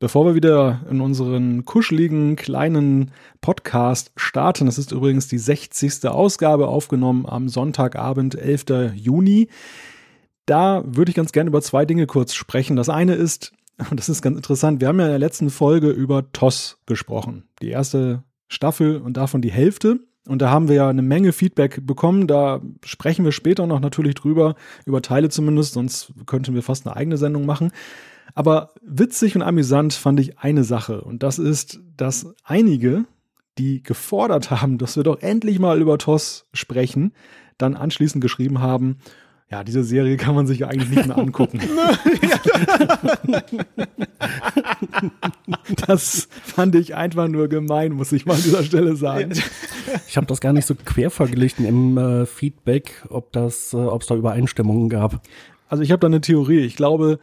Bevor wir wieder in unseren kuscheligen kleinen Podcast starten, das ist übrigens die 60. Ausgabe aufgenommen am Sonntagabend, 11. Juni, da würde ich ganz gerne über zwei Dinge kurz sprechen. Das eine ist, und das ist ganz interessant, wir haben ja in der letzten Folge über TOS gesprochen, die erste Staffel und davon die Hälfte. Und da haben wir ja eine Menge Feedback bekommen. Da sprechen wir später noch natürlich drüber, über Teile zumindest, sonst könnten wir fast eine eigene Sendung machen. Aber witzig und amüsant fand ich eine Sache und das ist, dass einige, die gefordert haben, dass wir doch endlich mal über TOS sprechen, dann anschließend geschrieben haben, ja, diese Serie kann man sich eigentlich nicht mehr angucken. das fand ich einfach nur gemein, muss ich mal an dieser Stelle sagen. Ich habe das gar nicht so quer verglichen im äh, Feedback, ob das, äh, ob es da Übereinstimmungen gab. Also ich habe da eine Theorie. Ich glaube,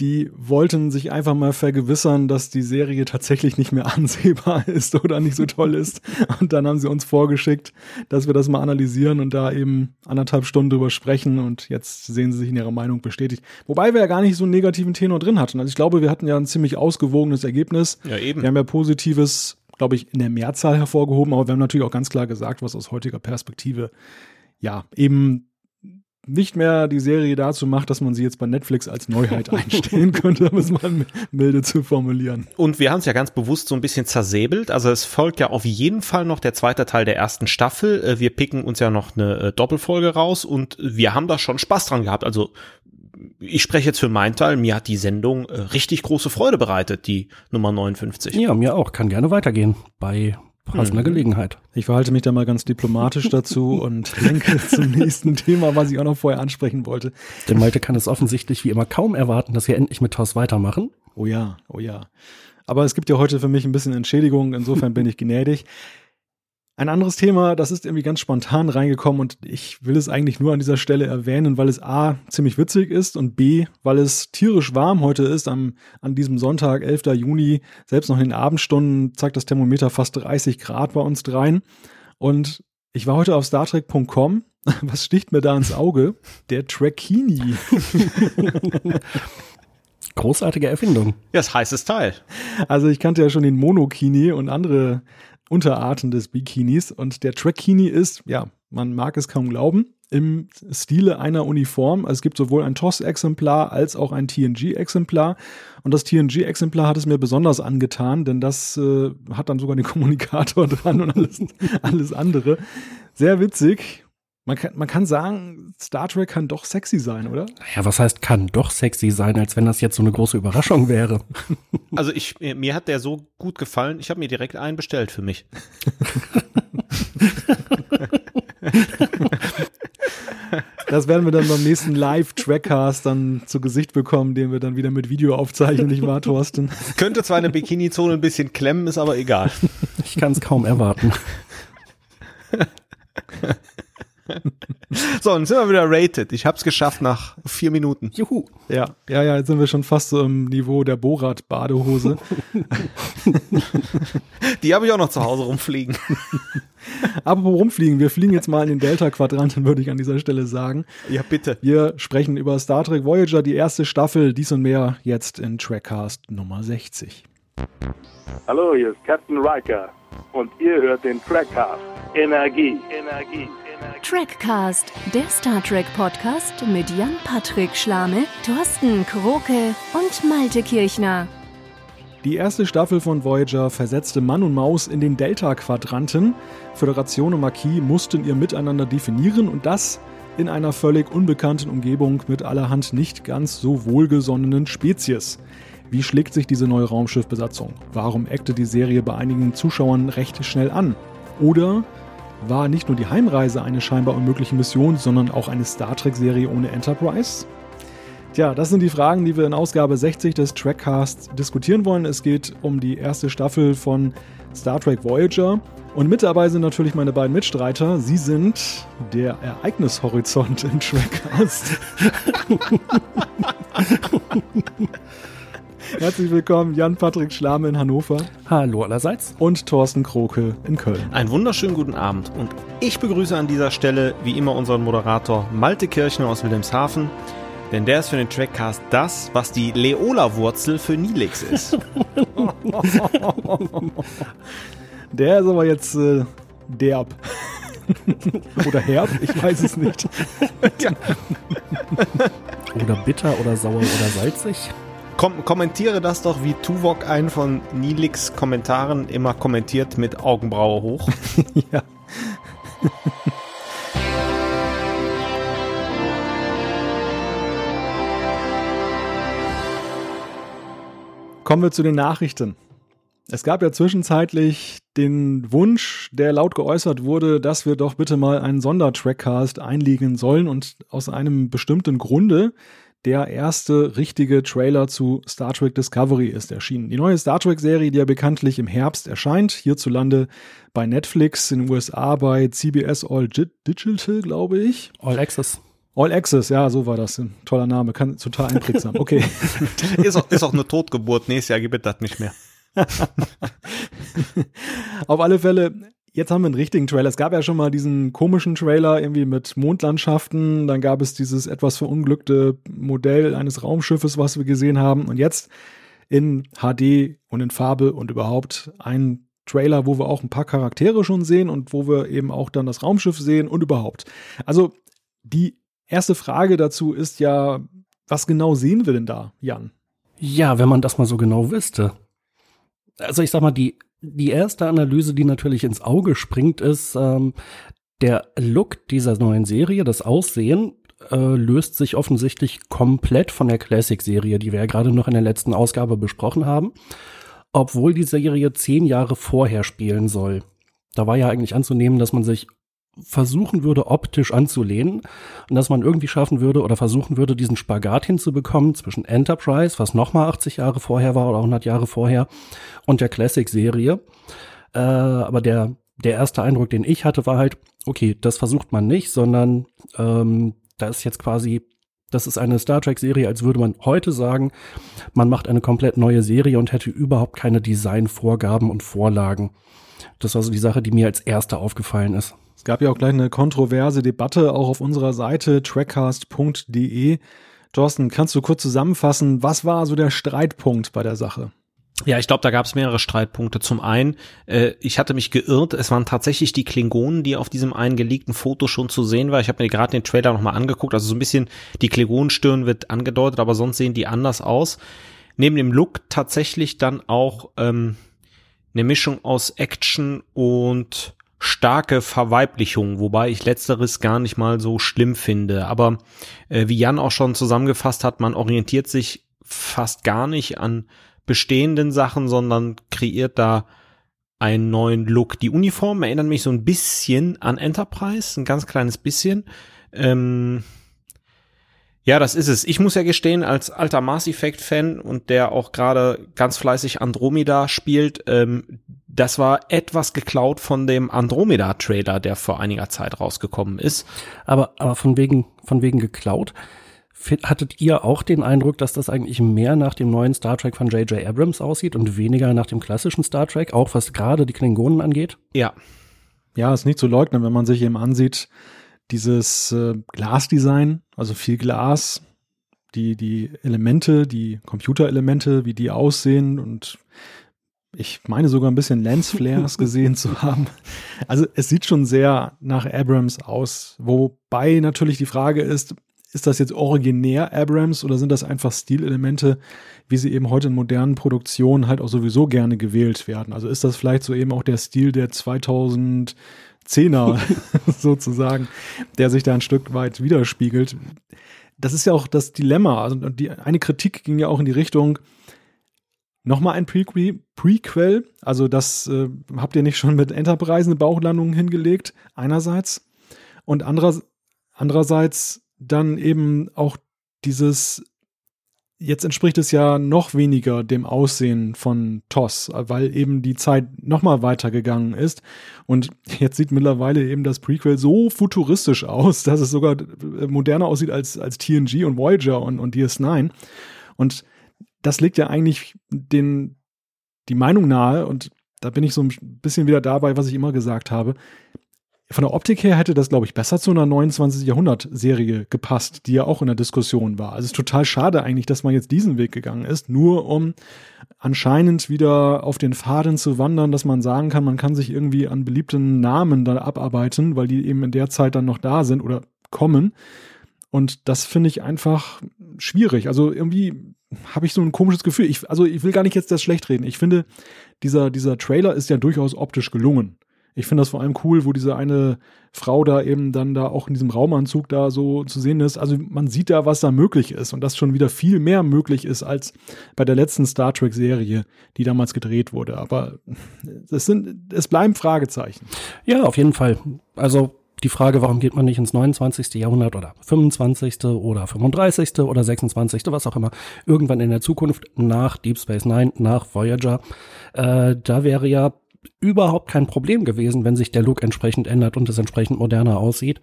die wollten sich einfach mal vergewissern, dass die Serie tatsächlich nicht mehr ansehbar ist oder nicht so toll ist. Und dann haben sie uns vorgeschickt, dass wir das mal analysieren und da eben anderthalb Stunden drüber sprechen. Und jetzt sehen sie sich in ihrer Meinung bestätigt. Wobei wir ja gar nicht so einen negativen Tenor drin hatten. Also ich glaube, wir hatten ja ein ziemlich ausgewogenes Ergebnis. Ja, eben. Wir haben ja Positives, glaube ich, in der Mehrzahl hervorgehoben, aber wir haben natürlich auch ganz klar gesagt, was aus heutiger Perspektive ja eben nicht mehr die Serie dazu macht, dass man sie jetzt bei Netflix als Neuheit einstellen könnte, um es mal milde zu formulieren. Und wir haben es ja ganz bewusst so ein bisschen zersäbelt. Also es folgt ja auf jeden Fall noch der zweite Teil der ersten Staffel. Äh, wir picken uns ja noch eine äh, Doppelfolge raus und wir haben da schon Spaß dran gehabt. Also ich spreche jetzt für meinen Teil, mir hat die Sendung äh, richtig große Freude bereitet, die Nummer 59. Ja, mir auch. Kann gerne weitergehen bei passender mhm. Gelegenheit. Ich verhalte mich da mal ganz diplomatisch dazu und lenke zum nächsten Thema, was ich auch noch vorher ansprechen wollte. Denn Malte kann es offensichtlich wie immer kaum erwarten, dass wir endlich mit TOS weitermachen. Oh ja, oh ja. Aber es gibt ja heute für mich ein bisschen Entschädigung, insofern bin ich gnädig. Ein anderes Thema, das ist irgendwie ganz spontan reingekommen und ich will es eigentlich nur an dieser Stelle erwähnen, weil es A ziemlich witzig ist und B, weil es tierisch warm heute ist am, an diesem Sonntag, 11. Juni. Selbst noch in den Abendstunden zeigt das Thermometer fast 30 Grad bei uns drein. Und ich war heute auf StarTrek.com. Was sticht mir da ins Auge? Der Trekini. Großartige Erfindung. Ja, das heißes Teil. Also ich kannte ja schon den Monokini und andere Unterarten des Bikinis. Und der Trekini ist, ja, man mag es kaum glauben, im Stile einer Uniform. Also es gibt sowohl ein TOS-Exemplar als auch ein TNG-Exemplar. Und das TNG-Exemplar hat es mir besonders angetan, denn das äh, hat dann sogar den Kommunikator dran und alles, alles andere. Sehr witzig. Man kann, man kann sagen, Star Trek kann doch sexy sein, oder? Ja, was heißt kann doch sexy sein, als wenn das jetzt so eine große Überraschung wäre? Also ich, mir hat der so gut gefallen, ich habe mir direkt einen bestellt für mich. Das werden wir dann beim nächsten Live-Trackcast dann zu Gesicht bekommen, den wir dann wieder mit Video aufzeichnen, nicht wahr, Thorsten? Könnte zwar eine Bikini-Zone ein bisschen klemmen, ist aber egal. Ich kann es kaum erwarten. so, und sind wir wieder rated. Ich hab's geschafft nach vier Minuten. Juhu. Ja, ja, ja, jetzt sind wir schon fast so im Niveau der Borat-Badehose. Die habe ich auch noch zu Hause rumfliegen. Aber rumfliegen, wir fliegen jetzt mal in den Delta-Quadranten, würde ich an dieser Stelle sagen. Ja, bitte. Wir sprechen über Star Trek Voyager, die erste Staffel, dies und mehr, jetzt in Trackcast Nummer 60. Hallo, hier ist Captain Riker und ihr hört den Trackcast. Energie, Energie. Trackcast, der Star Trek Podcast mit Jan-Patrick Schlame, Thorsten Kroke und Malte Kirchner. Die erste Staffel von Voyager versetzte Mann und Maus in den Delta-Quadranten. Föderation und Marquis mussten ihr Miteinander definieren und das in einer völlig unbekannten Umgebung mit allerhand nicht ganz so wohlgesonnenen Spezies. Wie schlägt sich diese neue Raumschiffbesatzung? Warum eckte die Serie bei einigen Zuschauern recht schnell an? Oder war nicht nur die Heimreise eine scheinbar unmögliche Mission, sondern auch eine Star Trek-Serie ohne Enterprise? Tja, das sind die Fragen, die wir in Ausgabe 60 des Trackcasts diskutieren wollen. Es geht um die erste Staffel von Star Trek Voyager. Und mit dabei sind natürlich meine beiden Mitstreiter. Sie sind der Ereignishorizont im Trackcast. Herzlich willkommen, Jan-Patrick Schlame in Hannover. Hallo allerseits. Und Thorsten Kroke in Köln. Einen wunderschönen guten Abend. Und ich begrüße an dieser Stelle wie immer unseren Moderator Malte Kirchner aus Wilhelmshaven. Denn der ist für den Trackcast das, was die Leola-Wurzel für Nilix ist. Der ist aber jetzt äh, derb. oder herb, ich weiß es nicht. Oder bitter oder sauer oder salzig. Kom kommentiere das doch, wie Tuvok einen von Nilix Kommentaren immer kommentiert mit Augenbraue hoch. ja. Kommen wir zu den Nachrichten. Es gab ja zwischenzeitlich den Wunsch, der laut geäußert wurde, dass wir doch bitte mal einen Sondertrackcast einlegen sollen und aus einem bestimmten Grunde der erste richtige Trailer zu Star Trek Discovery ist erschienen. Die neue Star Trek-Serie, die ja bekanntlich im Herbst erscheint, hierzulande bei Netflix, in den USA bei CBS All Digital, glaube ich. All Access. All Access, ja, so war das. Ein toller Name, kann total einprägsam. Okay. ist, auch, ist auch eine Totgeburt. Nächstes Jahr gibt es das nicht mehr. Auf alle Fälle, jetzt haben wir einen richtigen Trailer. Es gab ja schon mal diesen komischen Trailer irgendwie mit Mondlandschaften. Dann gab es dieses etwas verunglückte Modell eines Raumschiffes, was wir gesehen haben. Und jetzt in HD und in Farbe und überhaupt ein Trailer, wo wir auch ein paar Charaktere schon sehen und wo wir eben auch dann das Raumschiff sehen und überhaupt. Also die erste Frage dazu ist ja, was genau sehen wir denn da, Jan? Ja, wenn man das mal so genau wüsste. Also ich sag mal, die, die erste Analyse, die natürlich ins Auge springt, ist ähm, der Look dieser neuen Serie, das Aussehen, äh, löst sich offensichtlich komplett von der Classic-Serie, die wir ja gerade noch in der letzten Ausgabe besprochen haben, obwohl die Serie zehn Jahre vorher spielen soll. Da war ja eigentlich anzunehmen, dass man sich versuchen würde, optisch anzulehnen und dass man irgendwie schaffen würde oder versuchen würde, diesen Spagat hinzubekommen zwischen Enterprise, was nochmal 80 Jahre vorher war oder 100 Jahre vorher, und der Classic-Serie. Äh, aber der, der erste Eindruck, den ich hatte, war halt, okay, das versucht man nicht, sondern ähm, da ist jetzt quasi, das ist eine Star Trek-Serie, als würde man heute sagen, man macht eine komplett neue Serie und hätte überhaupt keine Designvorgaben und Vorlagen. Das war so die Sache, die mir als erste aufgefallen ist gab ja auch gleich eine kontroverse Debatte auch auf unserer Seite trackcast.de. Thorsten, kannst du kurz zusammenfassen, was war so der Streitpunkt bei der Sache? Ja, ich glaube, da gab es mehrere Streitpunkte. Zum einen, äh, ich hatte mich geirrt, es waren tatsächlich die Klingonen, die auf diesem einen geleakten Foto schon zu sehen war. Ich habe mir gerade den Trailer nochmal angeguckt, also so ein bisschen die Klingonenstirn wird angedeutet, aber sonst sehen die anders aus. Neben dem Look tatsächlich dann auch ähm, eine Mischung aus Action und starke Verweiblichung, wobei ich letzteres gar nicht mal so schlimm finde. Aber äh, wie Jan auch schon zusammengefasst hat, man orientiert sich fast gar nicht an bestehenden Sachen, sondern kreiert da einen neuen Look. Die Uniformen erinnern mich so ein bisschen an Enterprise, ein ganz kleines bisschen. Ähm, ja, das ist es. Ich muss ja gestehen, als alter Mass Effect Fan und der auch gerade ganz fleißig Andromeda spielt, ähm, das war etwas geklaut von dem Andromeda Trailer, der vor einiger Zeit rausgekommen ist. Aber, aber von wegen, von wegen geklaut. Hattet ihr auch den Eindruck, dass das eigentlich mehr nach dem neuen Star Trek von J.J. Abrams aussieht und weniger nach dem klassischen Star Trek, auch was gerade die Klingonen angeht? Ja. Ja, ist nicht zu leugnen, wenn man sich eben ansieht, dieses äh, Glasdesign, also viel Glas, die, die Elemente, die Computerelemente, wie die aussehen und ich meine sogar ein bisschen Lensflares gesehen zu haben. Also es sieht schon sehr nach Abrams aus, wobei natürlich die Frage ist, ist das jetzt originär Abrams oder sind das einfach Stilelemente, wie sie eben heute in modernen Produktionen halt auch sowieso gerne gewählt werden? Also ist das vielleicht so eben auch der Stil der 2010er sozusagen, der sich da ein Stück weit widerspiegelt? Das ist ja auch das Dilemma. Also die, eine Kritik ging ja auch in die Richtung, Nochmal ein Prequel, Prequel, also das äh, habt ihr nicht schon mit Enterprise eine Bauchlandung hingelegt, einerseits. Und anderer, andererseits dann eben auch dieses, jetzt entspricht es ja noch weniger dem Aussehen von TOS, weil eben die Zeit nochmal weitergegangen ist. Und jetzt sieht mittlerweile eben das Prequel so futuristisch aus, dass es sogar moderner aussieht als, als TNG und Voyager und, und DS9. Und das legt ja eigentlich den, die Meinung nahe, und da bin ich so ein bisschen wieder dabei, was ich immer gesagt habe. Von der Optik her hätte das, glaube ich, besser zu einer 29. Jahrhundert-Serie gepasst, die ja auch in der Diskussion war. Also es ist total schade eigentlich, dass man jetzt diesen Weg gegangen ist, nur um anscheinend wieder auf den Faden zu wandern, dass man sagen kann, man kann sich irgendwie an beliebten Namen da abarbeiten, weil die eben in der Zeit dann noch da sind oder kommen. Und das finde ich einfach schwierig. Also irgendwie habe ich so ein komisches Gefühl. Ich, also ich will gar nicht jetzt das schlecht reden. Ich finde, dieser, dieser Trailer ist ja durchaus optisch gelungen. Ich finde das vor allem cool, wo diese eine Frau da eben dann da auch in diesem Raumanzug da so zu sehen ist. Also man sieht da, was da möglich ist und das schon wieder viel mehr möglich ist als bei der letzten Star Trek Serie, die damals gedreht wurde. Aber es sind, es bleiben Fragezeichen. Ja, auf jeden Fall. Also die Frage, warum geht man nicht ins 29. Jahrhundert oder 25. oder 35. oder 26. was auch immer, irgendwann in der Zukunft nach Deep Space Nine, nach Voyager, äh, da wäre ja überhaupt kein Problem gewesen, wenn sich der Look entsprechend ändert und es entsprechend moderner aussieht.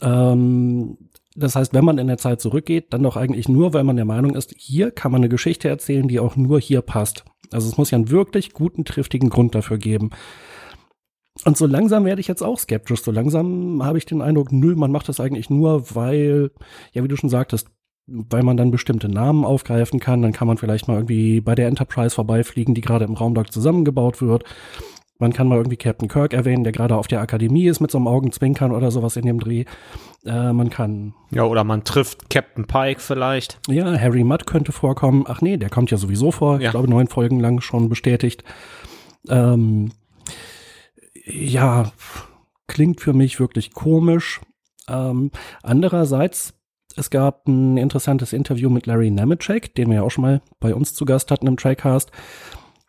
Ähm, das heißt, wenn man in der Zeit zurückgeht, dann doch eigentlich nur, weil man der Meinung ist, hier kann man eine Geschichte erzählen, die auch nur hier passt. Also es muss ja einen wirklich guten, triftigen Grund dafür geben. Und so langsam werde ich jetzt auch skeptisch. So langsam habe ich den Eindruck, nö, man macht das eigentlich nur, weil, ja, wie du schon sagtest, weil man dann bestimmte Namen aufgreifen kann. Dann kann man vielleicht mal irgendwie bei der Enterprise vorbeifliegen, die gerade im Raumdock zusammengebaut wird. Man kann mal irgendwie Captain Kirk erwähnen, der gerade auf der Akademie ist mit so einem Augenzwinkern oder sowas in dem Dreh. Äh, man kann. Ja, oder man trifft Captain Pike vielleicht. Ja, Harry Mudd könnte vorkommen. Ach nee, der kommt ja sowieso vor. Ja. Ich glaube, neun Folgen lang schon bestätigt. Ähm, ja, klingt für mich wirklich komisch. Ähm, andererseits es gab ein interessantes Interview mit Larry Nemeczek, den wir ja auch schon mal bei uns zu Gast hatten im Trackcast,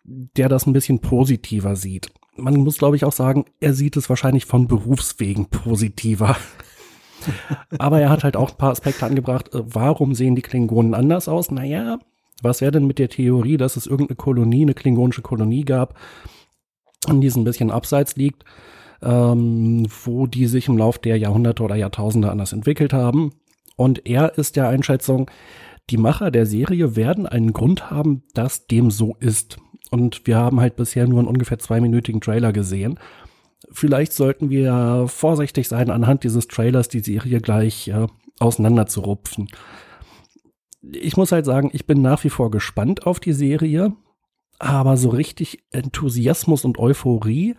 der das ein bisschen positiver sieht. Man muss, glaube ich, auch sagen, er sieht es wahrscheinlich von Berufswegen positiver. Aber er hat halt auch ein paar Aspekte angebracht. Äh, warum sehen die Klingonen anders aus? Naja, was wäre denn mit der Theorie, dass es irgendeine Kolonie, eine klingonische Kolonie gab, und die ein bisschen abseits liegt, ähm, wo die sich im Lauf der Jahrhunderte oder Jahrtausende anders entwickelt haben und er ist der Einschätzung, die Macher der Serie werden einen Grund haben, dass dem so ist. Und wir haben halt bisher nur einen ungefähr zweiminütigen Trailer gesehen. Vielleicht sollten wir vorsichtig sein, anhand dieses Trailers die Serie gleich äh, auseinanderzurupfen. Ich muss halt sagen, ich bin nach wie vor gespannt auf die Serie, aber so richtig Enthusiasmus und Euphorie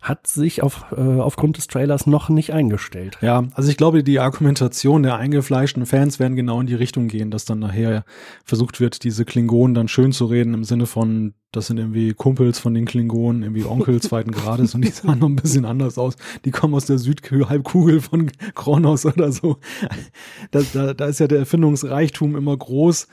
hat sich auf, äh, aufgrund des Trailers noch nicht eingestellt. Ja, also ich glaube, die Argumentation der eingefleischten Fans werden genau in die Richtung gehen, dass dann nachher versucht wird, diese Klingonen dann schön zu reden im Sinne von, das sind irgendwie Kumpels von den Klingonen, irgendwie Onkel zweiten Grades und die sahen noch ein bisschen anders aus. Die kommen aus der Südhalbkugel von Kronos oder so. Da, da, da ist ja der Erfindungsreichtum immer groß.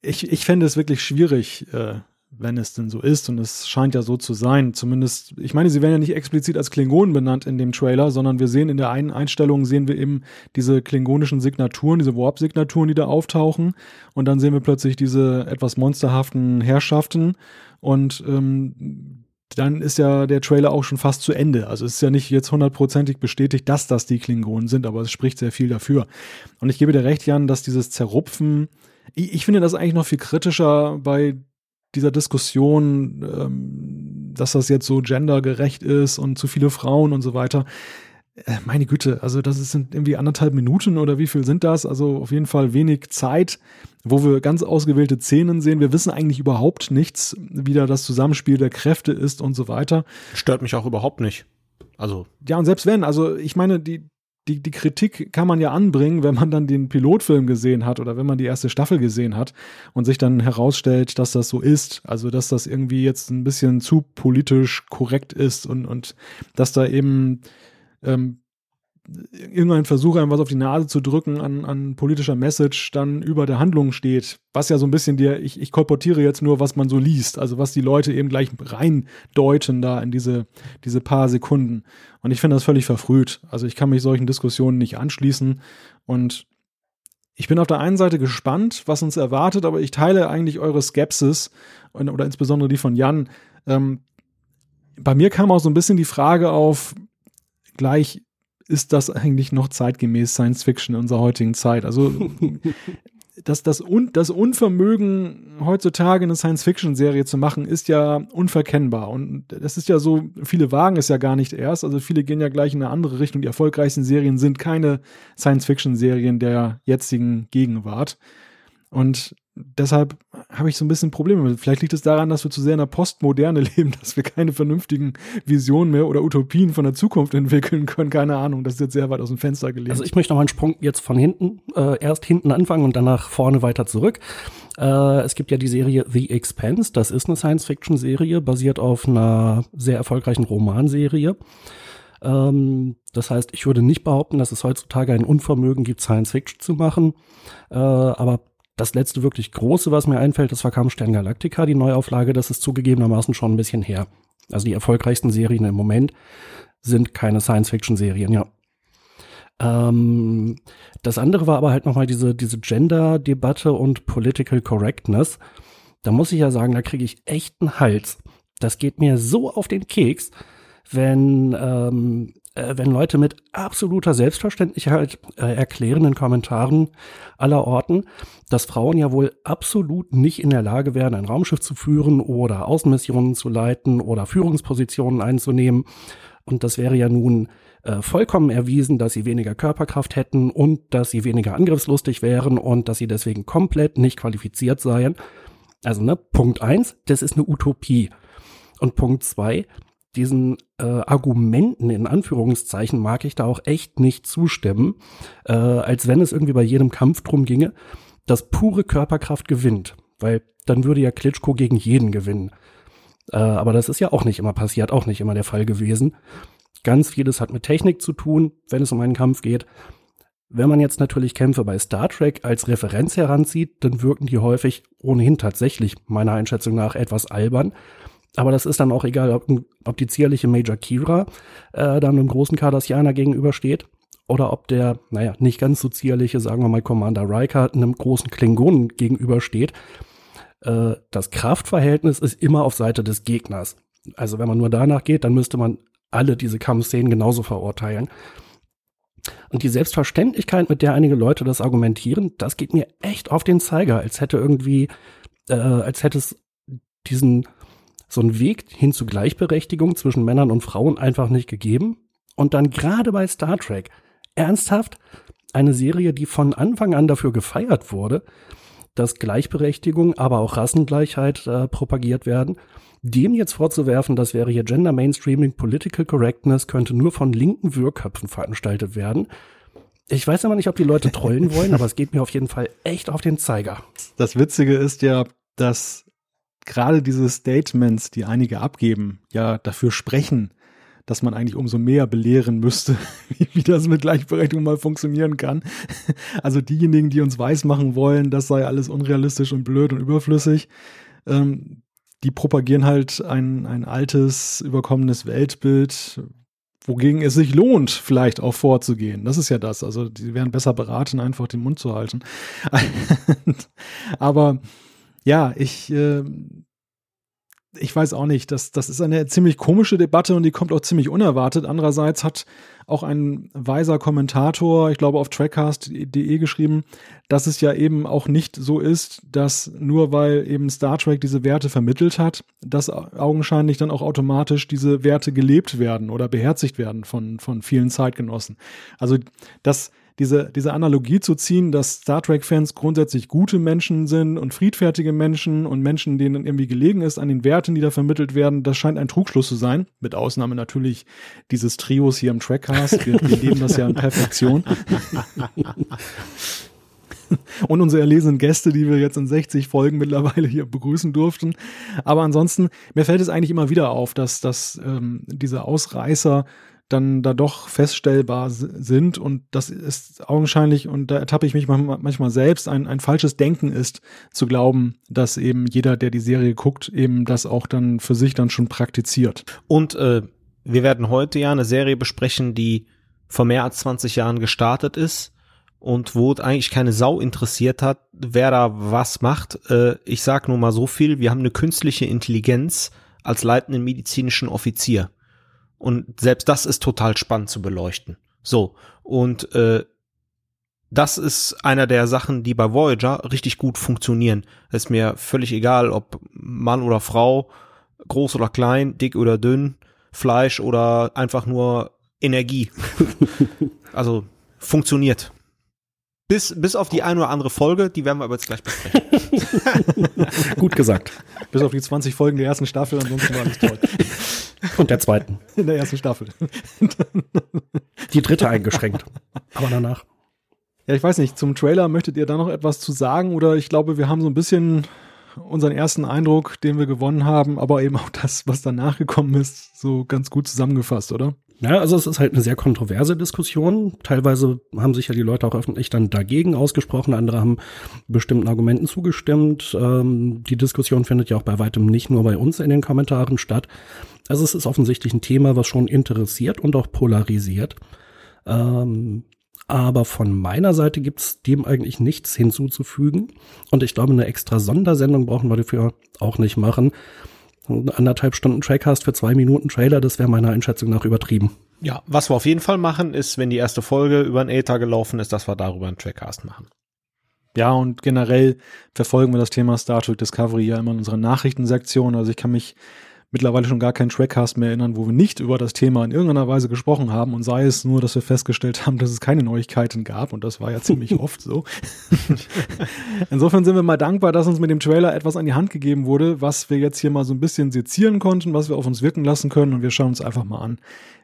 Ich, ich fände es wirklich schwierig, äh, wenn es denn so ist, und es scheint ja so zu sein, zumindest, ich meine, sie werden ja nicht explizit als Klingonen benannt in dem Trailer, sondern wir sehen in der einen Einstellung, sehen wir eben diese klingonischen Signaturen, diese Warp-Signaturen, die da auftauchen, und dann sehen wir plötzlich diese etwas monsterhaften Herrschaften, und ähm, dann ist ja der Trailer auch schon fast zu Ende. Also es ist ja nicht jetzt hundertprozentig bestätigt, dass das die Klingonen sind, aber es spricht sehr viel dafür. Und ich gebe dir recht, Jan, dass dieses Zerrupfen, ich, ich finde das eigentlich noch viel kritischer bei dieser Diskussion, ähm, dass das jetzt so gendergerecht ist und zu viele Frauen und so weiter. Äh, meine Güte, also das sind irgendwie anderthalb Minuten oder wie viel sind das? Also auf jeden Fall wenig Zeit, wo wir ganz ausgewählte Szenen sehen. Wir wissen eigentlich überhaupt nichts, wie da das Zusammenspiel der Kräfte ist und so weiter. Stört mich auch überhaupt nicht. Also. Ja, und selbst wenn, also ich meine, die, die, die Kritik kann man ja anbringen, wenn man dann den Pilotfilm gesehen hat oder wenn man die erste Staffel gesehen hat und sich dann herausstellt, dass das so ist. Also, dass das irgendwie jetzt ein bisschen zu politisch korrekt ist und, und dass da eben ähm, irgendein Versuch, einem was auf die Nase zu drücken an, an politischer Message dann über der Handlung steht, was ja so ein bisschen dir, ich, ich kolportiere jetzt nur, was man so liest, also was die Leute eben gleich reindeuten da in diese, diese paar Sekunden. Und ich finde das völlig verfrüht. Also ich kann mich solchen Diskussionen nicht anschließen und ich bin auf der einen Seite gespannt, was uns erwartet, aber ich teile eigentlich eure Skepsis oder insbesondere die von Jan. Ähm, bei mir kam auch so ein bisschen die Frage auf, gleich ist das eigentlich noch zeitgemäß Science Fiction in unserer heutigen Zeit? Also das, das, Un das Unvermögen heutzutage eine Science-Fiction-Serie zu machen, ist ja unverkennbar. Und das ist ja so, viele wagen es ja gar nicht erst. Also viele gehen ja gleich in eine andere Richtung. Die erfolgreichsten Serien sind keine Science-Fiction-Serien der jetzigen Gegenwart. Und deshalb habe ich so ein bisschen Probleme. Vielleicht liegt es daran, dass wir zu sehr in der Postmoderne leben, dass wir keine vernünftigen Visionen mehr oder Utopien von der Zukunft entwickeln können. Keine Ahnung, das ist jetzt sehr weit aus dem Fenster gelegt. Also ich möchte noch einen Sprung jetzt von hinten, äh, erst hinten anfangen und danach vorne weiter zurück. Äh, es gibt ja die Serie The Expanse, das ist eine Science-Fiction-Serie, basiert auf einer sehr erfolgreichen Romanserie. Ähm, das heißt, ich würde nicht behaupten, dass es heutzutage ein Unvermögen gibt, Science-Fiction zu machen. Äh, aber das letzte wirklich große, was mir einfällt, das war Kampfstern Galactica, die Neuauflage, das ist zugegebenermaßen schon ein bisschen her. Also die erfolgreichsten Serien im Moment sind keine Science-Fiction-Serien, ja. Ähm, das andere war aber halt nochmal diese, diese Gender-Debatte und Political Correctness. Da muss ich ja sagen, da kriege ich echt einen Hals. Das geht mir so auf den Keks, wenn ähm, äh, wenn Leute mit absoluter Selbstverständlichkeit äh, erklären in Kommentaren aller Orten, dass Frauen ja wohl absolut nicht in der Lage wären, ein Raumschiff zu führen oder Außenmissionen zu leiten oder Führungspositionen einzunehmen. Und das wäre ja nun äh, vollkommen erwiesen, dass sie weniger Körperkraft hätten und dass sie weniger angriffslustig wären und dass sie deswegen komplett nicht qualifiziert seien. Also, ne, Punkt eins, das ist eine Utopie. Und Punkt zwei, diesen äh, Argumenten in Anführungszeichen mag ich da auch echt nicht zustimmen, äh, als wenn es irgendwie bei jedem Kampf drum ginge, dass pure Körperkraft gewinnt, weil dann würde ja Klitschko gegen jeden gewinnen. Äh, aber das ist ja auch nicht immer passiert, auch nicht immer der Fall gewesen. Ganz vieles hat mit Technik zu tun, wenn es um einen Kampf geht. Wenn man jetzt natürlich Kämpfe bei Star Trek als Referenz heranzieht, dann wirken die häufig ohnehin tatsächlich meiner Einschätzung nach etwas albern. Aber das ist dann auch egal, ob, ob die zierliche Major Kira äh, dann einem großen Cardassianer gegenübersteht oder ob der, naja, nicht ganz so zierliche, sagen wir mal, Commander Riker einem großen Klingonen gegenübersteht. Äh, das Kraftverhältnis ist immer auf Seite des Gegners. Also wenn man nur danach geht, dann müsste man alle diese Kampfszenen genauso verurteilen. Und die Selbstverständlichkeit, mit der einige Leute das argumentieren, das geht mir echt auf den Zeiger, als hätte irgendwie, äh, als hätte es diesen so einen Weg hin zu Gleichberechtigung zwischen Männern und Frauen einfach nicht gegeben. Und dann gerade bei Star Trek, ernsthaft, eine Serie, die von Anfang an dafür gefeiert wurde, dass Gleichberechtigung, aber auch Rassengleichheit äh, propagiert werden, dem jetzt vorzuwerfen, das wäre hier Gender Mainstreaming, Political Correctness, könnte nur von linken Wirrköpfen veranstaltet werden. Ich weiß aber nicht, ob die Leute trollen wollen, aber es geht mir auf jeden Fall echt auf den Zeiger. Das Witzige ist ja, dass gerade diese Statements, die einige abgeben, ja dafür sprechen, dass man eigentlich umso mehr belehren müsste, wie, das mit Gleichberechtigung mal funktionieren kann. Also diejenigen, die uns weismachen wollen, das sei alles unrealistisch und blöd und überflüssig, ähm, die propagieren halt ein, ein altes, überkommenes Weltbild, wogegen es sich lohnt, vielleicht auch vorzugehen. Das ist ja das. Also die wären besser beraten, einfach den Mund zu halten. Aber ja, ich, äh, ich weiß auch nicht, das, das ist eine ziemlich komische Debatte und die kommt auch ziemlich unerwartet. Andererseits hat auch ein weiser Kommentator, ich glaube auf trackcast.de geschrieben, dass es ja eben auch nicht so ist, dass nur weil eben Star Trek diese Werte vermittelt hat, dass augenscheinlich dann auch automatisch diese Werte gelebt werden oder beherzigt werden von, von vielen Zeitgenossen. Also das diese, diese Analogie zu ziehen, dass Star Trek-Fans grundsätzlich gute Menschen sind und friedfertige Menschen und Menschen, denen irgendwie gelegen ist an den Werten, die da vermittelt werden, das scheint ein Trugschluss zu sein. Mit Ausnahme natürlich dieses Trios hier im Trackcast. Wir, wir leben das ja in Perfektion. und unsere erlesenen Gäste, die wir jetzt in 60 Folgen mittlerweile hier begrüßen durften. Aber ansonsten, mir fällt es eigentlich immer wieder auf, dass, dass ähm, diese Ausreißer dann da doch feststellbar sind und das ist augenscheinlich, und da ertappe ich mich manchmal selbst, ein, ein falsches Denken ist, zu glauben, dass eben jeder, der die Serie guckt, eben das auch dann für sich dann schon praktiziert. Und äh, wir werden heute ja eine Serie besprechen, die vor mehr als 20 Jahren gestartet ist und wo eigentlich keine Sau interessiert hat, wer da was macht. Äh, ich sag nur mal so viel, wir haben eine künstliche Intelligenz als leitenden medizinischen Offizier. Und selbst das ist total spannend zu beleuchten. So, und äh, das ist einer der Sachen, die bei Voyager richtig gut funktionieren. Es ist mir völlig egal, ob Mann oder Frau, groß oder klein, dick oder dünn, Fleisch oder einfach nur Energie. also funktioniert. Bis, bis auf die eine oder andere Folge, die werden wir aber jetzt gleich besprechen. Gut gesagt. Bis auf die 20 Folgen der ersten Staffel, ansonsten war alles toll. Und der zweiten. In der ersten Staffel. Die dritte eingeschränkt. Aber danach. Ja, ich weiß nicht, zum Trailer möchtet ihr da noch etwas zu sagen? Oder ich glaube, wir haben so ein bisschen unseren ersten Eindruck, den wir gewonnen haben, aber eben auch das, was danach gekommen ist, so ganz gut zusammengefasst, oder? Ja, also es ist halt eine sehr kontroverse Diskussion. Teilweise haben sich ja die Leute auch öffentlich dann dagegen ausgesprochen, andere haben bestimmten Argumenten zugestimmt. Ähm, die Diskussion findet ja auch bei weitem nicht nur bei uns in den Kommentaren statt. Also es ist offensichtlich ein Thema, was schon interessiert und auch polarisiert. Ähm, aber von meiner Seite gibt's dem eigentlich nichts hinzuzufügen. Und ich glaube, eine extra Sondersendung brauchen wir dafür auch nicht machen anderthalb Stunden Trackcast für zwei Minuten Trailer, das wäre meiner Einschätzung nach übertrieben. Ja, was wir auf jeden Fall machen, ist, wenn die erste Folge über ein Ether gelaufen ist, dass wir darüber einen Trackcast machen. Ja, und generell verfolgen wir das Thema Star Trek Discovery ja immer in unserer Nachrichtensektion. Also ich kann mich mittlerweile schon gar keinen Trackcast mehr erinnern, wo wir nicht über das Thema in irgendeiner Weise gesprochen haben und sei es nur, dass wir festgestellt haben, dass es keine Neuigkeiten gab und das war ja ziemlich oft so. Insofern sind wir mal dankbar, dass uns mit dem Trailer etwas an die Hand gegeben wurde, was wir jetzt hier mal so ein bisschen sezieren konnten, was wir auf uns wirken lassen können und wir schauen uns einfach mal an,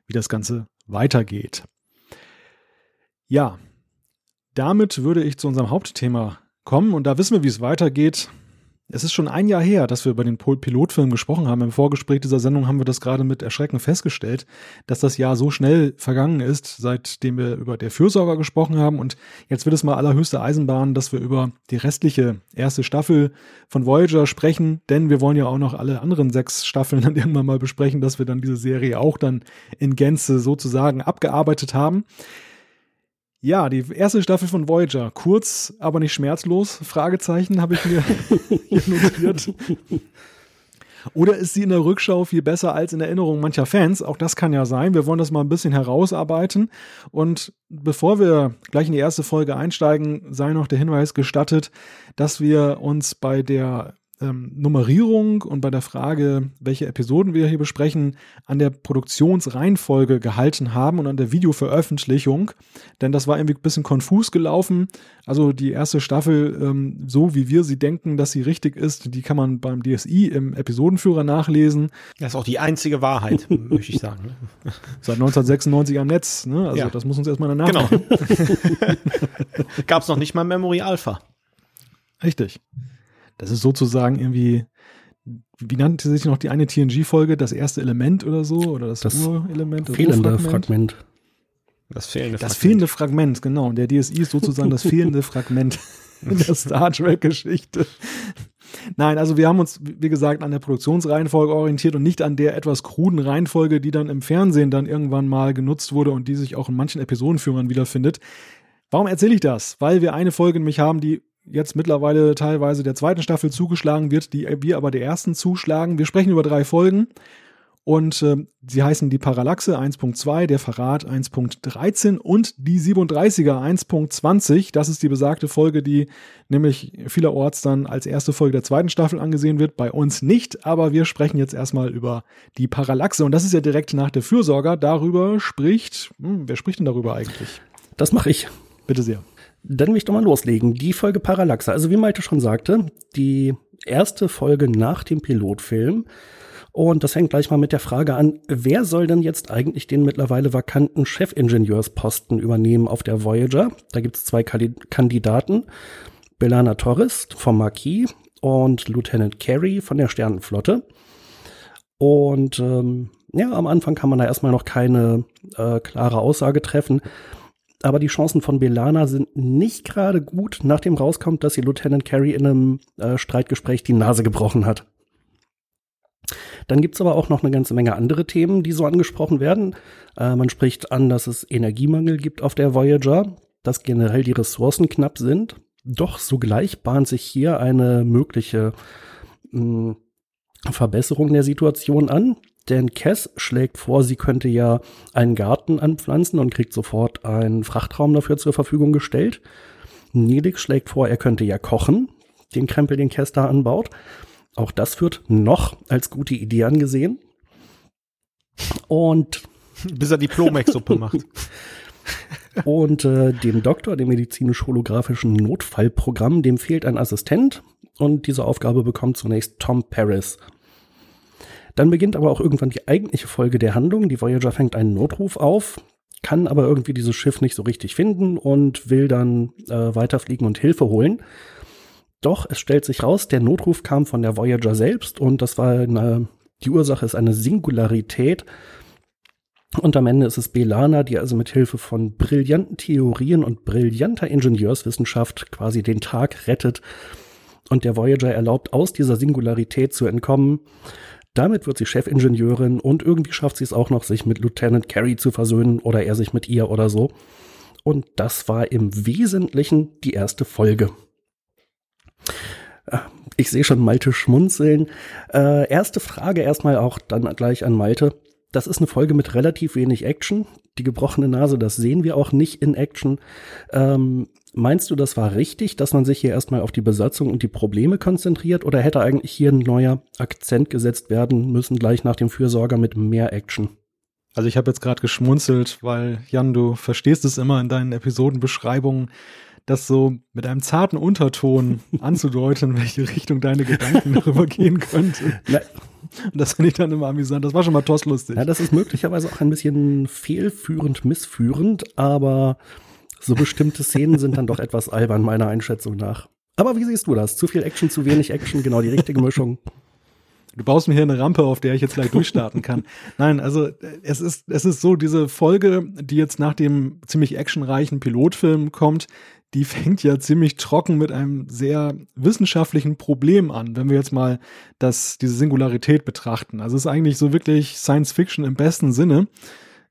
wie das Ganze weitergeht. Ja, damit würde ich zu unserem Hauptthema kommen und da wissen wir, wie es weitergeht. Es ist schon ein Jahr her, dass wir über den Pilotfilm gesprochen haben. Im Vorgespräch dieser Sendung haben wir das gerade mit Erschrecken festgestellt, dass das Jahr so schnell vergangen ist, seitdem wir über der Fürsorger gesprochen haben. Und jetzt wird es mal allerhöchste Eisenbahn, dass wir über die restliche erste Staffel von Voyager sprechen, denn wir wollen ja auch noch alle anderen sechs Staffeln dann irgendwann mal besprechen, dass wir dann diese Serie auch dann in Gänze sozusagen abgearbeitet haben. Ja, die erste Staffel von Voyager. Kurz, aber nicht schmerzlos. Fragezeichen habe ich mir hier notiert. Oder ist sie in der Rückschau viel besser als in Erinnerung mancher Fans? Auch das kann ja sein. Wir wollen das mal ein bisschen herausarbeiten. Und bevor wir gleich in die erste Folge einsteigen, sei noch der Hinweis gestattet, dass wir uns bei der ähm, Nummerierung und bei der Frage, welche Episoden wir hier besprechen, an der Produktionsreihenfolge gehalten haben und an der Videoveröffentlichung. Denn das war irgendwie ein bisschen konfus gelaufen. Also die erste Staffel, ähm, so wie wir sie denken, dass sie richtig ist, die kann man beim DSI im Episodenführer nachlesen. Das ist auch die einzige Wahrheit, möchte ich sagen. Ne? Seit 1996 am Netz. Ne? Also ja. das muss uns erstmal danach. Genau. Gab es noch nicht mal Memory Alpha. Richtig. Das ist sozusagen irgendwie, wie nannte sich noch die eine TNG-Folge, das erste Element oder so? Oder das, das Urelement? Das fehlende Urfragment? Fragment. Das fehlende das Fragment. fehlende Fragment, genau. Und der DSI ist sozusagen das fehlende Fragment in der Star Trek-Geschichte. Nein, also wir haben uns, wie gesagt, an der Produktionsreihenfolge orientiert und nicht an der etwas kruden Reihenfolge, die dann im Fernsehen dann irgendwann mal genutzt wurde und die sich auch in manchen Episodenführern wiederfindet. Warum erzähle ich das? Weil wir eine Folge nämlich haben, die jetzt mittlerweile teilweise der zweiten Staffel zugeschlagen wird, die wir aber der ersten zuschlagen. Wir sprechen über drei Folgen und äh, sie heißen die Parallaxe 1.2, der Verrat 1.13 und die 37er 1.20. Das ist die besagte Folge, die nämlich vielerorts dann als erste Folge der zweiten Staffel angesehen wird. Bei uns nicht, aber wir sprechen jetzt erstmal über die Parallaxe und das ist ja direkt nach der Fürsorger. Darüber spricht, hm, wer spricht denn darüber eigentlich? Das mache ich. Bitte sehr. Dann will ich doch mal loslegen. Die Folge Parallaxe. Also wie Malte schon sagte, die erste Folge nach dem Pilotfilm. Und das hängt gleich mal mit der Frage an, wer soll denn jetzt eigentlich den mittlerweile vakanten Chefingenieursposten übernehmen auf der Voyager? Da gibt es zwei Kandidaten. Belana Torres vom Marquis und Lieutenant Carey von der Sternenflotte. Und ähm, ja, am Anfang kann man da erstmal noch keine äh, klare Aussage treffen aber die Chancen von Belana sind nicht gerade gut, nachdem rauskommt, dass sie Lieutenant Carey in einem äh, Streitgespräch die Nase gebrochen hat. Dann gibt's aber auch noch eine ganze Menge andere Themen, die so angesprochen werden. Äh, man spricht an, dass es Energiemangel gibt auf der Voyager, dass generell die Ressourcen knapp sind. Doch sogleich bahnt sich hier eine mögliche mh, hm, Verbesserung der Situation an. Denn Cass schlägt vor, sie könnte ja einen Garten anpflanzen und kriegt sofort einen Frachtraum dafür zur Verfügung gestellt. Nelix schlägt vor, er könnte ja kochen, den Krempel, den Cass da anbaut. Auch das wird noch als gute Idee angesehen. Und bis er Diplomex-Suppe macht. Und äh, dem Doktor, dem medizinisch-holographischen Notfallprogramm, dem fehlt ein Assistent. Und diese Aufgabe bekommt zunächst Tom Paris. Dann beginnt aber auch irgendwann die eigentliche Folge der Handlung. Die Voyager fängt einen Notruf auf, kann aber irgendwie dieses Schiff nicht so richtig finden und will dann äh, weiterfliegen und Hilfe holen. Doch es stellt sich raus, der Notruf kam von der Voyager selbst und das war eine, die Ursache ist eine Singularität. Und am Ende ist es Belana, die also mit Hilfe von brillanten Theorien und brillanter Ingenieurswissenschaft quasi den Tag rettet und der Voyager erlaubt, aus dieser Singularität zu entkommen. Damit wird sie Chefingenieurin und irgendwie schafft sie es auch noch, sich mit Lieutenant Carey zu versöhnen oder er sich mit ihr oder so. Und das war im Wesentlichen die erste Folge. Ich sehe schon Malte schmunzeln. Äh, erste Frage erstmal auch dann gleich an Malte. Das ist eine Folge mit relativ wenig Action. Die gebrochene Nase, das sehen wir auch nicht in Action. Ähm, meinst du, das war richtig, dass man sich hier erstmal auf die Besatzung und die Probleme konzentriert? Oder hätte eigentlich hier ein neuer Akzent gesetzt werden müssen, gleich nach dem Fürsorger mit mehr Action? Also ich habe jetzt gerade geschmunzelt, weil Jan, du verstehst es immer in deinen Episodenbeschreibungen, das so mit einem zarten Unterton anzudeuten, in welche Richtung deine Gedanken darüber gehen könnten. Und das finde ich dann immer amüsant. Das war schon mal tosslustig. Ja, das ist möglicherweise auch ein bisschen fehlführend, missführend, aber so bestimmte Szenen sind dann doch etwas albern, meiner Einschätzung nach. Aber wie siehst du das? Zu viel Action, zu wenig Action, genau die richtige Mischung. Du baust mir hier eine Rampe, auf der ich jetzt gleich durchstarten kann. Nein, also es ist, es ist so, diese Folge, die jetzt nach dem ziemlich actionreichen Pilotfilm kommt, die fängt ja ziemlich trocken mit einem sehr wissenschaftlichen Problem an, wenn wir jetzt mal das, diese Singularität betrachten. Also es ist eigentlich so wirklich Science Fiction im besten Sinne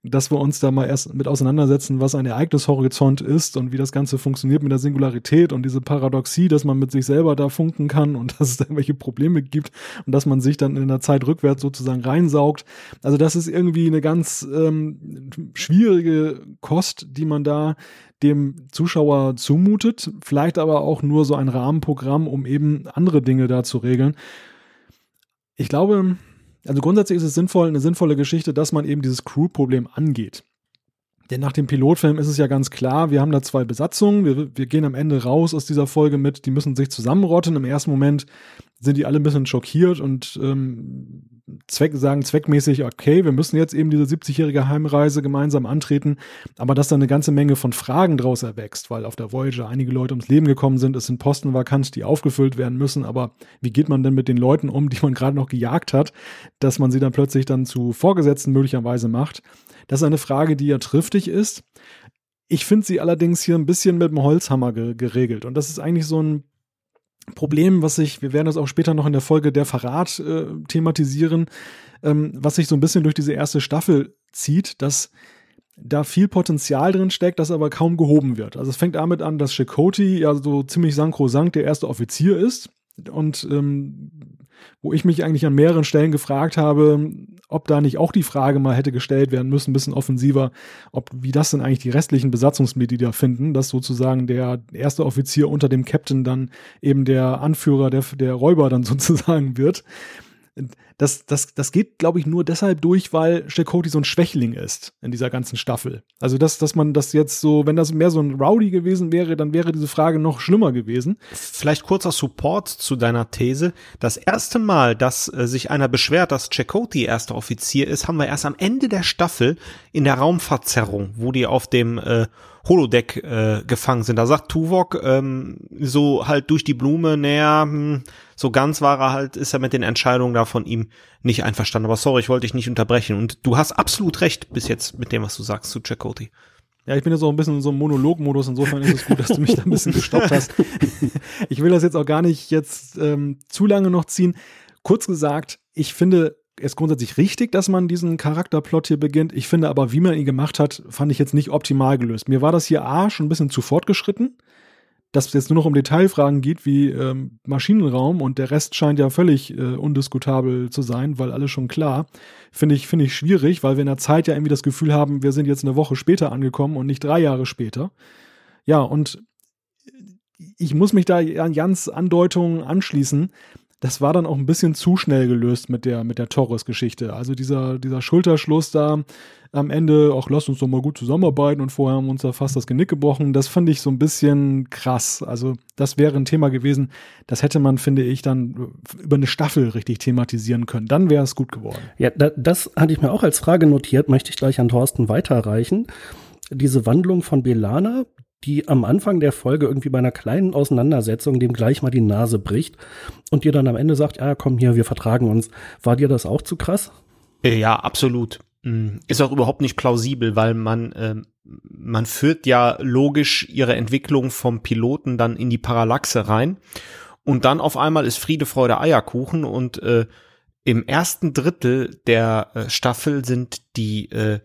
dass wir uns da mal erst mit auseinandersetzen, was ein Ereignishorizont ist und wie das Ganze funktioniert mit der Singularität und diese Paradoxie, dass man mit sich selber da funken kann und dass es da irgendwelche Probleme gibt und dass man sich dann in der Zeit rückwärts sozusagen reinsaugt. Also das ist irgendwie eine ganz ähm, schwierige Kost, die man da dem Zuschauer zumutet, vielleicht aber auch nur so ein Rahmenprogramm, um eben andere Dinge da zu regeln. Ich glaube, also grundsätzlich ist es sinnvoll, eine sinnvolle Geschichte, dass man eben dieses Crew-Problem angeht. Denn nach dem Pilotfilm ist es ja ganz klar, wir haben da zwei Besatzungen, wir, wir gehen am Ende raus aus dieser Folge mit, die müssen sich zusammenrotten. Im ersten Moment sind die alle ein bisschen schockiert und ähm, Zweck, sagen zweckmäßig, okay, wir müssen jetzt eben diese 70-jährige Heimreise gemeinsam antreten, aber dass da eine ganze Menge von Fragen draus erwächst, weil auf der Voyager einige Leute ums Leben gekommen sind, es sind Posten vakant, die aufgefüllt werden müssen, aber wie geht man denn mit den Leuten um, die man gerade noch gejagt hat, dass man sie dann plötzlich dann zu Vorgesetzten möglicherweise macht? Das ist eine Frage, die ja triftig ist. Ich finde sie allerdings hier ein bisschen mit dem Holzhammer ge geregelt. Und das ist eigentlich so ein Problem, was sich, wir werden das auch später noch in der Folge der Verrat äh, thematisieren, ähm, was sich so ein bisschen durch diese erste Staffel zieht, dass da viel Potenzial drin steckt, das aber kaum gehoben wird. Also es fängt damit an, dass Chakoti ja so ziemlich sankrosankt der erste Offizier ist und ähm, wo ich mich eigentlich an mehreren Stellen gefragt habe, ob da nicht auch die Frage mal hätte gestellt werden müssen, ein bisschen offensiver, ob wie das denn eigentlich die restlichen Besatzungsmitglieder finden, dass sozusagen der erste Offizier unter dem Captain dann eben der Anführer der, der Räuber dann sozusagen wird das, das, das geht, glaube ich, nur deshalb durch, weil Chakotay so ein Schwächling ist in dieser ganzen Staffel. Also, dass, dass man das jetzt so, wenn das mehr so ein Rowdy gewesen wäre, dann wäre diese Frage noch schlimmer gewesen. Vielleicht kurzer Support zu deiner These. Das erste Mal, dass äh, sich einer beschwert, dass Chakotay erster Offizier ist, haben wir erst am Ende der Staffel in der Raumverzerrung, wo die auf dem äh, Holodeck äh, gefangen sind. Da sagt Tuvok ähm, so halt durch die Blume, naja, hm, so ganz war er halt, ist er mit den Entscheidungen da von ihm nicht einverstanden. Aber sorry, ich wollte dich nicht unterbrechen. Und du hast absolut recht bis jetzt mit dem, was du sagst zu Chakoti. Ja, ich bin jetzt auch ein bisschen in so einem Monologmodus. Insofern ist es gut, dass du mich da ein bisschen gestoppt hast. Ich will das jetzt auch gar nicht jetzt ähm, zu lange noch ziehen. Kurz gesagt, ich finde es grundsätzlich richtig, dass man diesen Charakterplot hier beginnt. Ich finde aber, wie man ihn gemacht hat, fand ich jetzt nicht optimal gelöst. Mir war das hier A schon ein bisschen zu fortgeschritten dass es jetzt nur noch um Detailfragen geht wie ähm, Maschinenraum und der Rest scheint ja völlig äh, undiskutabel zu sein, weil alles schon klar, finde ich, finde ich schwierig, weil wir in der Zeit ja irgendwie das Gefühl haben, wir sind jetzt eine Woche später angekommen und nicht drei Jahre später. Ja, und ich muss mich da an Jans Andeutungen anschließen das war dann auch ein bisschen zu schnell gelöst mit der, mit der Torres-Geschichte. Also dieser, dieser Schulterschluss da am Ende, auch lass uns doch mal gut zusammenarbeiten und vorher haben wir uns da fast das Genick gebrochen, das fand ich so ein bisschen krass. Also das wäre ein Thema gewesen, das hätte man, finde ich, dann über eine Staffel richtig thematisieren können. Dann wäre es gut geworden. Ja, da, das hatte ich mir auch als Frage notiert, möchte ich gleich an Thorsten weiterreichen. Diese Wandlung von Belana, die am Anfang der Folge irgendwie bei einer kleinen Auseinandersetzung dem gleich mal die Nase bricht und dir dann am Ende sagt, ja, komm hier, wir vertragen uns. War dir das auch zu krass? Äh, ja, absolut. Mm, ist auch überhaupt nicht plausibel, weil man, äh, man führt ja logisch ihre Entwicklung vom Piloten dann in die Parallaxe rein und dann auf einmal ist Friede, Freude, Eierkuchen und äh, im ersten Drittel der äh, Staffel sind die äh,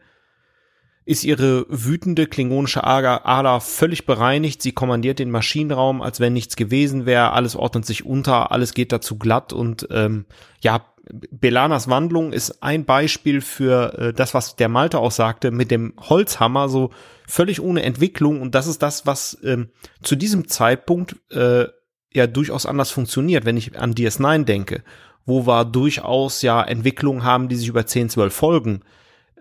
ist ihre wütende klingonische Ader völlig bereinigt. Sie kommandiert den Maschinenraum, als wenn nichts gewesen wäre. Alles ordnet sich unter, alles geht dazu glatt und ähm, ja, Belanas Wandlung ist ein Beispiel für äh, das, was der Malte auch sagte, mit dem Holzhammer, so völlig ohne Entwicklung. Und das ist das, was ähm, zu diesem Zeitpunkt äh, ja durchaus anders funktioniert, wenn ich an DS9 denke, wo wir durchaus ja Entwicklungen haben, die sich über 10, 12 Folgen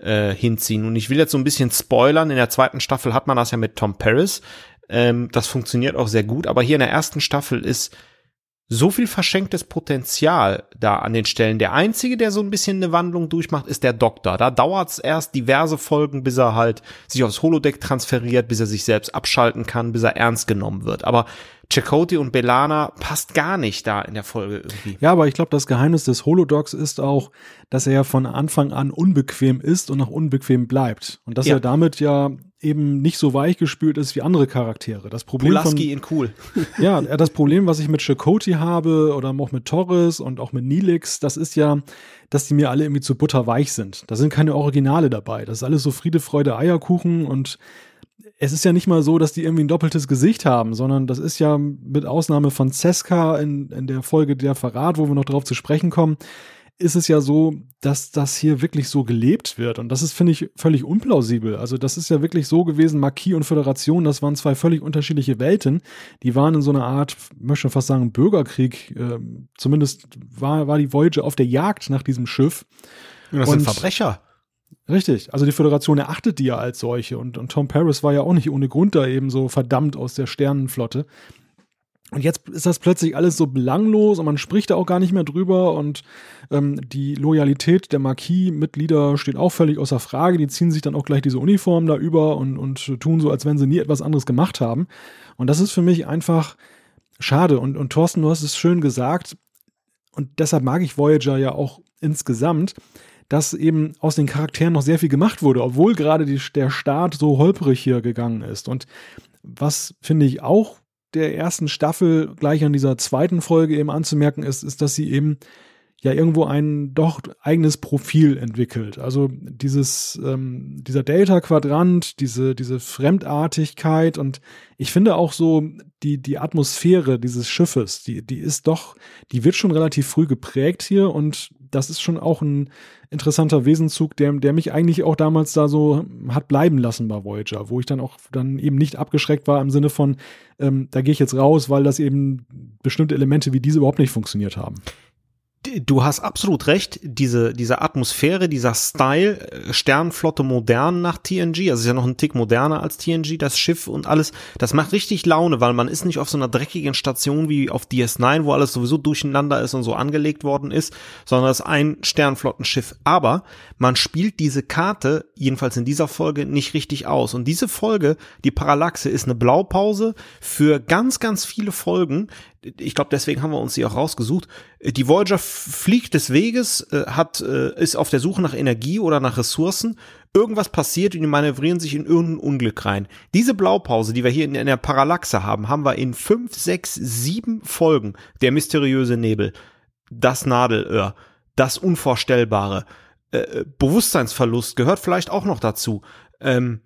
äh, hinziehen. Und ich will jetzt so ein bisschen spoilern. In der zweiten Staffel hat man das ja mit Tom Paris. Ähm, das funktioniert auch sehr gut. Aber hier in der ersten Staffel ist so viel verschenktes Potenzial da an den Stellen. Der einzige, der so ein bisschen eine Wandlung durchmacht, ist der Doktor. Da dauert es erst diverse Folgen, bis er halt sich aufs Holodeck transferiert, bis er sich selbst abschalten kann, bis er ernst genommen wird. Aber Chakotay und Belana passt gar nicht da in der Folge irgendwie. Ja, aber ich glaube, das Geheimnis des Holodogs ist auch, dass er von Anfang an unbequem ist und auch unbequem bleibt. Und dass ja. er damit ja eben nicht so weichgespült ist wie andere Charaktere. Das Problem Pulaski in cool. ja, das Problem, was ich mit Chakotay habe oder auch mit Torres und auch mit Nilix, das ist ja, dass die mir alle irgendwie zu butterweich sind. Da sind keine Originale dabei. Das ist alles so Friede, Freude, Eierkuchen und es ist ja nicht mal so, dass die irgendwie ein doppeltes Gesicht haben, sondern das ist ja mit Ausnahme von Ceska in, in der Folge der Verrat, wo wir noch drauf zu sprechen kommen, ist es ja so, dass das hier wirklich so gelebt wird. Und das ist, finde ich, völlig unplausibel. Also das ist ja wirklich so gewesen, Marquis und Föderation, das waren zwei völlig unterschiedliche Welten. Die waren in so einer Art, möchte fast sagen, Bürgerkrieg. Äh, zumindest war, war die Voyager auf der Jagd nach diesem Schiff. das und, sind Verbrecher. Richtig, also die Föderation erachtet die ja als solche und, und Tom Paris war ja auch nicht ohne Grund da eben so verdammt aus der Sternenflotte. Und jetzt ist das plötzlich alles so belanglos und man spricht da auch gar nicht mehr drüber und ähm, die Loyalität der Marquis-Mitglieder steht auch völlig außer Frage. Die ziehen sich dann auch gleich diese Uniform da über und, und tun so, als wenn sie nie etwas anderes gemacht haben. Und das ist für mich einfach schade. Und, und Thorsten, du hast es schön gesagt. Und deshalb mag ich Voyager ja auch insgesamt dass eben aus den Charakteren noch sehr viel gemacht wurde, obwohl gerade die, der Start so holprig hier gegangen ist. Und was finde ich auch der ersten Staffel gleich an dieser zweiten Folge eben anzumerken ist, ist, dass sie eben ja irgendwo ein doch eigenes Profil entwickelt. Also dieses, ähm, dieser Delta-Quadrant, diese, diese Fremdartigkeit und ich finde auch so die, die Atmosphäre dieses Schiffes, die, die ist doch, die wird schon relativ früh geprägt hier und das ist schon auch ein interessanter Wesenzug, der, der mich eigentlich auch damals da so hat bleiben lassen bei Voyager, wo ich dann auch dann eben nicht abgeschreckt war im Sinne von, ähm, da gehe ich jetzt raus, weil das eben bestimmte Elemente wie diese überhaupt nicht funktioniert haben du hast absolut recht, diese, diese Atmosphäre, dieser Style, äh, Sternflotte modern nach TNG, also ist ja noch ein Tick moderner als TNG, das Schiff und alles, das macht richtig Laune, weil man ist nicht auf so einer dreckigen Station wie auf DS9, wo alles sowieso durcheinander ist und so angelegt worden ist, sondern es ist ein Sternflottenschiff. Aber man spielt diese Karte, jedenfalls in dieser Folge, nicht richtig aus. Und diese Folge, die Parallaxe, ist eine Blaupause für ganz, ganz viele Folgen, ich glaube, deswegen haben wir uns die auch rausgesucht. Die Voyager fliegt des Weges, äh, hat, äh, ist auf der Suche nach Energie oder nach Ressourcen. Irgendwas passiert und die manövrieren sich in irgendein Unglück rein. Diese Blaupause, die wir hier in, in der Parallaxe haben, haben wir in fünf, sechs, sieben Folgen. Der mysteriöse Nebel, das Nadelöhr, das Unvorstellbare, äh, Bewusstseinsverlust gehört vielleicht auch noch dazu. Ähm,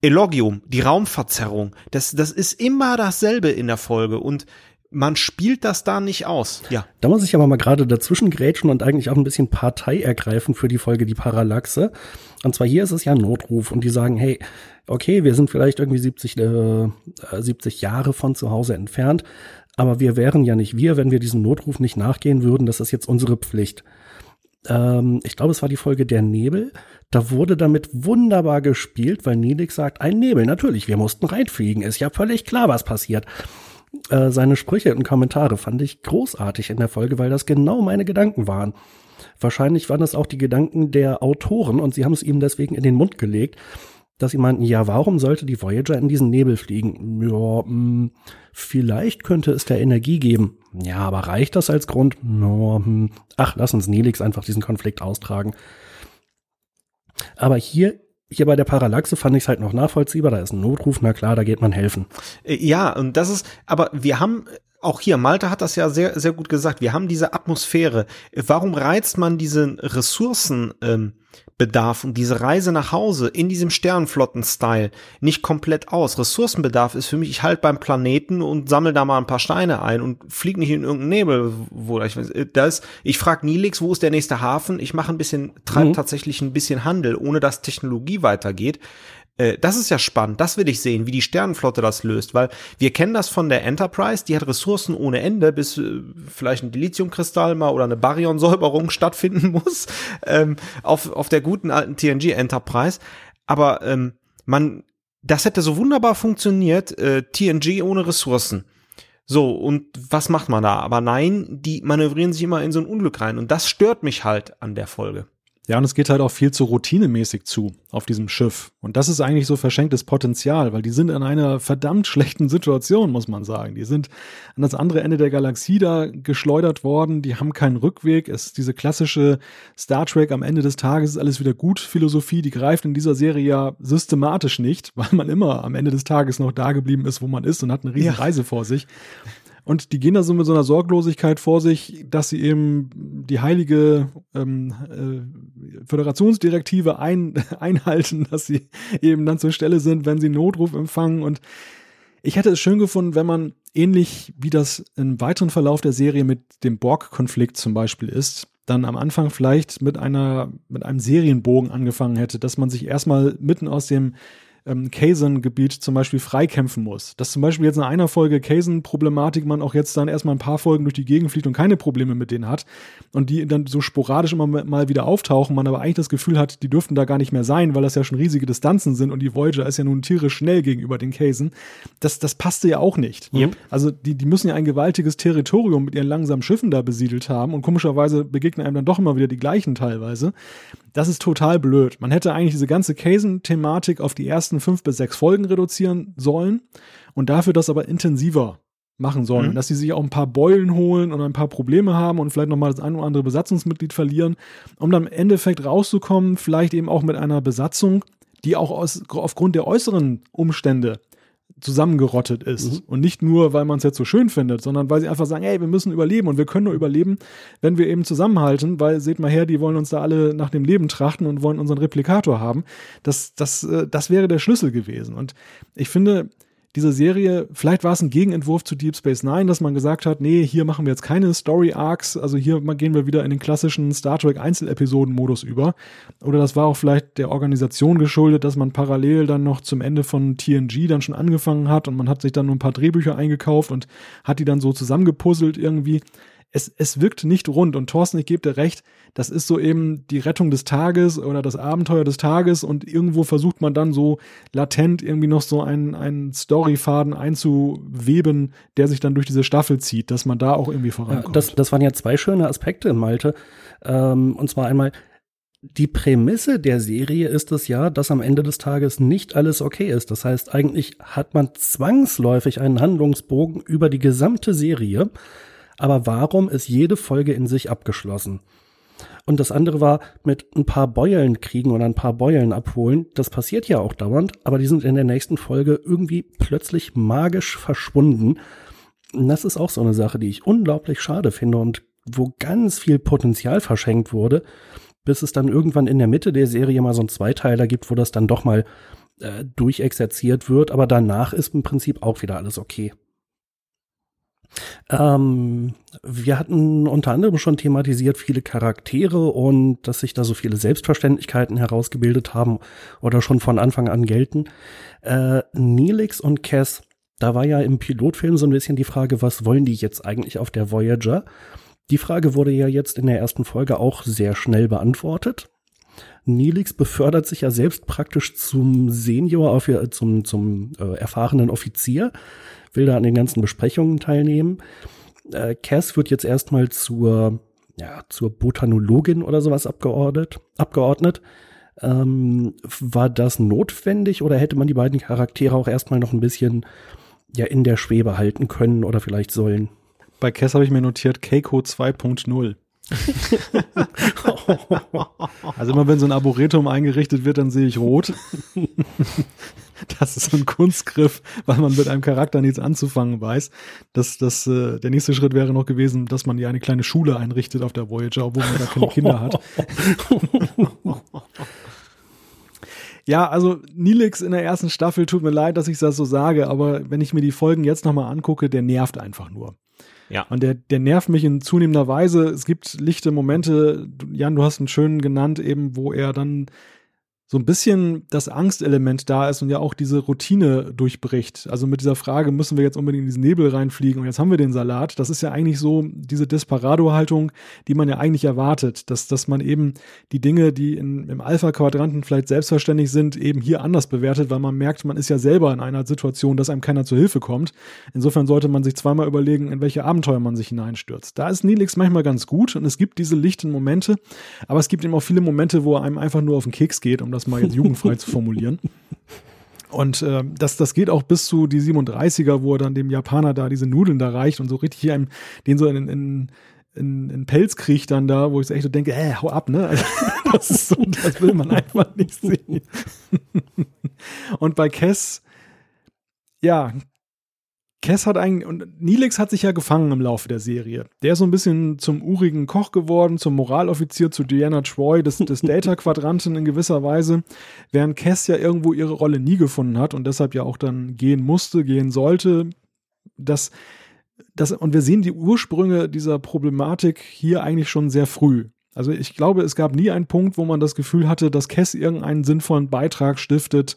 Elogium, die Raumverzerrung, das, das ist immer dasselbe in der Folge und man spielt das da nicht aus. Ja. Da muss ich aber mal gerade dazwischen grätschen und eigentlich auch ein bisschen Partei ergreifen für die Folge Die Parallaxe. Und zwar hier ist es ja ein Notruf und die sagen, hey, okay, wir sind vielleicht irgendwie 70, äh, 70 Jahre von zu Hause entfernt, aber wir wären ja nicht wir, wenn wir diesem Notruf nicht nachgehen würden. Das ist jetzt unsere Pflicht. Ähm, ich glaube, es war die Folge Der Nebel. Da wurde damit wunderbar gespielt, weil Nelix sagt, ein Nebel, natürlich, wir mussten reinfliegen. Ist ja völlig klar, was passiert. Äh, seine Sprüche und Kommentare fand ich großartig in der Folge, weil das genau meine Gedanken waren. Wahrscheinlich waren das auch die Gedanken der Autoren und sie haben es ihm deswegen in den Mund gelegt, dass sie meinten, ja, warum sollte die Voyager in diesen Nebel fliegen? Ja, mh, hm, vielleicht könnte es der Energie geben. Ja, aber reicht das als Grund? No, hm. Ach, lass uns Nelix einfach diesen Konflikt austragen. Aber hier hier bei der Parallaxe fand ich es halt noch nachvollziehbar. Da ist ein Notruf, na klar, da geht man helfen. Äh, ja, und das ist, aber wir haben auch hier, Malte hat das ja sehr, sehr gut gesagt. Wir haben diese Atmosphäre. Warum reizt man diesen Ressourcen, ähm, und diese Reise nach Hause in diesem Sternenflotten-Style nicht komplett aus. Ressourcenbedarf ist für mich, ich halt beim Planeten und sammle da mal ein paar Steine ein und flieg nicht in irgendeinen Nebel, wo ich weiß, da ist, ich frage Nilix, wo ist der nächste Hafen? Ich mache ein bisschen, treibe mhm. tatsächlich ein bisschen Handel, ohne dass Technologie weitergeht. Äh, das ist ja spannend, das will ich sehen, wie die Sternenflotte das löst, weil wir kennen das von der Enterprise, die hat Ressourcen ohne Ende, bis äh, vielleicht ein Dilithiumkristall mal oder eine Baryon-Säuberung stattfinden muss, ähm, auf, auf der guten alten TNG Enterprise. Aber ähm, man, das hätte so wunderbar funktioniert, äh, TNG ohne Ressourcen. So, und was macht man da? Aber nein, die manövrieren sich immer in so ein Unglück rein. Und das stört mich halt an der Folge. Ja, und es geht halt auch viel zu routinemäßig zu auf diesem Schiff. Und das ist eigentlich so verschenktes Potenzial, weil die sind in einer verdammt schlechten Situation, muss man sagen. Die sind an das andere Ende der Galaxie da geschleudert worden, die haben keinen Rückweg. Es ist diese klassische Star Trek am Ende des Tages ist alles wieder gut Philosophie, die greift in dieser Serie ja systematisch nicht, weil man immer am Ende des Tages noch da geblieben ist, wo man ist und hat eine riesige ja. Reise vor sich. Und die gehen da so mit so einer Sorglosigkeit vor sich, dass sie eben die heilige ähm, äh, Föderationsdirektive ein, einhalten, dass sie eben dann zur Stelle sind, wenn sie Notruf empfangen. Und ich hätte es schön gefunden, wenn man ähnlich wie das im weiteren Verlauf der Serie mit dem Borg-Konflikt zum Beispiel ist, dann am Anfang vielleicht mit einer, mit einem Serienbogen angefangen hätte, dass man sich erstmal mitten aus dem ähm, Kazan-Gebiet zum Beispiel freikämpfen muss. Dass zum Beispiel jetzt in einer Folge Kazan-Problematik man auch jetzt dann erstmal ein paar Folgen durch die Gegend fliegt und keine Probleme mit denen hat und die dann so sporadisch immer mal wieder auftauchen, man aber eigentlich das Gefühl hat, die dürften da gar nicht mehr sein, weil das ja schon riesige Distanzen sind und die Voyager ist ja nun tierisch schnell gegenüber den Kazan. Das, das passte ja auch nicht. Yep. Also die, die müssen ja ein gewaltiges Territorium mit ihren langsamen Schiffen da besiedelt haben und komischerweise begegnen einem dann doch immer wieder die gleichen teilweise. Das ist total blöd. Man hätte eigentlich diese ganze Kazan-Thematik auf die ersten fünf bis sechs Folgen reduzieren sollen und dafür das aber intensiver machen sollen. Mhm. Dass sie sich auch ein paar Beulen holen und ein paar Probleme haben und vielleicht nochmal das ein oder andere Besatzungsmitglied verlieren, um dann im Endeffekt rauszukommen, vielleicht eben auch mit einer Besatzung, die auch aus, aufgrund der äußeren Umstände zusammengerottet ist. Mhm. Und nicht nur, weil man es jetzt so schön findet, sondern weil sie einfach sagen, hey, wir müssen überleben und wir können nur überleben, wenn wir eben zusammenhalten, weil seht mal her, die wollen uns da alle nach dem Leben trachten und wollen unseren Replikator haben. Das, das, äh, das wäre der Schlüssel gewesen. Und ich finde, diese Serie, vielleicht war es ein Gegenentwurf zu Deep Space Nine, dass man gesagt hat, nee, hier machen wir jetzt keine Story Arcs, also hier gehen wir wieder in den klassischen Star Trek Einzelepisoden-Modus über. Oder das war auch vielleicht der Organisation geschuldet, dass man parallel dann noch zum Ende von TNG dann schon angefangen hat und man hat sich dann nur ein paar Drehbücher eingekauft und hat die dann so zusammengepuzzelt irgendwie es, es wirkt nicht rund. Und Thorsten, ich gebe dir recht, das ist so eben die Rettung des Tages oder das Abenteuer des Tages und irgendwo versucht man dann so latent irgendwie noch so einen, einen Storyfaden einzuweben, der sich dann durch diese Staffel zieht, dass man da auch irgendwie vorankommt. Ja, das, das waren ja zwei schöne Aspekte in Malte. Ähm, und zwar einmal, die Prämisse der Serie ist es ja, dass am Ende des Tages nicht alles okay ist. Das heißt, eigentlich hat man zwangsläufig einen Handlungsbogen über die gesamte Serie, aber warum ist jede Folge in sich abgeschlossen? Und das andere war mit ein paar Beulen kriegen oder ein paar Beulen abholen. Das passiert ja auch dauernd, aber die sind in der nächsten Folge irgendwie plötzlich magisch verschwunden. Und das ist auch so eine Sache, die ich unglaublich schade finde und wo ganz viel Potenzial verschenkt wurde, bis es dann irgendwann in der Mitte der Serie mal so ein Zweiteiler gibt, wo das dann doch mal äh, durchexerziert wird, aber danach ist im Prinzip auch wieder alles okay. Ähm, wir hatten unter anderem schon thematisiert viele Charaktere und dass sich da so viele Selbstverständlichkeiten herausgebildet haben oder schon von Anfang an gelten. Äh, Neelix und Cass, da war ja im Pilotfilm so ein bisschen die Frage, was wollen die jetzt eigentlich auf der Voyager? Die Frage wurde ja jetzt in der ersten Folge auch sehr schnell beantwortet. Neelix befördert sich ja selbst praktisch zum Senior, auf, zum, zum äh, erfahrenen Offizier will da an den ganzen Besprechungen teilnehmen. Äh, Cass wird jetzt erstmal zur, ja, zur Botanologin oder sowas abgeordnet. abgeordnet. Ähm, war das notwendig oder hätte man die beiden Charaktere auch erstmal noch ein bisschen ja, in der Schwebe halten können oder vielleicht sollen? Bei Cass habe ich mir notiert Keiko 2.0. also immer wenn so ein Arboretum eingerichtet wird, dann sehe ich rot. Das ist so ein Kunstgriff, weil man mit einem Charakter nichts anzufangen weiß. Das, das, äh, der nächste Schritt wäre noch gewesen, dass man ja eine kleine Schule einrichtet auf der Voyager, obwohl man da keine Kinder hat. Ja, also Nilix in der ersten Staffel, tut mir leid, dass ich das so sage, aber wenn ich mir die Folgen jetzt nochmal angucke, der nervt einfach nur. Ja. Und der, der nervt mich in zunehmender Weise. Es gibt lichte Momente, Jan, du hast einen schönen genannt, eben, wo er dann so ein bisschen das Angstelement da ist und ja auch diese Routine durchbricht. Also mit dieser Frage, müssen wir jetzt unbedingt in diesen Nebel reinfliegen und jetzt haben wir den Salat. Das ist ja eigentlich so diese Desperado-Haltung, die man ja eigentlich erwartet, dass, dass man eben die Dinge, die in, im Alpha-Quadranten vielleicht selbstverständlich sind, eben hier anders bewertet, weil man merkt, man ist ja selber in einer Situation, dass einem keiner zu Hilfe kommt. Insofern sollte man sich zweimal überlegen, in welche Abenteuer man sich hineinstürzt. Da ist Nilix manchmal ganz gut und es gibt diese lichten Momente, aber es gibt eben auch viele Momente, wo er einem einfach nur auf den Keks geht, um das mal jetzt jugendfrei zu formulieren. Und äh, das, das geht auch bis zu die 37er, wo er dann dem Japaner da diese Nudeln da reicht und so richtig hier einem, den so in, in, in, in Pelz kriegt dann da, wo ich so echt so denke, äh, hau ab, ne? Also, das ist so, das will man einfach nicht sehen. und bei Kess, ja, Kess hat eigentlich, und Nilix hat sich ja gefangen im Laufe der Serie. Der ist so ein bisschen zum urigen Koch geworden, zum Moraloffizier, zu Diana Troy, des, des Data-Quadranten in gewisser Weise, während Kess ja irgendwo ihre Rolle nie gefunden hat und deshalb ja auch dann gehen musste, gehen sollte. Das, das, und wir sehen die Ursprünge dieser Problematik hier eigentlich schon sehr früh. Also ich glaube, es gab nie einen Punkt, wo man das Gefühl hatte, dass Kess irgendeinen sinnvollen Beitrag stiftet,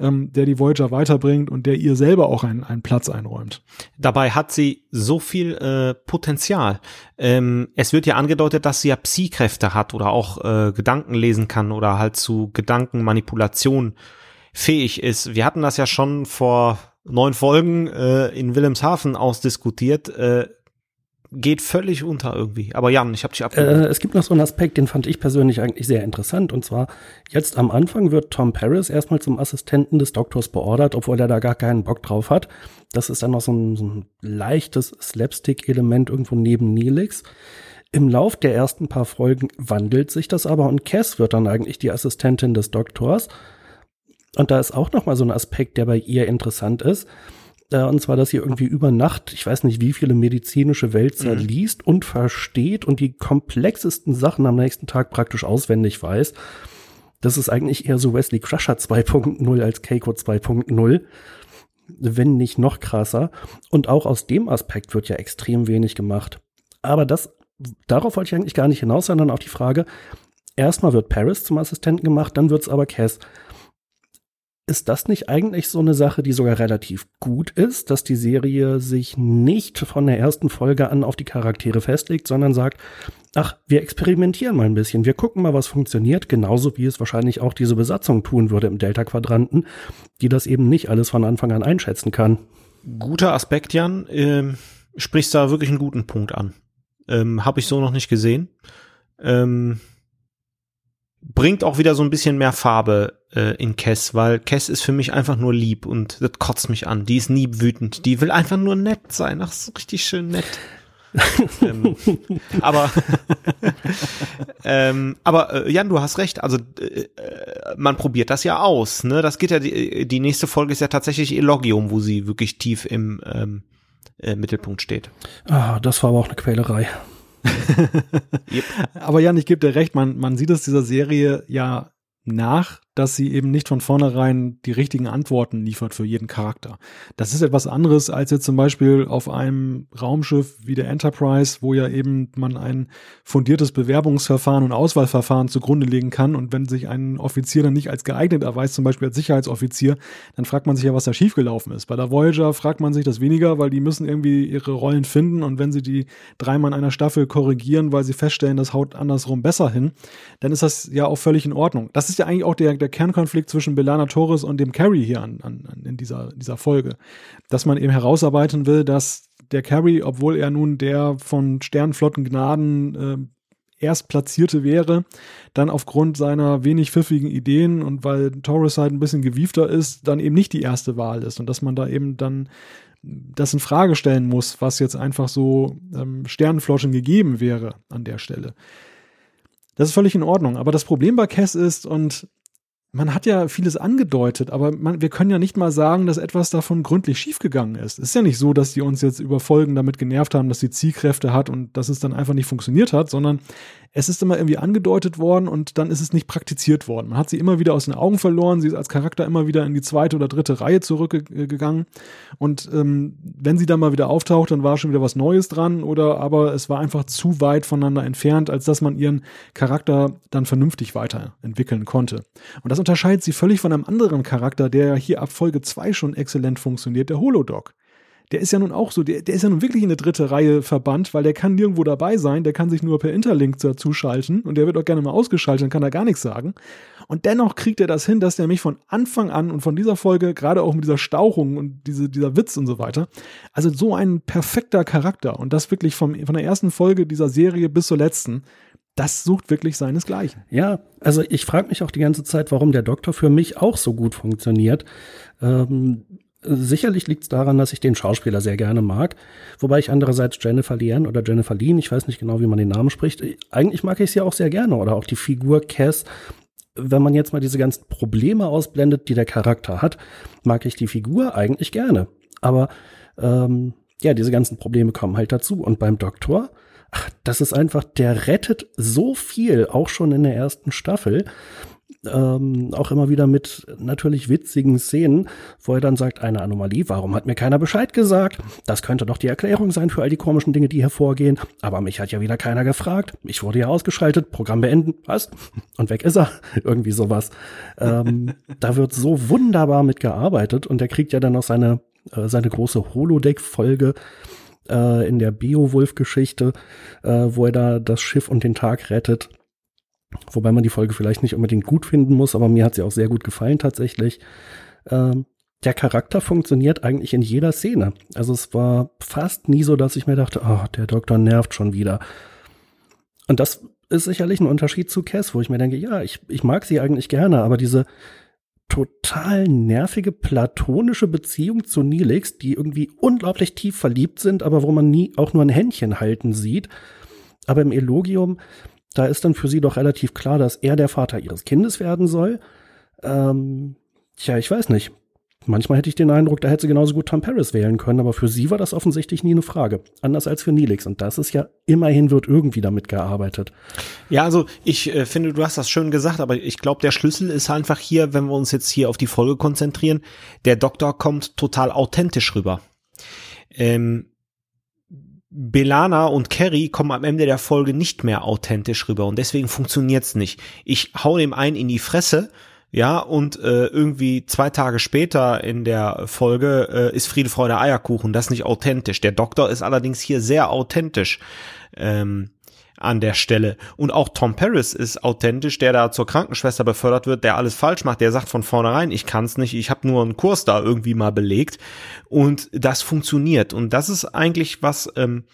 ähm, der die Voyager weiterbringt und der ihr selber auch einen, einen Platz einräumt. Dabei hat sie so viel äh, Potenzial. Ähm, es wird ja angedeutet, dass sie ja Psi-Kräfte hat oder auch äh, Gedanken lesen kann oder halt zu Gedankenmanipulation fähig ist. Wir hatten das ja schon vor neun Folgen äh, in Wilhelmshaven ausdiskutiert. Äh, geht völlig unter irgendwie. Aber Jan, ich habe dich abgeholt. Äh, es gibt noch so einen Aspekt, den fand ich persönlich eigentlich sehr interessant. Und zwar, jetzt am Anfang wird Tom Paris erstmal zum Assistenten des Doktors beordert, obwohl er da gar keinen Bock drauf hat. Das ist dann noch so ein, so ein leichtes Slapstick-Element irgendwo neben Neelix. Im Lauf der ersten paar Folgen wandelt sich das aber und Cass wird dann eigentlich die Assistentin des Doktors. Und da ist auch noch mal so ein Aspekt, der bei ihr interessant ist äh, und zwar, dass sie irgendwie über Nacht, ich weiß nicht, wie viele medizinische Wälzer mhm. liest und versteht und die komplexesten Sachen am nächsten Tag praktisch auswendig weiß. Das ist eigentlich eher so Wesley Crusher 2.0 als Keiko 2.0 wenn nicht noch krasser. Und auch aus dem Aspekt wird ja extrem wenig gemacht. Aber das, darauf wollte ich eigentlich gar nicht hinaus, sondern auf die Frage, erstmal wird Paris zum Assistenten gemacht, dann wird's aber Cass ist das nicht eigentlich so eine Sache, die sogar relativ gut ist, dass die Serie sich nicht von der ersten Folge an auf die Charaktere festlegt, sondern sagt, ach, wir experimentieren mal ein bisschen, wir gucken mal, was funktioniert, genauso wie es wahrscheinlich auch diese Besatzung tun würde im Delta-Quadranten, die das eben nicht alles von Anfang an einschätzen kann. Guter Aspekt, Jan. Ähm, sprichst da wirklich einen guten Punkt an. Ähm, Habe ich so noch nicht gesehen. Ähm, bringt auch wieder so ein bisschen mehr Farbe äh, in Kess, weil Kess ist für mich einfach nur lieb und das kotzt mich an. Die ist nie wütend. Die will einfach nur nett sein. Ach, so richtig schön nett. ähm, aber ähm, aber äh, Jan, du hast recht. Also äh, man probiert das ja aus. Ne, das geht ja. Die, die nächste Folge ist ja tatsächlich Elogium, wo sie wirklich tief im ähm, äh, Mittelpunkt steht. Ah, das war aber auch eine Quälerei yep. Aber Jan, ich gebe dir recht, man, man sieht es dieser Serie ja nach, dass sie eben nicht von vornherein die richtigen Antworten liefert für jeden Charakter. Das ist etwas anderes als jetzt zum Beispiel auf einem Raumschiff wie der Enterprise, wo ja eben man ein fundiertes Bewerbungsverfahren und Auswahlverfahren zugrunde legen kann. Und wenn sich ein Offizier dann nicht als geeignet erweist, zum Beispiel als Sicherheitsoffizier, dann fragt man sich ja, was da schiefgelaufen ist. Bei der Voyager fragt man sich das weniger, weil die müssen irgendwie ihre Rollen finden und wenn sie die dreimal in einer Staffel korrigieren, weil sie feststellen, das haut andersrum besser hin, dann ist das ja auch völlig in Ordnung. Das ist ja eigentlich auch der, der Kernkonflikt zwischen Belana Torres und dem Carrie hier an, an, in dieser, dieser Folge. Dass man eben herausarbeiten will, dass der Carrie, obwohl er nun der von Sternflotten Gnaden äh, Erstplatzierte wäre, dann aufgrund seiner wenig pfiffigen Ideen und weil Torres halt ein bisschen gewiefter ist, dann eben nicht die erste Wahl ist und dass man da eben dann das in Frage stellen muss, was jetzt einfach so ähm, Sternenfloschen gegeben wäre an der Stelle. Das ist völlig in Ordnung. Aber das Problem bei Cass ist, und man hat ja vieles angedeutet, aber man, wir können ja nicht mal sagen, dass etwas davon gründlich schiefgegangen ist. Es ist ja nicht so, dass die uns jetzt über Folgen damit genervt haben, dass sie Zielkräfte hat und dass es dann einfach nicht funktioniert hat, sondern es ist immer irgendwie angedeutet worden und dann ist es nicht praktiziert worden. Man hat sie immer wieder aus den Augen verloren, sie ist als Charakter immer wieder in die zweite oder dritte Reihe zurückgegangen und ähm, wenn sie dann mal wieder auftaucht, dann war schon wieder was Neues dran oder aber es war einfach zu weit voneinander entfernt, als dass man ihren Charakter dann vernünftig weiterentwickeln konnte. Und das unterscheidet sie völlig von einem anderen Charakter, der ja hier ab Folge 2 schon exzellent funktioniert, der Holodoc der ist ja nun auch so, der, der ist ja nun wirklich in eine dritte Reihe verbannt, weil der kann nirgendwo dabei sein, der kann sich nur per Interlink dazuschalten und der wird auch gerne mal ausgeschaltet, dann kann er gar nichts sagen. Und dennoch kriegt er das hin, dass der mich von Anfang an und von dieser Folge, gerade auch mit dieser Stauchung und diese, dieser Witz und so weiter, also so ein perfekter Charakter und das wirklich vom, von der ersten Folge dieser Serie bis zur letzten, das sucht wirklich seinesgleichen. Ja, also ich frage mich auch die ganze Zeit, warum der Doktor für mich auch so gut funktioniert. Ähm, Sicherlich liegt es daran, dass ich den Schauspieler sehr gerne mag, wobei ich andererseits Jennifer Lien oder Jennifer Lean, ich weiß nicht genau, wie man den Namen spricht, eigentlich mag ich sie auch sehr gerne oder auch die Figur Cass. Wenn man jetzt mal diese ganzen Probleme ausblendet, die der Charakter hat, mag ich die Figur eigentlich gerne. Aber ähm, ja, diese ganzen Probleme kommen halt dazu. Und beim Doktor, ach, das ist einfach, der rettet so viel, auch schon in der ersten Staffel ähm, auch immer wieder mit natürlich witzigen Szenen, wo er dann sagt, eine Anomalie, warum hat mir keiner Bescheid gesagt? Das könnte doch die Erklärung sein für all die komischen Dinge, die hervorgehen. Aber mich hat ja wieder keiner gefragt. Ich wurde ja ausgeschaltet, Programm beenden, was? Und weg ist er. Irgendwie sowas. Ähm, da wird so wunderbar mitgearbeitet und er kriegt ja dann noch seine, äh, seine große Holodeck-Folge äh, in der Beowulf-Geschichte, äh, wo er da das Schiff und den Tag rettet. Wobei man die Folge vielleicht nicht unbedingt gut finden muss, aber mir hat sie auch sehr gut gefallen tatsächlich. Ähm, der Charakter funktioniert eigentlich in jeder Szene. Also es war fast nie so, dass ich mir dachte, oh, der Doktor nervt schon wieder. Und das ist sicherlich ein Unterschied zu Cass, wo ich mir denke, ja, ich, ich mag sie eigentlich gerne, aber diese total nervige platonische Beziehung zu Nilix, die irgendwie unglaublich tief verliebt sind, aber wo man nie auch nur ein Händchen halten sieht. Aber im Elogium, da ist dann für sie doch relativ klar, dass er der Vater ihres Kindes werden soll. Ähm, tja, ich weiß nicht. Manchmal hätte ich den Eindruck, da hätte sie genauso gut Tom Paris wählen können, aber für sie war das offensichtlich nie eine Frage. Anders als für Neelix. Und das ist ja, immerhin wird irgendwie damit gearbeitet. Ja, also ich äh, finde, du hast das schön gesagt, aber ich glaube, der Schlüssel ist einfach hier, wenn wir uns jetzt hier auf die Folge konzentrieren, der Doktor kommt total authentisch rüber. Ähm, Belana und Kerry kommen am Ende der Folge nicht mehr authentisch rüber und deswegen funktioniert's nicht. Ich hau dem einen in die Fresse, ja, und äh, irgendwie zwei Tage später in der Folge äh, ist Friede, Freude, Eierkuchen. Das nicht authentisch. Der Doktor ist allerdings hier sehr authentisch. Ähm, an der Stelle. Und auch Tom Paris ist authentisch, der da zur Krankenschwester befördert wird, der alles falsch macht, der sagt von vornherein, ich kann's nicht, ich habe nur einen Kurs da irgendwie mal belegt. Und das funktioniert. Und das ist eigentlich was. Ähm,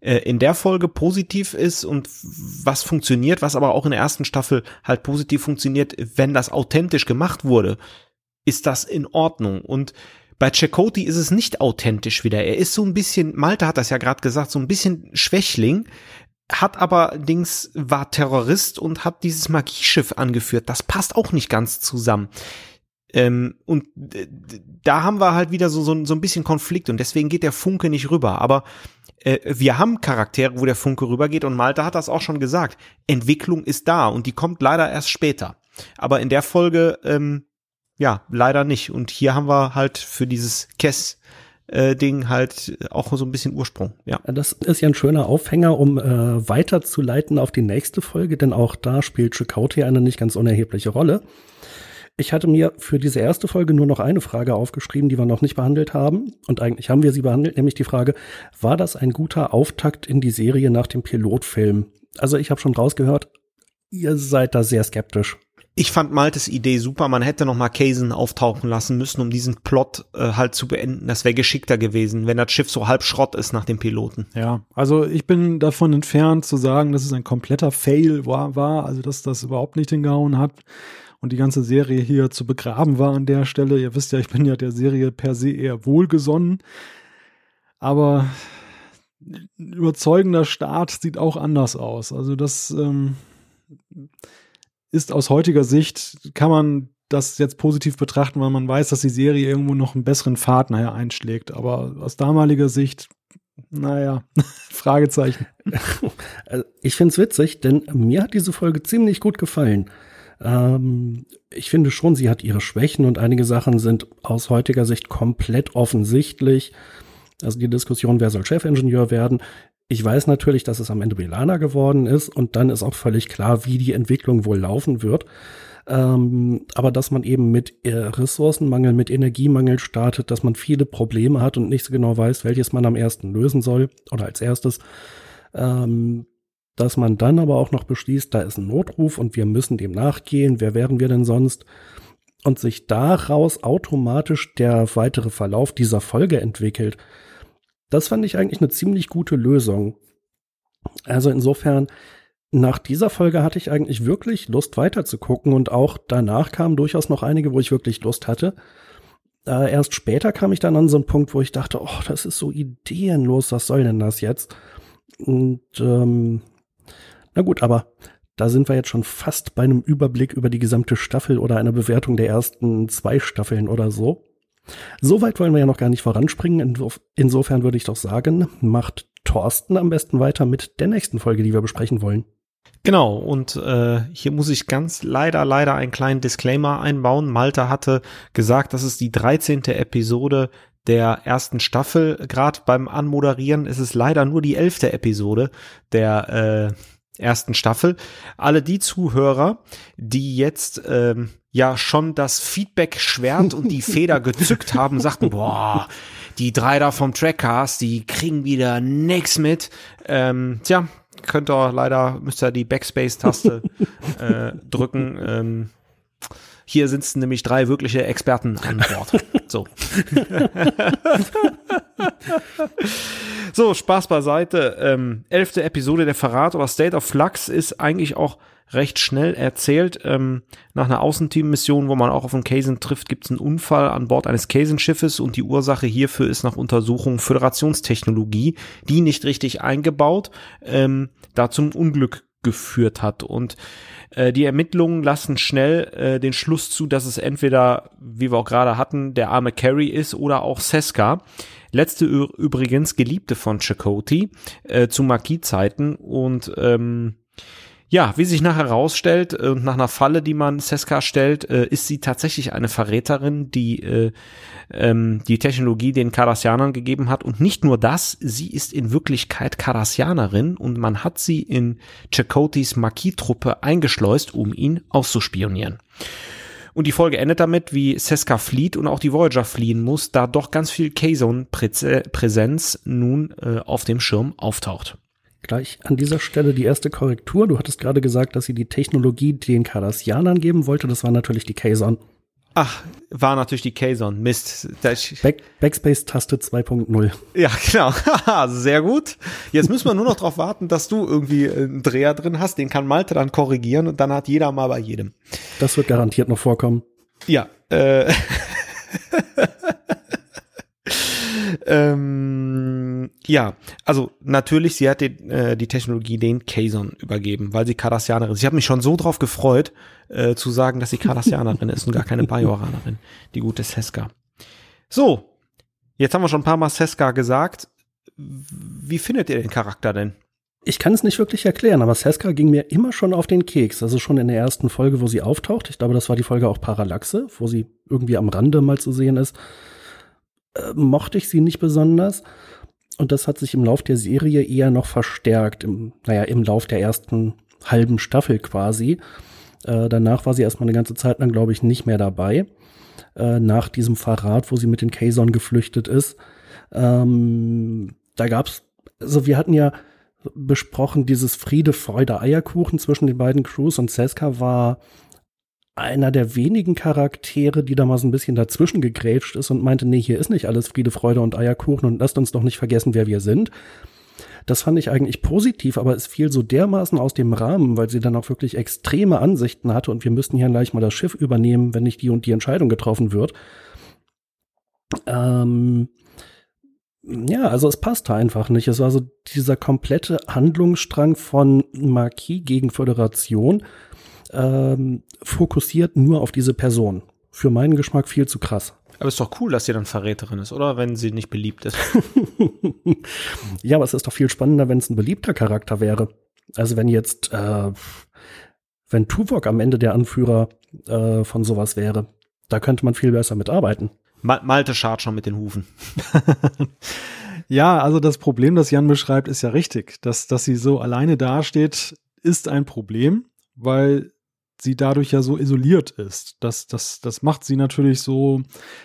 äh, in der Folge positiv ist und was funktioniert, was aber auch in der ersten Staffel halt positiv funktioniert, wenn das authentisch gemacht wurde, ist das in Ordnung. Und bei Chakoti ist es nicht authentisch wieder. Er ist so ein bisschen, Malte hat das ja gerade gesagt, so ein bisschen Schwächling, hat aber Dings war Terrorist und hat dieses Magieschiff angeführt. Das passt auch nicht ganz zusammen. Ähm, und da haben wir halt wieder so, so, so ein bisschen Konflikt und deswegen geht der Funke nicht rüber. Aber äh, wir haben Charaktere, wo der Funke rübergeht und Malte hat das auch schon gesagt. Entwicklung ist da und die kommt leider erst später. Aber in der Folge, ähm, ja, leider nicht. Und hier haben wir halt für dieses Kess äh, Ding halt auch so ein bisschen Ursprung. Ja. Das ist ja ein schöner Aufhänger, um äh, weiterzuleiten auf die nächste Folge, denn auch da spielt Chakotay eine nicht ganz unerhebliche Rolle. Ich hatte mir für diese erste Folge nur noch eine Frage aufgeschrieben, die wir noch nicht behandelt haben. Und eigentlich haben wir sie behandelt, nämlich die Frage, war das ein guter Auftakt in die Serie nach dem Pilotfilm? Also ich habe schon rausgehört, ihr seid da sehr skeptisch. Ich fand Maltes Idee super. Man hätte noch mal Kaysen auftauchen lassen müssen, um diesen Plot äh, halt zu beenden. Das wäre geschickter gewesen, wenn das Schiff so halb Schrott ist nach dem Piloten. Ja, also ich bin davon entfernt zu sagen, dass es ein kompletter Fail war, war also dass das überhaupt nicht hingehauen hat und die ganze Serie hier zu begraben war an der Stelle. Ihr wisst ja, ich bin ja der Serie per se eher wohlgesonnen. Aber ein überzeugender Start sieht auch anders aus. Also das ähm, ist aus heutiger Sicht, kann man das jetzt positiv betrachten, weil man weiß, dass die Serie irgendwo noch einen besseren Pfad nachher einschlägt. Aber aus damaliger Sicht, naja, Fragezeichen. Also, ich finde es witzig, denn mir hat diese Folge ziemlich gut gefallen. Ähm, ich finde schon, sie hat ihre Schwächen und einige Sachen sind aus heutiger Sicht komplett offensichtlich. Also die Diskussion, wer soll Chefingenieur werden, ich weiß natürlich, dass es am Ende Belana geworden ist und dann ist auch völlig klar, wie die Entwicklung wohl laufen wird. Ähm, aber dass man eben mit äh, Ressourcenmangel, mit Energiemangel startet, dass man viele Probleme hat und nicht so genau weiß, welches man am ersten lösen soll oder als erstes. Ähm, dass man dann aber auch noch beschließt, da ist ein Notruf und wir müssen dem nachgehen. Wer wären wir denn sonst? Und sich daraus automatisch der weitere Verlauf dieser Folge entwickelt. Das fand ich eigentlich eine ziemlich gute Lösung. Also insofern, nach dieser Folge hatte ich eigentlich wirklich Lust weiterzugucken und auch danach kamen durchaus noch einige, wo ich wirklich Lust hatte. Äh, erst später kam ich dann an so einen Punkt, wo ich dachte, oh, das ist so ideenlos, was soll denn das jetzt? Und ähm, na gut, aber da sind wir jetzt schon fast bei einem Überblick über die gesamte Staffel oder einer Bewertung der ersten zwei Staffeln oder so. So weit wollen wir ja noch gar nicht voranspringen. Insofern würde ich doch sagen, macht Thorsten am besten weiter mit der nächsten Folge, die wir besprechen wollen. Genau, und äh, hier muss ich ganz leider, leider einen kleinen Disclaimer einbauen. Malte hatte gesagt, das ist die 13. Episode der ersten Staffel. Gerade beim Anmoderieren ist es leider nur die 11. Episode der äh, ersten Staffel. Alle die Zuhörer, die jetzt ähm, ja schon das Feedback-Schwert und die Feder gezückt haben, sagten, boah, die drei da vom Trackcast, die kriegen wieder nix mit. Ähm, tja, könnt ihr leider, müsst ihr die Backspace-Taste äh, drücken. Ähm, hier sitzen nämlich drei wirkliche Experten an Bord. So. so, Spaß beiseite. Ähm, elfte Episode der Verrat oder State of Flux ist eigentlich auch recht schnell erzählt. Ähm, nach einer Außenteam-Mission, wo man auch auf einen Kaysen trifft, gibt es einen Unfall an Bord eines Kaysen-Schiffes und die Ursache hierfür ist nach Untersuchung Föderationstechnologie, die nicht richtig eingebaut, ähm, da zum Unglück geführt hat. Und äh, die Ermittlungen lassen schnell äh, den Schluss zu, dass es entweder, wie wir auch gerade hatten, der arme Carrie ist oder auch Seska. Letzte übrigens Geliebte von Chakotay äh, zu Marquis-Zeiten und ähm, ja, wie sich nachher herausstellt äh, und nach einer Falle, die man Seska stellt, äh, ist sie tatsächlich eine Verräterin, die äh, ähm, die Technologie den Kardassianern gegeben hat. Und nicht nur das, sie ist in Wirklichkeit Kardassianerin und man hat sie in Chakotis Marquis-Truppe eingeschleust, um ihn auszuspionieren. Und die Folge endet damit, wie Seska flieht und auch die Voyager fliehen muss, da doch ganz viel K-Zone-Präsenz nun äh, auf dem Schirm auftaucht. Gleich an dieser Stelle die erste Korrektur. Du hattest gerade gesagt, dass sie die Technologie den Cardassianern geben wollte. Das war natürlich die Kazon. Ach, war natürlich die Kazon. Mist. Back Backspace-Taste 2.0. Ja, genau. Sehr gut. Jetzt müssen wir nur noch darauf warten, dass du irgendwie einen Dreher drin hast. Den kann Malte dann korrigieren und dann hat jeder mal bei jedem. Das wird garantiert noch vorkommen. Ja. Äh ähm, ja, also natürlich, sie hat den, äh, die Technologie den Kazon übergeben, weil sie Cardassianerin ist. Ich habe mich schon so drauf gefreut, äh, zu sagen, dass sie Cardassianerin ist und gar keine Bajoranerin, die gute Seska. So, jetzt haben wir schon ein paar Mal Seska gesagt. Wie findet ihr den Charakter denn? Ich kann es nicht wirklich erklären, aber Seska ging mir immer schon auf den Keks. Also schon in der ersten Folge, wo sie auftaucht. Ich glaube, das war die Folge auch Parallaxe, wo sie irgendwie am Rande mal zu sehen ist. Äh, mochte ich sie nicht besonders. Und das hat sich im Lauf der Serie eher noch verstärkt. Im, naja, im Lauf der ersten halben Staffel quasi. Äh, danach war sie erstmal eine ganze Zeit lang, glaube ich, nicht mehr dabei. Äh, nach diesem Verrat, wo sie mit den Kazon geflüchtet ist. Ähm, da gab's, also wir hatten ja besprochen, dieses Friede, Freude, Eierkuchen zwischen den beiden Crews und Seska war einer der wenigen Charaktere, die da mal so ein bisschen dazwischen gegrätscht ist und meinte, nee, hier ist nicht alles Friede, Freude und Eierkuchen und lasst uns doch nicht vergessen, wer wir sind. Das fand ich eigentlich positiv, aber es fiel so dermaßen aus dem Rahmen, weil sie dann auch wirklich extreme Ansichten hatte und wir müssten hier gleich mal das Schiff übernehmen, wenn nicht die und die Entscheidung getroffen wird. Ähm, ja, also es passte einfach nicht. Es war so dieser komplette Handlungsstrang von Marquis gegen Föderation ähm, fokussiert nur auf diese Person. Für meinen Geschmack viel zu krass. Aber ist doch cool, dass sie dann Verräterin ist, oder? Wenn sie nicht beliebt ist. ja, aber es ist doch viel spannender, wenn es ein beliebter Charakter wäre. Also wenn jetzt, äh, wenn Tuvok am Ende der Anführer äh, von sowas wäre, da könnte man viel besser mitarbeiten. Malte schart schon mit den Hufen. ja, also das Problem, das Jan beschreibt, ist ja richtig. Dass, dass sie so alleine dasteht, ist ein Problem, weil sie dadurch ja so isoliert ist. Das, das, das macht sie natürlich so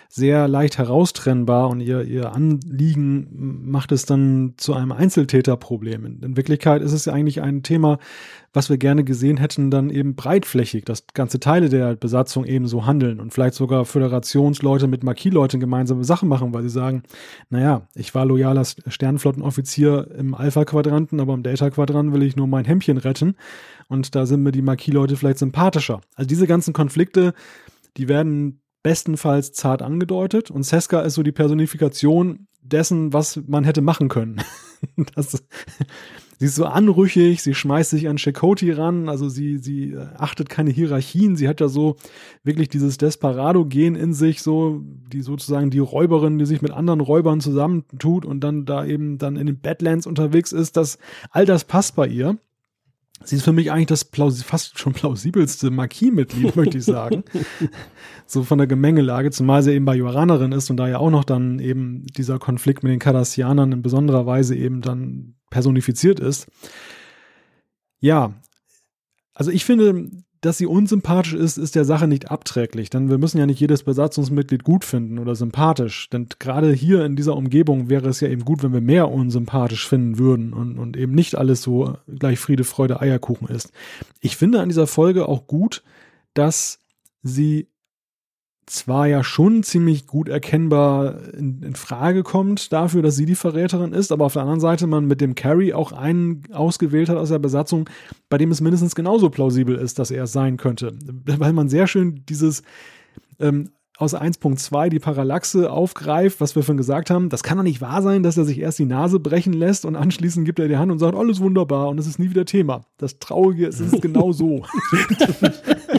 sehr leicht heraustrennbar und ihr, ihr Anliegen macht es dann zu einem Einzeltäterproblem. In, in Wirklichkeit ist es ja eigentlich ein Thema, was wir gerne gesehen hätten, dann eben breitflächig, dass ganze Teile der Besatzung eben so handeln und vielleicht sogar Föderationsleute mit Marquis-Leuten gemeinsame Sachen machen, weil sie sagen, naja, ich war loyaler Sternenflottenoffizier im Alpha-Quadranten, aber im Delta-Quadranten will ich nur mein Hemdchen retten und da sind mir die Marquis-Leute vielleicht sympathischer. Also diese ganzen Konflikte, die werden bestenfalls zart angedeutet und Seska ist so die Personifikation dessen, was man hätte machen können. das, sie ist so anrüchig, sie schmeißt sich an Chakoti ran, also sie, sie äh, achtet keine Hierarchien, sie hat ja so wirklich dieses Desperado-Gen in sich, so, die sozusagen die Räuberin, die sich mit anderen Räubern zusammentut und dann da eben dann in den Badlands unterwegs ist, das, all das passt bei ihr. Sie ist für mich eigentlich das fast schon plausibelste Marquis-Mitglied, möchte ich sagen. so von der Gemengelage, zumal sie eben bei Joranerin ist und da ja auch noch dann eben dieser Konflikt mit den Cardassianern in besonderer Weise eben dann personifiziert ist. Ja, also ich finde, dass sie unsympathisch ist, ist der Sache nicht abträglich, denn wir müssen ja nicht jedes Besatzungsmitglied gut finden oder sympathisch. Denn gerade hier in dieser Umgebung wäre es ja eben gut, wenn wir mehr unsympathisch finden würden und, und eben nicht alles so gleich Friede, Freude, Eierkuchen ist. Ich finde an dieser Folge auch gut, dass sie zwar ja schon ziemlich gut erkennbar in, in, Frage kommt dafür, dass sie die Verräterin ist, aber auf der anderen Seite man mit dem Carrie auch einen ausgewählt hat aus der Besatzung, bei dem es mindestens genauso plausibel ist, dass er es sein könnte. Weil man sehr schön dieses ähm, aus 1.2 die Parallaxe aufgreift, was wir schon gesagt haben. Das kann doch nicht wahr sein, dass er sich erst die Nase brechen lässt und anschließend gibt er die Hand und sagt, alles wunderbar und es ist nie wieder Thema. Das Traurige ist, es ist genau so.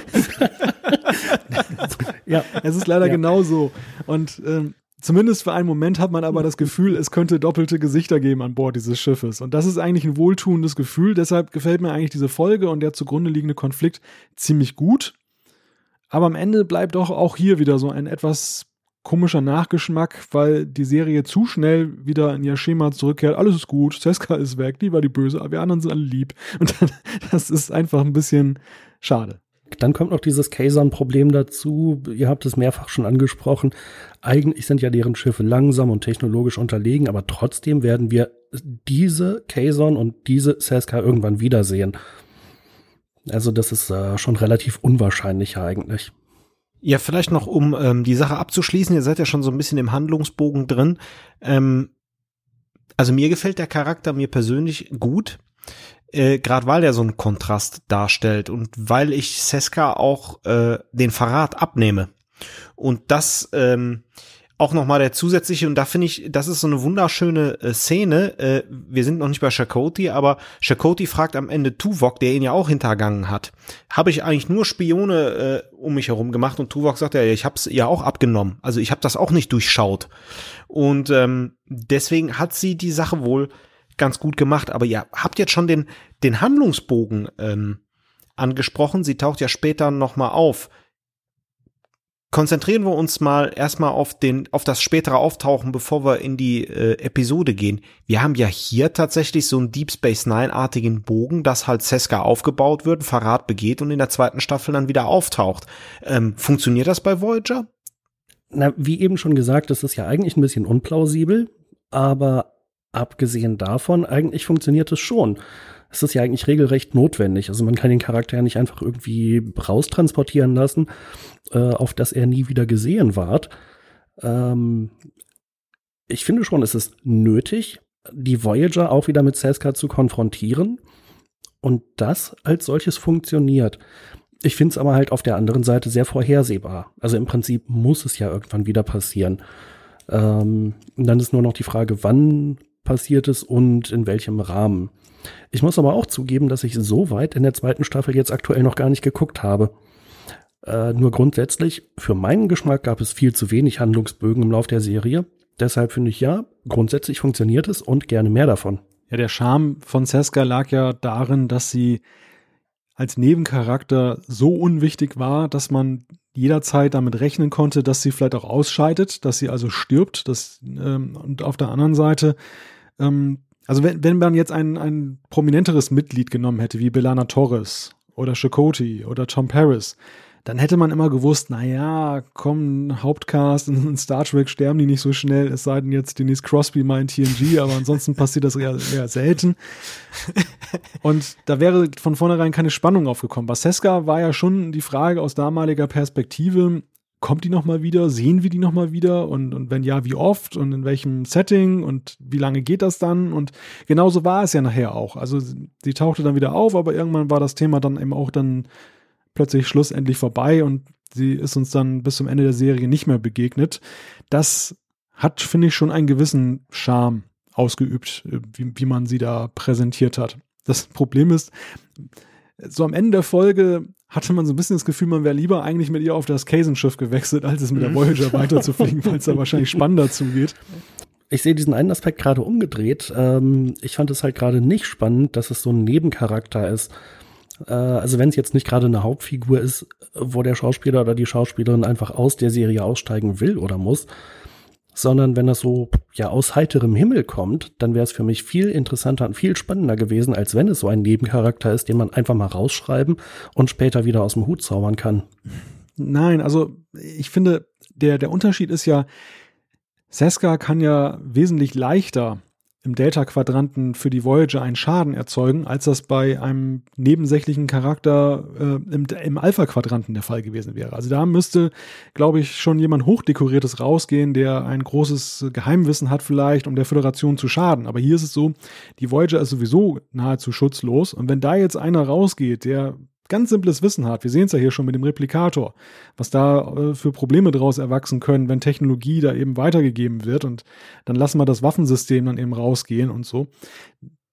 ja, es ist leider ja. genau so. Und ähm, Zumindest für einen Moment hat man aber das Gefühl, es könnte doppelte Gesichter geben an Bord dieses Schiffes. Und das ist eigentlich ein wohltuendes Gefühl. Deshalb gefällt mir eigentlich diese Folge und der zugrunde liegende Konflikt ziemlich gut. Aber am Ende bleibt doch auch hier wieder so ein etwas komischer Nachgeschmack, weil die Serie zu schnell wieder in ihr Schema zurückkehrt. Alles ist gut, Seska ist weg, die war die Böse, aber wir anderen sind alle lieb. Und dann, das ist einfach ein bisschen schade. Dann kommt noch dieses Kazon-Problem dazu. Ihr habt es mehrfach schon angesprochen. Eigentlich sind ja deren Schiffe langsam und technologisch unterlegen, aber trotzdem werden wir diese Kazon und diese Seska irgendwann wiedersehen. Also das ist äh, schon relativ unwahrscheinlich eigentlich. Ja, vielleicht noch, um ähm, die Sache abzuschließen, ihr seid ja schon so ein bisschen im Handlungsbogen drin. Ähm, also mir gefällt der Charakter mir persönlich gut äh, gerade weil er so einen Kontrast darstellt und weil ich Seska auch äh, den Verrat abnehme. Und das ähm, auch nochmal der zusätzliche, und da finde ich, das ist so eine wunderschöne äh, Szene. Äh, wir sind noch nicht bei Shakoti, aber Shakoti fragt am Ende Tuvok, der ihn ja auch hintergangen hat. Habe ich eigentlich nur Spione äh, um mich herum gemacht? Und Tuvok sagt ja, ich habe es ja auch abgenommen. Also ich habe das auch nicht durchschaut. Und ähm, deswegen hat sie die Sache wohl ganz gut gemacht. Aber ihr habt jetzt schon den, den Handlungsbogen ähm, angesprochen. Sie taucht ja später nochmal auf konzentrieren wir uns mal erstmal auf den, auf das spätere Auftauchen, bevor wir in die äh, Episode gehen. Wir haben ja hier tatsächlich so einen Deep Space Nine-artigen Bogen, dass halt Seska aufgebaut wird, Verrat begeht und in der zweiten Staffel dann wieder auftaucht. Ähm, funktioniert das bei Voyager? Na, wie eben schon gesagt, das ist ja eigentlich ein bisschen unplausibel, aber abgesehen davon, eigentlich funktioniert es schon es ist ja eigentlich regelrecht notwendig. Also man kann den Charakter ja nicht einfach irgendwie raustransportieren lassen, äh, auf dass er nie wieder gesehen ward. Ähm, ich finde schon, es ist nötig, die Voyager auch wieder mit Seska zu konfrontieren. Und das als solches funktioniert. Ich finde es aber halt auf der anderen Seite sehr vorhersehbar. Also im Prinzip muss es ja irgendwann wieder passieren. Ähm, dann ist nur noch die Frage, wann passiert es und in welchem Rahmen. Ich muss aber auch zugeben, dass ich so weit in der zweiten Staffel jetzt aktuell noch gar nicht geguckt habe. Äh, nur grundsätzlich, für meinen Geschmack gab es viel zu wenig Handlungsbögen im Lauf der Serie. Deshalb finde ich ja, grundsätzlich funktioniert es und gerne mehr davon. Ja, der Charme von Seska lag ja darin, dass sie als Nebencharakter so unwichtig war, dass man jederzeit damit rechnen konnte, dass sie vielleicht auch ausscheidet, dass sie also stirbt. Das, ähm, und auf der anderen Seite ähm, also wenn, wenn man jetzt ein, ein prominenteres Mitglied genommen hätte, wie Belana Torres oder Chakoti oder Tom Paris, dann hätte man immer gewusst, naja, komm, Hauptcast in Star Trek sterben die nicht so schnell, es sei denn jetzt Denise Crosby mal in TNG, aber ansonsten passiert das eher, eher selten. Und da wäre von vornherein keine Spannung aufgekommen. Bei Seska war ja schon die Frage aus damaliger Perspektive, kommt die nochmal wieder? Sehen wir die nochmal wieder? Und, und wenn ja, wie oft und in welchem Setting und wie lange geht das dann? Und genauso war es ja nachher auch. Also sie tauchte dann wieder auf, aber irgendwann war das Thema dann eben auch dann plötzlich schlussendlich vorbei und sie ist uns dann bis zum Ende der Serie nicht mehr begegnet. Das hat, finde ich, schon einen gewissen Charme ausgeübt, wie, wie man sie da präsentiert hat. Das Problem ist, so am Ende der Folge hatte man so ein bisschen das Gefühl, man wäre lieber eigentlich mit ihr auf das Kazenschiff gewechselt, als es mit der mhm. Voyager weiterzufliegen, weil es da wahrscheinlich spannender zugeht. Ich sehe diesen einen Aspekt gerade umgedreht. Ähm, ich fand es halt gerade nicht spannend, dass es so ein Nebencharakter ist. Äh, also wenn es jetzt nicht gerade eine Hauptfigur ist, wo der Schauspieler oder die Schauspielerin einfach aus der Serie aussteigen will oder muss, sondern wenn das so ja aus heiterem Himmel kommt, dann wäre es für mich viel interessanter und viel spannender gewesen, als wenn es so ein Nebencharakter ist, den man einfach mal rausschreiben und später wieder aus dem Hut zaubern kann. Nein, also ich finde, der, der Unterschied ist ja, Seska kann ja wesentlich leichter im Delta-Quadranten für die Voyager einen Schaden erzeugen, als das bei einem nebensächlichen Charakter äh, im, im Alpha-Quadranten der Fall gewesen wäre. Also da müsste, glaube ich, schon jemand Hochdekoriertes rausgehen, der ein großes Geheimwissen hat vielleicht, um der Föderation zu schaden. Aber hier ist es so, die Voyager ist sowieso nahezu schutzlos. Und wenn da jetzt einer rausgeht, der ganz simples Wissen hat. Wir sehen es ja hier schon mit dem Replikator, was da äh, für Probleme daraus erwachsen können, wenn Technologie da eben weitergegeben wird und dann lassen wir das Waffensystem dann eben rausgehen und so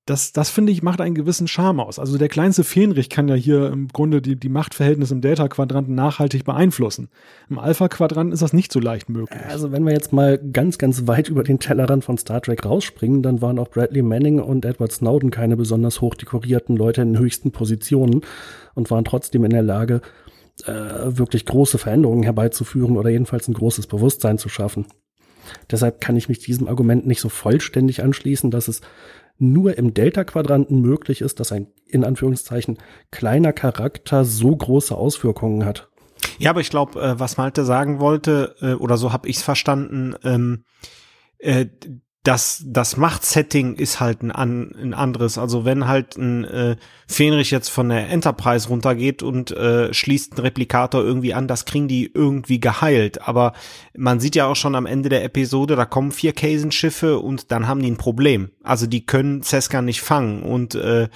das, das finde ich, macht einen gewissen Charme aus. Also der kleinste Fähnrich kann ja hier im Grunde die, die Machtverhältnisse im Delta-Quadranten nachhaltig beeinflussen. Im Alpha-Quadranten ist das nicht so leicht möglich. Also wenn wir jetzt mal ganz, ganz weit über den Tellerrand von Star Trek rausspringen, dann waren auch Bradley Manning und Edward Snowden keine besonders hochdekorierten Leute in höchsten Positionen und waren trotzdem in der Lage, äh, wirklich große Veränderungen herbeizuführen oder jedenfalls ein großes Bewusstsein zu schaffen. Deshalb kann ich mich diesem Argument nicht so vollständig anschließen, dass es nur im Delta-Quadranten möglich ist, dass ein in Anführungszeichen kleiner Charakter so große Auswirkungen hat. Ja, aber ich glaube, äh, was Malte sagen wollte, äh, oder so habe ich es verstanden, ähm, äh, das, das Machtsetting ist halt ein, an, ein anderes. Also wenn halt ein äh, Fenrich jetzt von der Enterprise runtergeht und äh, schließt einen Replikator irgendwie an, das kriegen die irgendwie geheilt. Aber man sieht ja auch schon am Ende der Episode, da kommen vier Kaisen-Schiffe und dann haben die ein Problem. Also die können Seska nicht fangen und äh,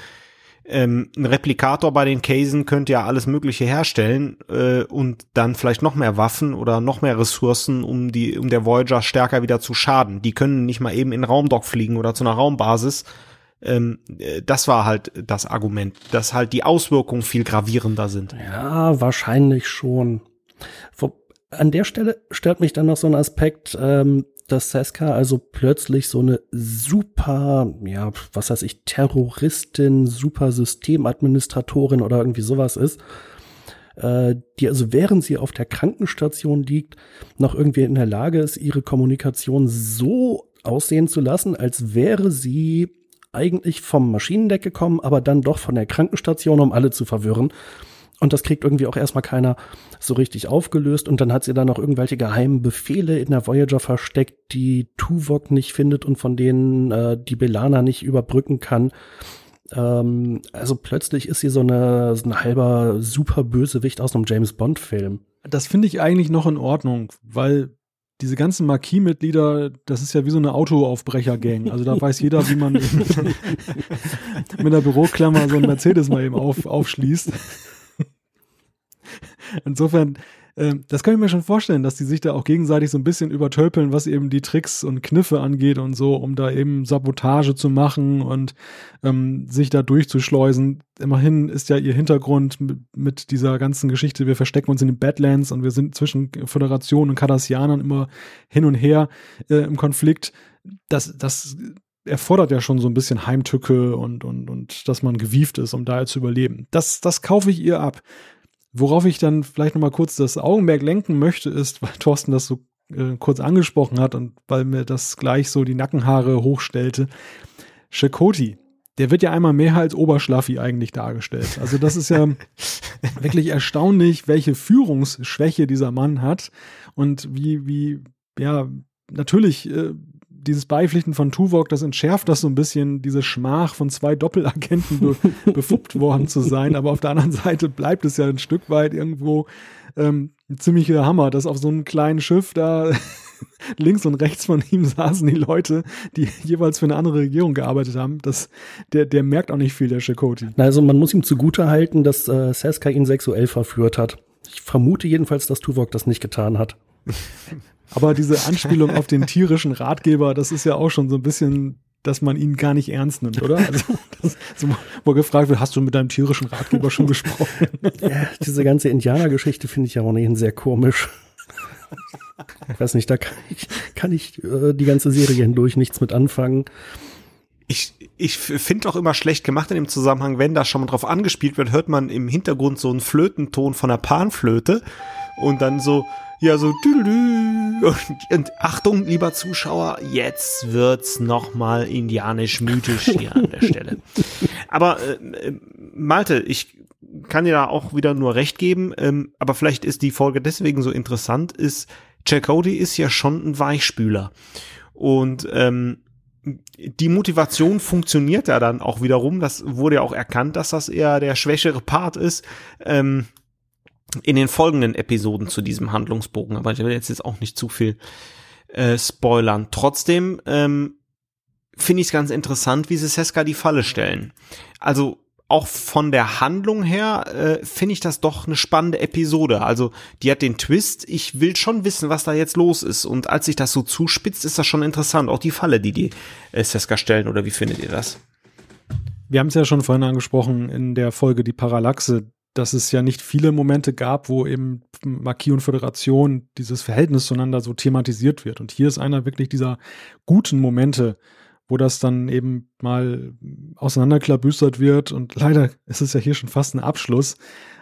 ähm, ein Replikator bei den Casen könnte ja alles Mögliche herstellen äh, und dann vielleicht noch mehr Waffen oder noch mehr Ressourcen, um die, um der Voyager stärker wieder zu schaden. Die können nicht mal eben in Raumdock fliegen oder zu einer Raumbasis. Ähm, äh, das war halt das Argument, dass halt die Auswirkungen viel gravierender sind. Ja, wahrscheinlich schon. An der Stelle stört mich dann noch so ein Aspekt, ähm, dass Seska also plötzlich so eine super, ja, was weiß ich, Terroristin, super Systemadministratorin oder irgendwie sowas ist, äh, die also während sie auf der Krankenstation liegt, noch irgendwie in der Lage ist, ihre Kommunikation so aussehen zu lassen, als wäre sie eigentlich vom Maschinendeck gekommen, aber dann doch von der Krankenstation, um alle zu verwirren. Und das kriegt irgendwie auch erstmal keiner so richtig aufgelöst. Und dann hat sie dann noch irgendwelche geheimen Befehle in der Voyager versteckt, die Tuvok nicht findet und von denen äh, die Belana nicht überbrücken kann. Ähm, also plötzlich ist sie so eine, so ein halber super Bösewicht aus einem James Bond-Film. Das finde ich eigentlich noch in Ordnung, weil diese ganzen Marquis-Mitglieder, das ist ja wie so eine Autoaufbrecher-Gang. Also da weiß jeder, wie man mit einer Büroklammer so ein Mercedes mal eben auf, aufschließt. Insofern, äh, das kann ich mir schon vorstellen, dass die sich da auch gegenseitig so ein bisschen übertölpeln, was eben die Tricks und Kniffe angeht und so, um da eben Sabotage zu machen und ähm, sich da durchzuschleusen. Immerhin ist ja ihr Hintergrund mit, mit, dieser ganzen Geschichte, wir verstecken uns in den Badlands und wir sind zwischen Föderation und Cardassianern immer hin und her äh, im Konflikt. Das, das erfordert ja schon so ein bisschen Heimtücke und, und, und dass man gewieft ist, um da zu überleben. Das, das kaufe ich ihr ab. Worauf ich dann vielleicht noch mal kurz das Augenmerk lenken möchte, ist, weil Thorsten das so äh, kurz angesprochen hat und weil mir das gleich so die Nackenhaare hochstellte. Chakoti, der wird ja einmal mehr als Oberschlaffi eigentlich dargestellt. Also das ist ja wirklich erstaunlich, welche Führungsschwäche dieser Mann hat und wie, wie, ja, natürlich äh, dieses Beipflichten von Tuvok, das entschärft das so ein bisschen, diese Schmach von zwei Doppelagenten be befuppt worden zu sein. Aber auf der anderen Seite bleibt es ja ein Stück weit irgendwo ähm, ein ziemlicher Hammer, dass auf so einem kleinen Schiff da links und rechts von ihm saßen die Leute, die jeweils für eine andere Regierung gearbeitet haben. Das, der, der merkt auch nicht viel, der Chakoti. Also man muss ihm zugute halten, dass äh, Seska ihn sexuell verführt hat. Ich vermute jedenfalls, dass Tuvok das nicht getan hat. Aber diese Anspielung auf den tierischen Ratgeber, das ist ja auch schon so ein bisschen, dass man ihn gar nicht ernst nimmt, oder? Also, das, so, wo gefragt wird, hast du mit deinem tierischen Ratgeber schon gesprochen? Ja, diese ganze Indianergeschichte finde ich ja ohnehin sehr komisch. Ich weiß nicht, da kann ich, kann ich äh, die ganze Serie hindurch nichts mit anfangen. Ich, ich finde auch immer schlecht gemacht in dem Zusammenhang, wenn da schon mal drauf angespielt wird, hört man im Hintergrund so einen Flötenton von der Panflöte und dann so, ja, so und, und Achtung, lieber Zuschauer, jetzt wird's nochmal indianisch mythisch hier an der Stelle. Aber äh, Malte, ich kann dir da auch wieder nur recht geben, ähm, aber vielleicht ist die Folge deswegen so interessant, ist, Jack Cody ist ja schon ein Weichspüler. Und ähm, die Motivation funktioniert ja dann auch wiederum. Das wurde ja auch erkannt, dass das eher der schwächere Part ist. Ähm, in den folgenden Episoden zu diesem Handlungsbogen, aber ich will jetzt, jetzt auch nicht zu viel äh, spoilern. Trotzdem ähm, finde ich es ganz interessant, wie sie Seska die Falle stellen. Also auch von der Handlung her äh, finde ich das doch eine spannende Episode. Also die hat den Twist, ich will schon wissen, was da jetzt los ist. Und als sich das so zuspitzt, ist das schon interessant. Auch die Falle, die die äh, Seska stellen, oder wie findet ihr das? Wir haben es ja schon vorhin angesprochen in der Folge Die Parallaxe, dass es ja nicht viele Momente gab, wo eben Marquis und Föderation dieses Verhältnis zueinander so thematisiert wird. Und hier ist einer wirklich dieser guten Momente, wo das dann eben mal auseinanderklabüstert wird. Und leider ist es ja hier schon fast ein Abschluss.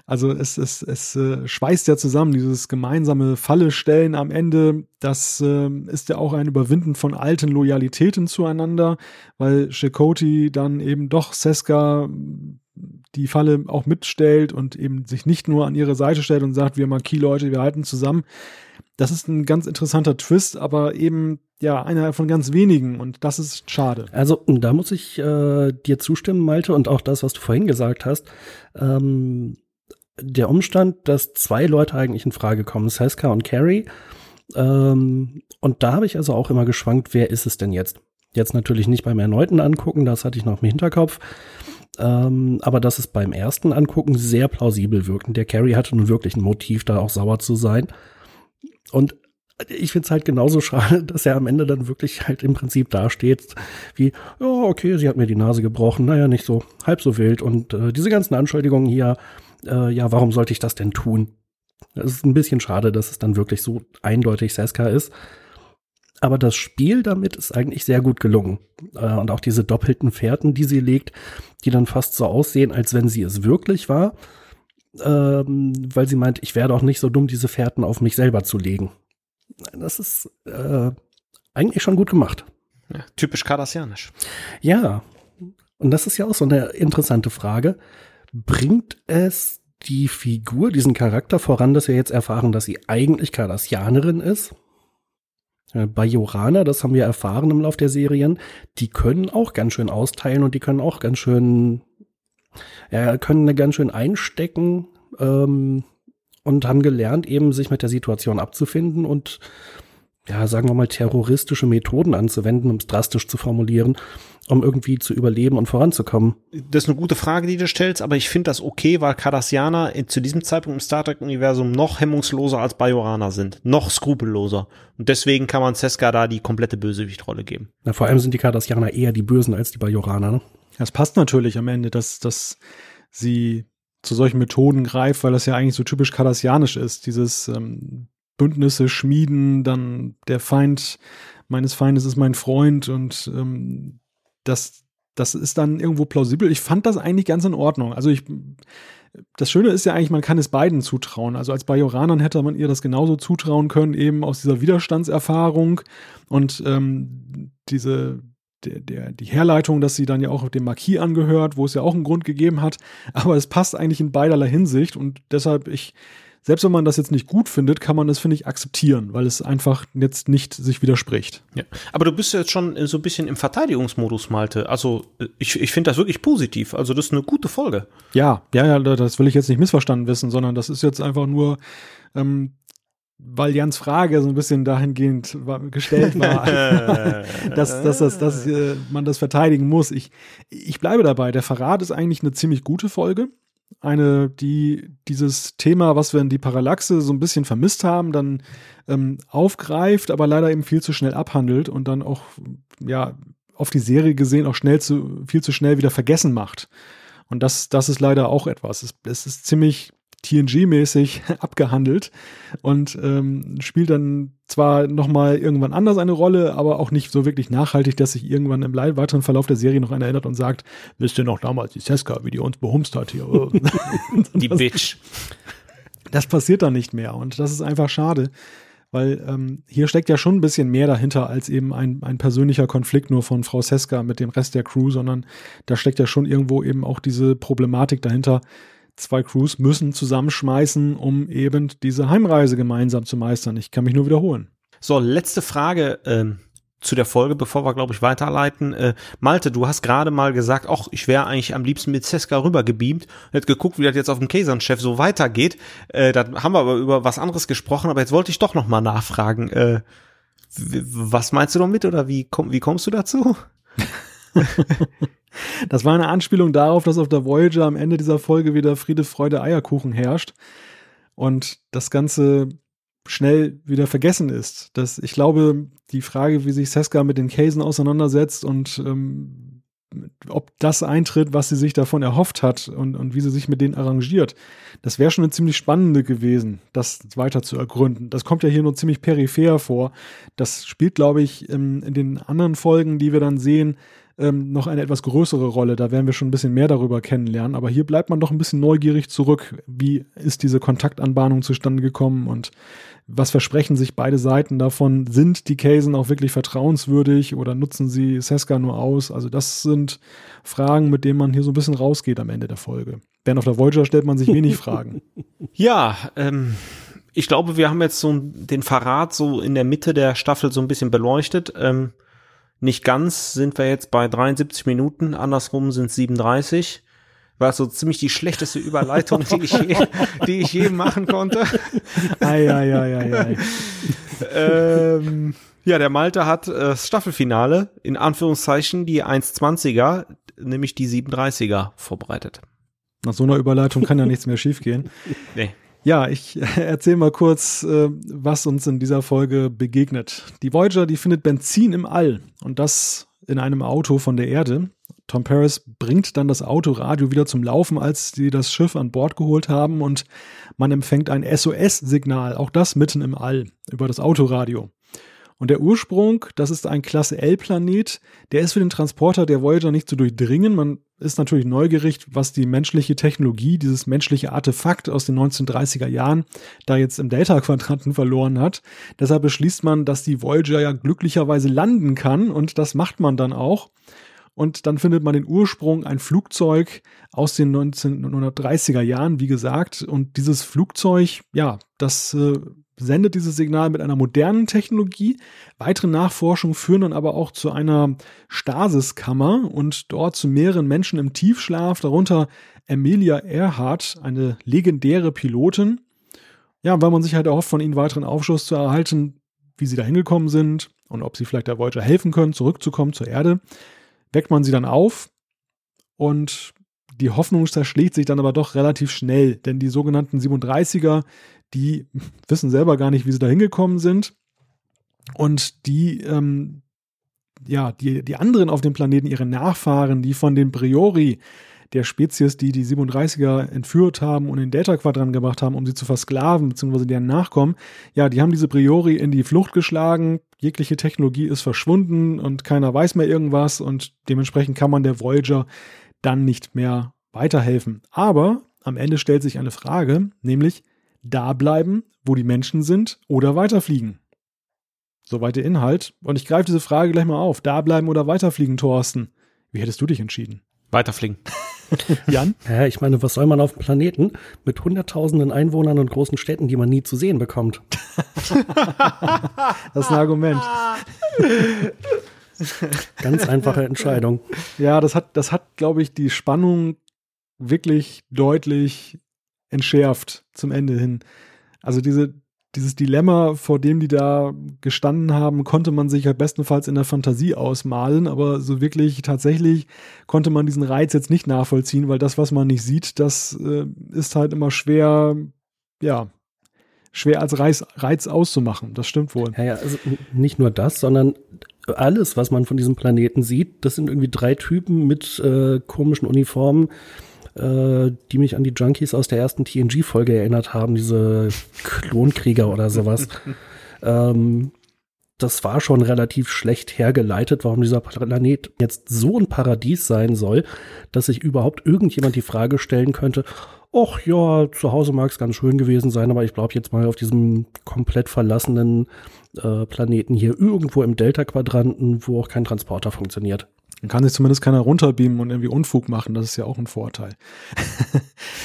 Also es, es, es äh, schweißt ja zusammen, dieses gemeinsame Falle stellen am Ende. Das äh, ist ja auch ein Überwinden von alten Loyalitäten zueinander, weil Chakoti dann eben doch Seska die Falle auch mitstellt und eben sich nicht nur an ihre Seite stellt und sagt, wir Marquis-Leute, wir halten zusammen. Das ist ein ganz interessanter Twist, aber eben ja einer von ganz wenigen und das ist schade. Also da muss ich äh, dir zustimmen, Malte, und auch das, was du vorhin gesagt hast. Ähm, der Umstand, dass zwei Leute eigentlich in Frage kommen, Seska und Carrie. Ähm, und da habe ich also auch immer geschwankt, wer ist es denn jetzt? Jetzt natürlich nicht beim erneuten Angucken, das hatte ich noch im Hinterkopf. Ähm, aber dass es beim ersten Angucken sehr plausibel wirkt. Der Carrie hatte nun wirklich ein Motiv, da auch sauer zu sein. Und ich finde es halt genauso schade, dass er am Ende dann wirklich halt im Prinzip dasteht, wie, ja, oh, okay, sie hat mir die Nase gebrochen, naja, nicht so, halb so wild. Und äh, diese ganzen Anschuldigungen hier, äh, ja, warum sollte ich das denn tun? Es ist ein bisschen schade, dass es dann wirklich so eindeutig Seska ist. Aber das Spiel damit ist eigentlich sehr gut gelungen. Äh, und auch diese doppelten Fährten, die sie legt, die dann fast so aussehen, als wenn sie es wirklich war. Ähm, weil sie meint, ich werde auch nicht so dumm, diese Fährten auf mich selber zu legen. Das ist äh, eigentlich schon gut gemacht. Ja, typisch kardassianisch. Ja, und das ist ja auch so eine interessante Frage. Bringt es die Figur, diesen Charakter voran, dass wir jetzt erfahren, dass sie eigentlich Kardassianerin ist? Äh, Bajorana, das haben wir erfahren im Lauf der Serien, die können auch ganz schön austeilen und die können auch ganz schön, ja, können ganz schön einstecken ähm, und haben gelernt, eben sich mit der Situation abzufinden und ja, sagen wir mal, terroristische Methoden anzuwenden, um es drastisch zu formulieren, um irgendwie zu überleben und voranzukommen? Das ist eine gute Frage, die du stellst, aber ich finde das okay, weil Cardassianer zu diesem Zeitpunkt im Star Trek-Universum noch hemmungsloser als Bajoraner sind, noch skrupelloser. Und deswegen kann man Seska da die komplette Bösewichtrolle geben. Na, vor allem sind die Cardassianer eher die Bösen als die Bajoraner. Ne? Das passt natürlich am Ende, dass, dass sie zu solchen Methoden greift, weil das ja eigentlich so typisch kardassianisch ist, dieses ähm, Bündnisse schmieden, dann der Feind meines Feindes ist mein Freund und ähm, das, das ist dann irgendwo plausibel. Ich fand das eigentlich ganz in Ordnung. Also ich, das Schöne ist ja eigentlich, man kann es beiden zutrauen. Also als Bajoranern hätte man ihr das genauso zutrauen können, eben aus dieser Widerstandserfahrung und ähm, diese, der, der, die Herleitung, dass sie dann ja auch dem Marquis angehört, wo es ja auch einen Grund gegeben hat. Aber es passt eigentlich in beiderlei Hinsicht und deshalb, ich, selbst wenn man das jetzt nicht gut findet, kann man das, finde ich, akzeptieren, weil es einfach jetzt nicht sich widerspricht. Ja. Aber du bist jetzt schon so ein bisschen im Verteidigungsmodus, Malte. Also ich, ich finde das wirklich positiv. Also das ist eine gute Folge. Ja, ja, ja, das will ich jetzt nicht missverstanden wissen, sondern das ist jetzt einfach nur, ähm, weil Jans Frage so ein bisschen dahingehend war, gestellt war, dass, dass, dass, dass äh, man das verteidigen muss. Ich, ich bleibe dabei. Der Verrat ist eigentlich eine ziemlich gute Folge eine, die dieses Thema, was wir in die Parallaxe so ein bisschen vermisst haben, dann ähm, aufgreift, aber leider eben viel zu schnell abhandelt und dann auch, ja, auf die Serie gesehen auch schnell zu, viel zu schnell wieder vergessen macht. Und das, das ist leider auch etwas. Es, es ist ziemlich TNG-mäßig abgehandelt und ähm, spielt dann zwar nochmal irgendwann anders eine Rolle, aber auch nicht so wirklich nachhaltig, dass sich irgendwann im weiteren Verlauf der Serie noch einer erinnert und sagt, wisst ihr noch damals die Seska, wie die uns behumst hat hier. die Bitch. Das passiert dann nicht mehr und das ist einfach schade, weil ähm, hier steckt ja schon ein bisschen mehr dahinter als eben ein, ein persönlicher Konflikt nur von Frau Seska mit dem Rest der Crew, sondern da steckt ja schon irgendwo eben auch diese Problematik dahinter, zwei Crews müssen zusammenschmeißen, um eben diese Heimreise gemeinsam zu meistern. Ich kann mich nur wiederholen. So, letzte Frage ähm, zu der Folge, bevor wir, glaube ich, weiterleiten. Äh, Malte, du hast gerade mal gesagt, ach, ich wäre eigentlich am liebsten mit Seska rübergebeamt und hätte geguckt, wie das jetzt auf dem Käsernchef so weitergeht. Äh, da haben wir aber über was anderes gesprochen, aber jetzt wollte ich doch noch mal nachfragen. Äh, was meinst du damit oder wie, komm, wie kommst du dazu? Das war eine Anspielung darauf, dass auf der Voyager am Ende dieser Folge wieder Friede, Freude, Eierkuchen herrscht und das Ganze schnell wieder vergessen ist. Das, ich glaube, die Frage, wie sich Seska mit den Casen auseinandersetzt und ähm, ob das eintritt, was sie sich davon erhofft hat und, und wie sie sich mit denen arrangiert, das wäre schon eine ziemlich spannende gewesen, das weiter zu ergründen. Das kommt ja hier nur ziemlich peripher vor. Das spielt, glaube ich, in, in den anderen Folgen, die wir dann sehen, ähm, noch eine etwas größere Rolle. Da werden wir schon ein bisschen mehr darüber kennenlernen. Aber hier bleibt man doch ein bisschen neugierig zurück. Wie ist diese Kontaktanbahnung zustande gekommen und was versprechen sich beide Seiten davon? Sind die Casen auch wirklich vertrauenswürdig oder nutzen sie Seska nur aus? Also das sind Fragen, mit denen man hier so ein bisschen rausgeht am Ende der Folge. Während auf der Voyager stellt man sich wenig Fragen. Ja, ähm, ich glaube, wir haben jetzt so den Verrat so in der Mitte der Staffel so ein bisschen beleuchtet. Ähm, nicht ganz sind wir jetzt bei 73 Minuten, andersrum sind 37. War so ziemlich die schlechteste Überleitung, die ich je, die ich je machen konnte. Ei, ei, ei, ei, ei. ähm, ja, der Malte hat äh, das Staffelfinale, in Anführungszeichen, die 1,20er, nämlich die 37er vorbereitet. Nach so einer Überleitung kann ja nichts mehr schiefgehen. Nee. Ja, ich erzähle mal kurz, äh, was uns in dieser Folge begegnet. Die Voyager, die findet Benzin im All und das in einem Auto von der Erde. Tom Paris bringt dann das Autoradio wieder zum Laufen, als sie das Schiff an Bord geholt haben und man empfängt ein SOS-Signal, auch das mitten im All, über das Autoradio. Und der Ursprung, das ist ein Klasse L-Planet, der ist für den Transporter der Voyager nicht zu durchdringen. Man ist natürlich neugierig, was die menschliche Technologie, dieses menschliche Artefakt aus den 1930er Jahren da jetzt im Delta-Quadranten verloren hat. Deshalb beschließt man, dass die Voyager ja glücklicherweise landen kann und das macht man dann auch. Und dann findet man den Ursprung, ein Flugzeug aus den 1930er Jahren, wie gesagt. Und dieses Flugzeug, ja, das äh, sendet dieses Signal mit einer modernen Technologie. Weitere Nachforschungen führen dann aber auch zu einer Stasiskammer und dort zu mehreren Menschen im Tiefschlaf, darunter Amelia Earhart, eine legendäre Pilotin. Ja, weil man sich halt erhofft, von ihnen weiteren Aufschluss zu erhalten, wie sie da hingekommen sind und ob sie vielleicht der Voyager helfen können, zurückzukommen zur Erde, weckt man sie dann auf und die Hoffnung zerschlägt sich dann aber doch relativ schnell, denn die sogenannten 37er, die wissen selber gar nicht, wie sie da hingekommen sind. Und die, ähm, ja, die, die anderen auf dem Planeten, ihre Nachfahren, die von den Priori der Spezies, die die 37er entführt haben und in Delta-Quadrant gebracht haben, um sie zu versklaven, beziehungsweise deren Nachkommen, ja, die haben diese Priori in die Flucht geschlagen, jegliche Technologie ist verschwunden und keiner weiß mehr irgendwas und dementsprechend kann man der Voyager dann nicht mehr weiterhelfen. Aber am Ende stellt sich eine Frage, nämlich da bleiben, wo die Menschen sind oder weiterfliegen. Soweit der Inhalt. Und ich greife diese Frage gleich mal auf. Da bleiben oder weiterfliegen, Thorsten. Wie hättest du dich entschieden? Weiterfliegen. Jan? Ja, ich meine, was soll man auf dem Planeten mit hunderttausenden Einwohnern und großen Städten, die man nie zu sehen bekommt? das ist ein Argument. Ganz einfache Entscheidung. Ja, das hat, das hat, glaube ich, die Spannung wirklich deutlich entschärft zum Ende hin. Also diese, dieses Dilemma, vor dem die da gestanden haben, konnte man sich halt bestenfalls in der Fantasie ausmalen, aber so wirklich tatsächlich konnte man diesen Reiz jetzt nicht nachvollziehen, weil das, was man nicht sieht, das äh, ist halt immer schwer, ja, schwer als Reiz, Reiz auszumachen. Das stimmt wohl. Ja, ja, also nicht nur das, sondern alles, was man von diesem Planeten sieht, das sind irgendwie drei Typen mit äh, komischen Uniformen, äh, die mich an die Junkies aus der ersten TNG-Folge erinnert haben, diese Klonkrieger oder sowas. ähm, das war schon relativ schlecht hergeleitet, warum dieser Planet jetzt so ein Paradies sein soll, dass sich überhaupt irgendjemand die Frage stellen könnte, ach ja, zu Hause mag es ganz schön gewesen sein, aber ich glaube jetzt mal auf diesem komplett verlassenen äh, Planeten hier irgendwo im Delta-Quadranten, wo auch kein Transporter funktioniert. Dann kann sich zumindest keiner runterbeamen und irgendwie Unfug machen. Das ist ja auch ein Vorteil.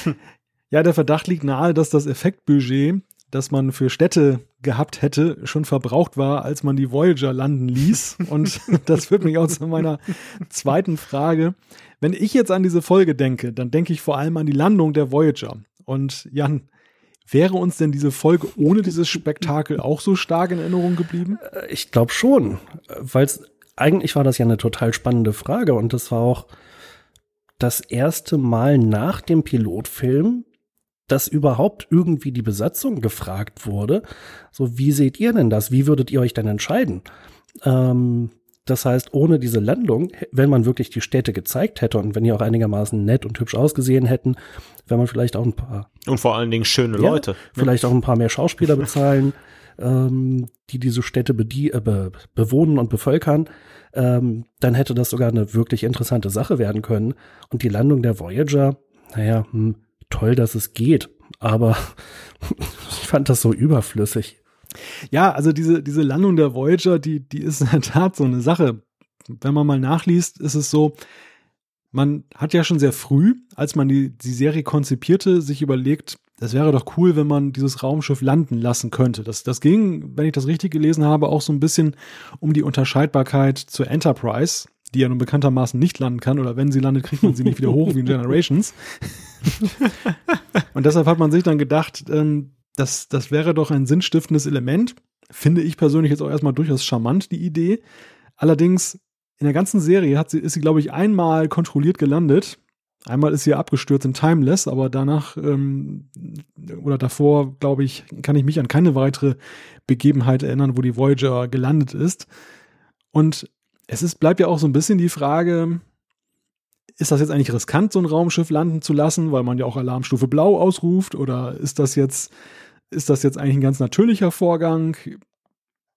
ja, der Verdacht liegt nahe, dass das Effektbudget, das man für Städte gehabt hätte, schon verbraucht war, als man die Voyager landen ließ. Und das führt mich auch zu meiner zweiten Frage. Wenn ich jetzt an diese Folge denke, dann denke ich vor allem an die Landung der Voyager. Und Jan, Wäre uns denn diese Folge ohne dieses Spektakel auch so stark in Erinnerung geblieben? Äh, ich glaube schon, weil es eigentlich war das ja eine total spannende Frage und das war auch das erste Mal nach dem Pilotfilm, dass überhaupt irgendwie die Besatzung gefragt wurde. So, wie seht ihr denn das? Wie würdet ihr euch denn entscheiden? Ähm, das heißt, ohne diese Landung, wenn man wirklich die Städte gezeigt hätte und wenn die auch einigermaßen nett und hübsch ausgesehen hätten, wenn man vielleicht auch ein paar. Und vor allen Dingen schöne ja, Leute. Ne? Vielleicht auch ein paar mehr Schauspieler bezahlen ähm, die diese Städte äh, be bewohnen und bevölkern, ähm, dann hätte das sogar eine wirklich interessante Sache werden können. Und die Landung der Voyager, naja, hm, toll, dass es geht, aber ich fand das so überflüssig. Ja, also diese, diese Landung der Voyager, die, die ist in der Tat so eine Sache. Wenn man mal nachliest, ist es so, man hat ja schon sehr früh, als man die, die Serie konzipierte, sich überlegt, das wäre doch cool, wenn man dieses Raumschiff landen lassen könnte. Das, das ging, wenn ich das richtig gelesen habe, auch so ein bisschen um die Unterscheidbarkeit zur Enterprise, die ja nun bekanntermaßen nicht landen kann, oder wenn sie landet, kriegt man sie nicht wieder hoch wie in Generations. Und deshalb hat man sich dann gedacht, ähm, das, das wäre doch ein sinnstiftendes Element. Finde ich persönlich jetzt auch erstmal durchaus charmant, die Idee. Allerdings, in der ganzen Serie hat sie, ist sie, glaube ich, einmal kontrolliert gelandet Einmal ist sie abgestürzt in Timeless, aber danach ähm, oder davor, glaube ich, kann ich mich an keine weitere Begebenheit erinnern, wo die Voyager gelandet ist. Und es ist, bleibt ja auch so ein bisschen die Frage, ist das jetzt eigentlich riskant, so ein Raumschiff landen zu lassen, weil man ja auch Alarmstufe Blau ausruft? Oder ist das jetzt, ist das jetzt eigentlich ein ganz natürlicher Vorgang?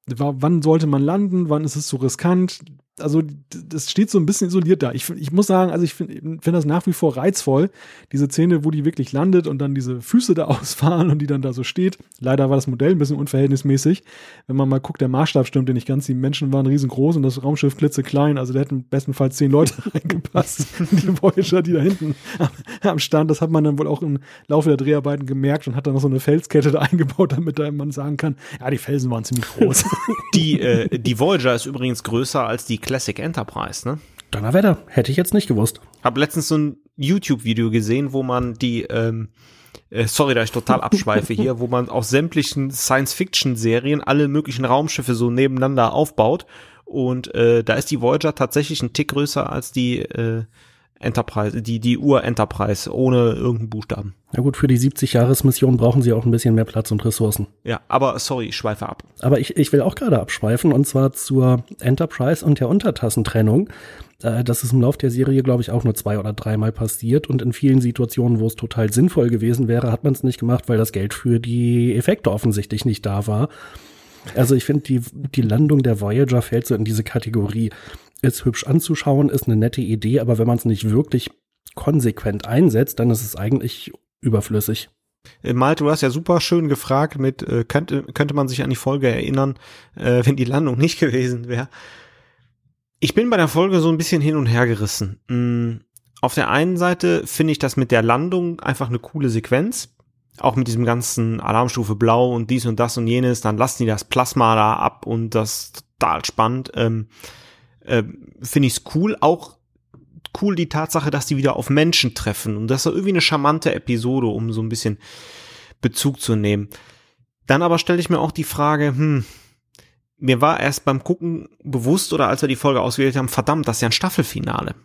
wann sollte man landen, wann ist es zu riskant, also das steht so ein bisschen isoliert da. Ich, ich muss sagen, also ich finde find das nach wie vor reizvoll, diese Szene, wo die wirklich landet und dann diese Füße da ausfahren und die dann da so steht. Leider war das Modell ein bisschen unverhältnismäßig. Wenn man mal guckt, der Maßstab stimmt nicht ganz. Die Menschen waren riesengroß und das Raumschiff klitzeklein. Also da hätten bestenfalls zehn Leute reingepasst. die Voyager, die da hinten am, am Stand, das hat man dann wohl auch im Laufe der Dreharbeiten gemerkt und hat dann noch so eine Felskette da eingebaut, damit da man sagen kann, ja, die Felsen waren ziemlich groß. die, äh, die Voyager ist übrigens größer als die Classic Enterprise, ne? Donnerwetter, hätte ich jetzt nicht gewusst. Hab letztens so ein YouTube-Video gesehen, wo man die, ähm, äh, sorry, da ich total abschweife hier, wo man aus sämtlichen Science-Fiction-Serien alle möglichen Raumschiffe so nebeneinander aufbaut. Und äh, da ist die Voyager tatsächlich ein Tick größer als die äh, Enterprise, die, die Ur-Enterprise ohne irgendeinen Buchstaben. Ja gut, für die 70-Jahres-Mission brauchen sie auch ein bisschen mehr Platz und Ressourcen. Ja, aber sorry, ich schweife ab. Aber ich, ich will auch gerade abschweifen und zwar zur Enterprise und der Untertassentrennung. Äh, das ist im Lauf der Serie, glaube ich, auch nur zwei oder dreimal passiert und in vielen Situationen, wo es total sinnvoll gewesen wäre, hat man es nicht gemacht, weil das Geld für die Effekte offensichtlich nicht da war. Also ich finde, die, die Landung der Voyager fällt so in diese Kategorie ist hübsch anzuschauen, ist eine nette Idee, aber wenn man es nicht wirklich konsequent einsetzt, dann ist es eigentlich überflüssig. Äh, Malte, du hast ja super schön gefragt mit, äh, könnte, könnte man sich an die Folge erinnern, äh, wenn die Landung nicht gewesen wäre. Ich bin bei der Folge so ein bisschen hin und her gerissen. Mm, auf der einen Seite finde ich das mit der Landung einfach eine coole Sequenz. Auch mit diesem ganzen Alarmstufe Blau und dies und das und jenes, dann lassen die das Plasma da ab und das total spannend. Ähm, äh, finde ich es cool. Auch cool die Tatsache, dass die wieder auf Menschen treffen. Und das ist irgendwie eine charmante Episode, um so ein bisschen Bezug zu nehmen. Dann aber stelle ich mir auch die Frage, hm, mir war erst beim Gucken bewusst oder als wir die Folge ausgewählt haben, verdammt, das ist ja ein Staffelfinale.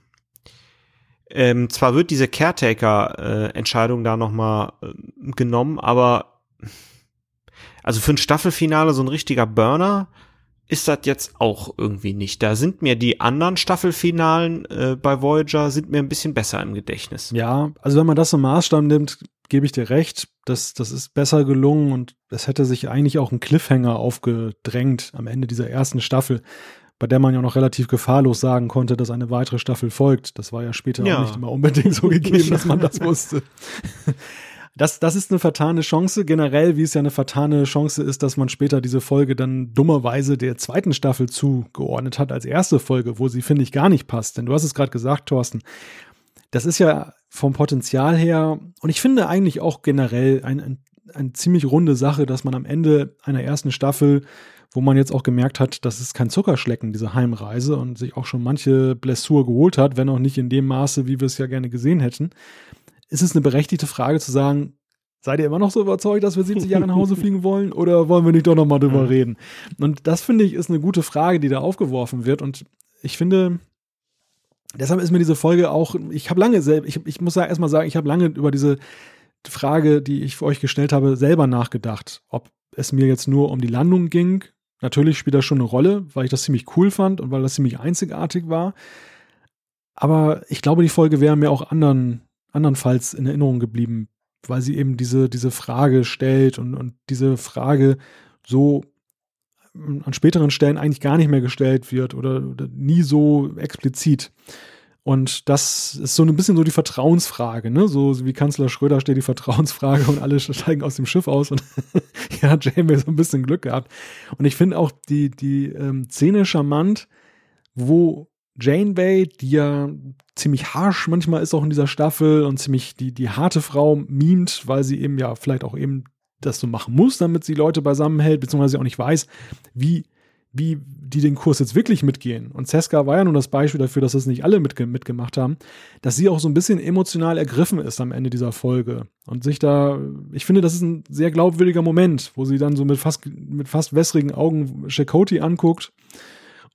Ähm, zwar wird diese Caretaker-Entscheidung äh, da nochmal äh, genommen, aber also für ein Staffelfinale so ein richtiger Burner ist das jetzt auch irgendwie nicht. Da sind mir die anderen Staffelfinalen äh, bei Voyager sind mir ein bisschen besser im Gedächtnis. Ja, also wenn man das zum Maßstab nimmt, gebe ich dir recht. Das, das ist besser gelungen und es hätte sich eigentlich auch ein Cliffhanger aufgedrängt am Ende dieser ersten Staffel, bei der man ja noch relativ gefahrlos sagen konnte, dass eine weitere Staffel folgt. Das war ja später ja. auch nicht immer unbedingt so gegeben, dass man das wusste das, das ist eine vertane Chance. Generell, wie es ja eine vertane Chance ist, dass man später diese Folge dann dummerweise der zweiten Staffel zugeordnet hat als erste Folge, wo sie, finde ich, gar nicht passt. Denn du hast es gerade gesagt, Thorsten. Das ist ja vom Potenzial her, und ich finde eigentlich auch generell ein, ein, eine ziemlich runde Sache, dass man am Ende einer ersten Staffel wo man jetzt auch gemerkt hat, das ist kein Zuckerschlecken, diese Heimreise und sich auch schon manche Blessur geholt hat, wenn auch nicht in dem Maße, wie wir es ja gerne gesehen hätten ist es eine berechtigte Frage zu sagen, seid ihr immer noch so überzeugt, dass wir 70 Jahre nach Hause fliegen wollen oder wollen wir nicht doch nochmal drüber mhm. reden? Und das finde ich ist eine gute Frage, die da aufgeworfen wird und ich finde, deshalb ist mir diese Folge auch, ich habe lange ich, ich muss ja erstmal sagen, ich habe lange über diese Frage, die ich für euch gestellt habe, selber nachgedacht, ob es mir jetzt nur um die Landung ging. Natürlich spielt das schon eine Rolle, weil ich das ziemlich cool fand und weil das ziemlich einzigartig war. Aber ich glaube, die Folge wäre mir auch anderen andernfalls in Erinnerung geblieben, weil sie eben diese, diese Frage stellt und, und diese Frage so an späteren Stellen eigentlich gar nicht mehr gestellt wird oder, oder nie so explizit. Und das ist so ein bisschen so die Vertrauensfrage, ne? So wie Kanzler Schröder steht die Vertrauensfrage und alle steigen aus dem Schiff aus und ja, Janeway so ein bisschen Glück gehabt. Und ich finde auch die, die ähm, Szene charmant, wo Janeway, die ja ziemlich harsh manchmal ist auch in dieser Staffel und ziemlich die, die harte Frau mimt, weil sie eben ja vielleicht auch eben das so machen muss, damit sie Leute beisammen hält, beziehungsweise auch nicht weiß, wie, wie die den Kurs jetzt wirklich mitgehen. Und Seska war ja nun das Beispiel dafür, dass das nicht alle mitge mitgemacht haben, dass sie auch so ein bisschen emotional ergriffen ist am Ende dieser Folge. Und sich da, ich finde, das ist ein sehr glaubwürdiger Moment, wo sie dann so mit fast, mit fast wässrigen Augen Chakoti anguckt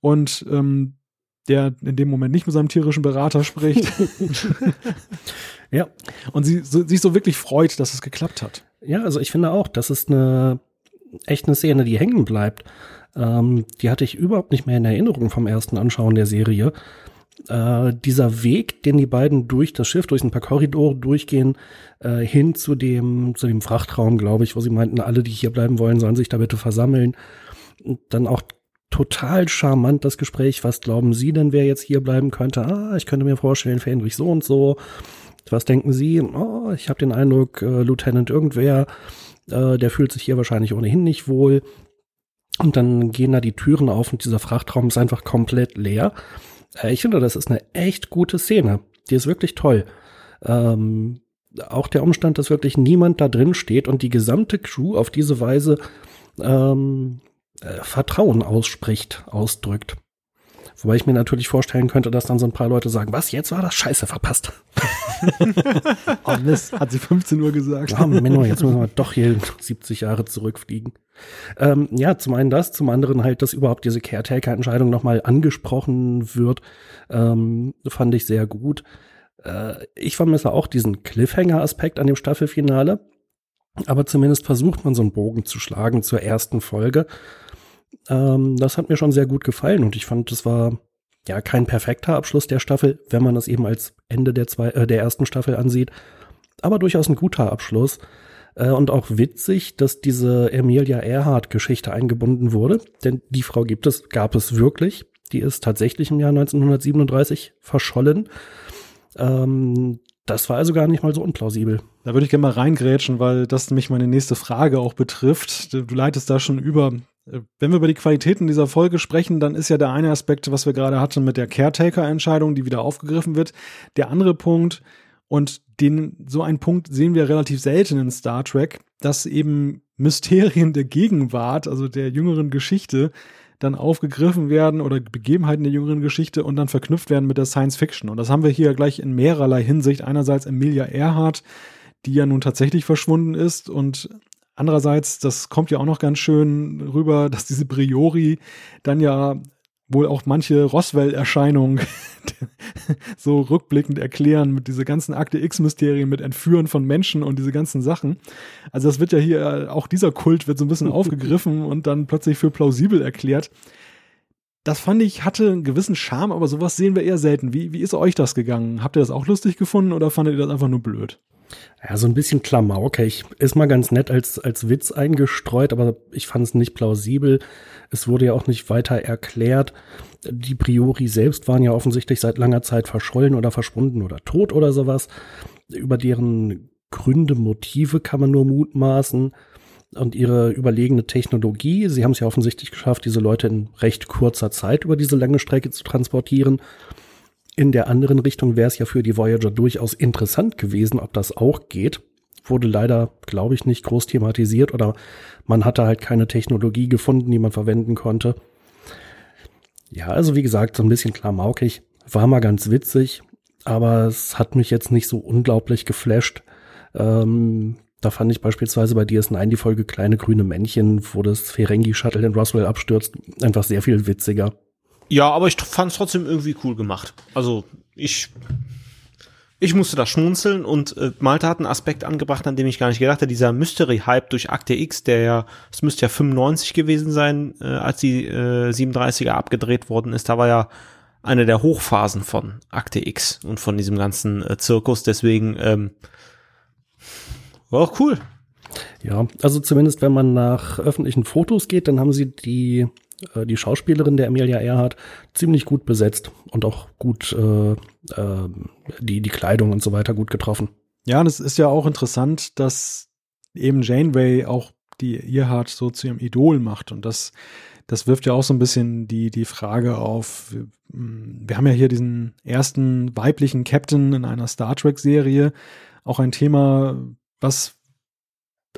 und ähm, der in dem Moment nicht mit seinem tierischen Berater spricht. ja. Und sie so, sich so wirklich freut, dass es geklappt hat. Ja, also ich finde auch, das ist eine echt eine Szene, die hängen bleibt. Ähm, die hatte ich überhaupt nicht mehr in Erinnerung vom ersten Anschauen der Serie. Äh, dieser Weg, den die beiden durch das Schiff, durch ein paar Korridore durchgehen, äh, hin zu dem, zu dem Frachtraum, glaube ich, wo sie meinten, alle, die hier bleiben wollen, sollen sich da bitte versammeln. Und dann auch total charmant das Gespräch. Was glauben Sie denn, wer jetzt hier bleiben könnte? Ah, ich könnte mir vorstellen, Fähnrich so und so. Was denken Sie? Oh, ich habe den Eindruck, äh, Lieutenant irgendwer, äh, der fühlt sich hier wahrscheinlich ohnehin nicht wohl. Und dann gehen da die Türen auf und dieser Frachtraum ist einfach komplett leer. Äh, ich finde, das ist eine echt gute Szene. Die ist wirklich toll. Ähm, auch der Umstand, dass wirklich niemand da drin steht und die gesamte Crew auf diese Weise ähm, äh, Vertrauen ausspricht, ausdrückt. Wobei ich mir natürlich vorstellen könnte, dass dann so ein paar Leute sagen, was, jetzt war das scheiße verpasst. oh Mist, hat sie 15 Uhr gesagt. Ja, Menno, jetzt müssen wir doch hier 70 Jahre zurückfliegen. Ähm, ja, zum einen das, zum anderen halt, dass überhaupt diese Caretaker-Entscheidung nochmal angesprochen wird, ähm, fand ich sehr gut. Äh, ich vermisse auch diesen Cliffhanger-Aspekt an dem Staffelfinale. Aber zumindest versucht man so einen Bogen zu schlagen zur ersten Folge. Ähm, das hat mir schon sehr gut gefallen und ich fand, das war ja kein perfekter Abschluss der Staffel, wenn man das eben als Ende der, zwei, äh, der ersten Staffel ansieht, aber durchaus ein guter Abschluss. Äh, und auch witzig, dass diese Emilia Earhart-Geschichte eingebunden wurde, denn die Frau gibt es, gab es wirklich. Die ist tatsächlich im Jahr 1937 verschollen. Ähm, das war also gar nicht mal so unplausibel. Da würde ich gerne mal reingrätschen, weil das nämlich meine nächste Frage auch betrifft. Du leitest da schon über. Wenn wir über die Qualitäten dieser Folge sprechen, dann ist ja der eine Aspekt, was wir gerade hatten mit der Caretaker-Entscheidung, die wieder aufgegriffen wird. Der andere Punkt, und den, so einen Punkt sehen wir relativ selten in Star Trek, dass eben Mysterien der Gegenwart, also der jüngeren Geschichte, dann aufgegriffen werden oder Begebenheiten der jüngeren Geschichte und dann verknüpft werden mit der Science Fiction. Und das haben wir hier gleich in mehrerlei Hinsicht. Einerseits Emilia Earhart, die ja nun tatsächlich verschwunden ist und andererseits, das kommt ja auch noch ganz schön rüber, dass diese Briori dann ja wohl auch manche Roswell-Erscheinungen so rückblickend erklären mit diese ganzen Akte X-Mysterien, mit Entführen von Menschen und diese ganzen Sachen. Also das wird ja hier, auch dieser Kult wird so ein bisschen aufgegriffen und dann plötzlich für plausibel erklärt. Das fand ich, hatte einen gewissen Charme, aber sowas sehen wir eher selten. Wie, wie ist euch das gegangen? Habt ihr das auch lustig gefunden oder fandet ihr das einfach nur blöd? Ja, so ein bisschen klamaukig. Ist mal ganz nett als, als Witz eingestreut, aber ich fand es nicht plausibel. Es wurde ja auch nicht weiter erklärt. Die Priori selbst waren ja offensichtlich seit langer Zeit verschollen oder verschwunden oder tot oder sowas. Über deren Gründe, Motive kann man nur mutmaßen und ihre überlegene Technologie. Sie haben es ja offensichtlich geschafft, diese Leute in recht kurzer Zeit über diese lange Strecke zu transportieren. In der anderen Richtung wäre es ja für die Voyager durchaus interessant gewesen, ob das auch geht. Wurde leider, glaube ich, nicht groß thematisiert oder man hatte halt keine Technologie gefunden, die man verwenden konnte. Ja, also wie gesagt, so ein bisschen klamaukig. War mal ganz witzig, aber es hat mich jetzt nicht so unglaublich geflasht. Ähm, da fand ich beispielsweise bei DS9 die Folge Kleine grüne Männchen, wo das Ferengi-Shuttle in Roswell abstürzt, einfach sehr viel witziger. Ja, aber ich fand es trotzdem irgendwie cool gemacht. Also ich ich musste da schmunzeln und äh, Malte hat einen Aspekt angebracht, an dem ich gar nicht gedacht habe. Dieser Mystery-Hype durch Akte X, der ja, es müsste ja 95 gewesen sein, äh, als die äh, 37er abgedreht worden ist. Da war ja eine der Hochphasen von Akte X und von diesem ganzen äh, Zirkus. Deswegen ähm, war auch cool. Ja, also zumindest wenn man nach öffentlichen Fotos geht, dann haben sie die äh, die Schauspielerin der Emilia Earhart ziemlich gut besetzt und auch gut äh, äh, die, die Kleidung und so weiter gut getroffen. Ja, und es ist ja auch interessant, dass eben Janeway auch die Earhart so zu ihrem Idol macht und das das wirft ja auch so ein bisschen die, die Frage auf, wir haben ja hier diesen ersten weiblichen Captain in einer Star Trek-Serie, auch ein Thema, was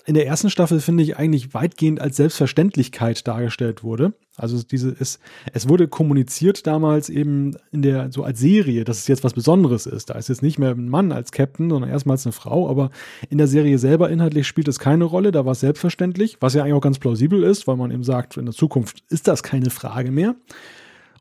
in der ersten Staffel, finde ich, eigentlich weitgehend als Selbstverständlichkeit dargestellt wurde. Also diese ist, es wurde kommuniziert damals eben in der, so als Serie, dass es jetzt was Besonderes ist. Da ist jetzt nicht mehr ein Mann als Captain, sondern erstmals eine Frau, aber in der Serie selber inhaltlich spielt es keine Rolle, da war es selbstverständlich, was ja eigentlich auch ganz plausibel ist, weil man eben sagt, in der Zukunft ist das keine Frage mehr.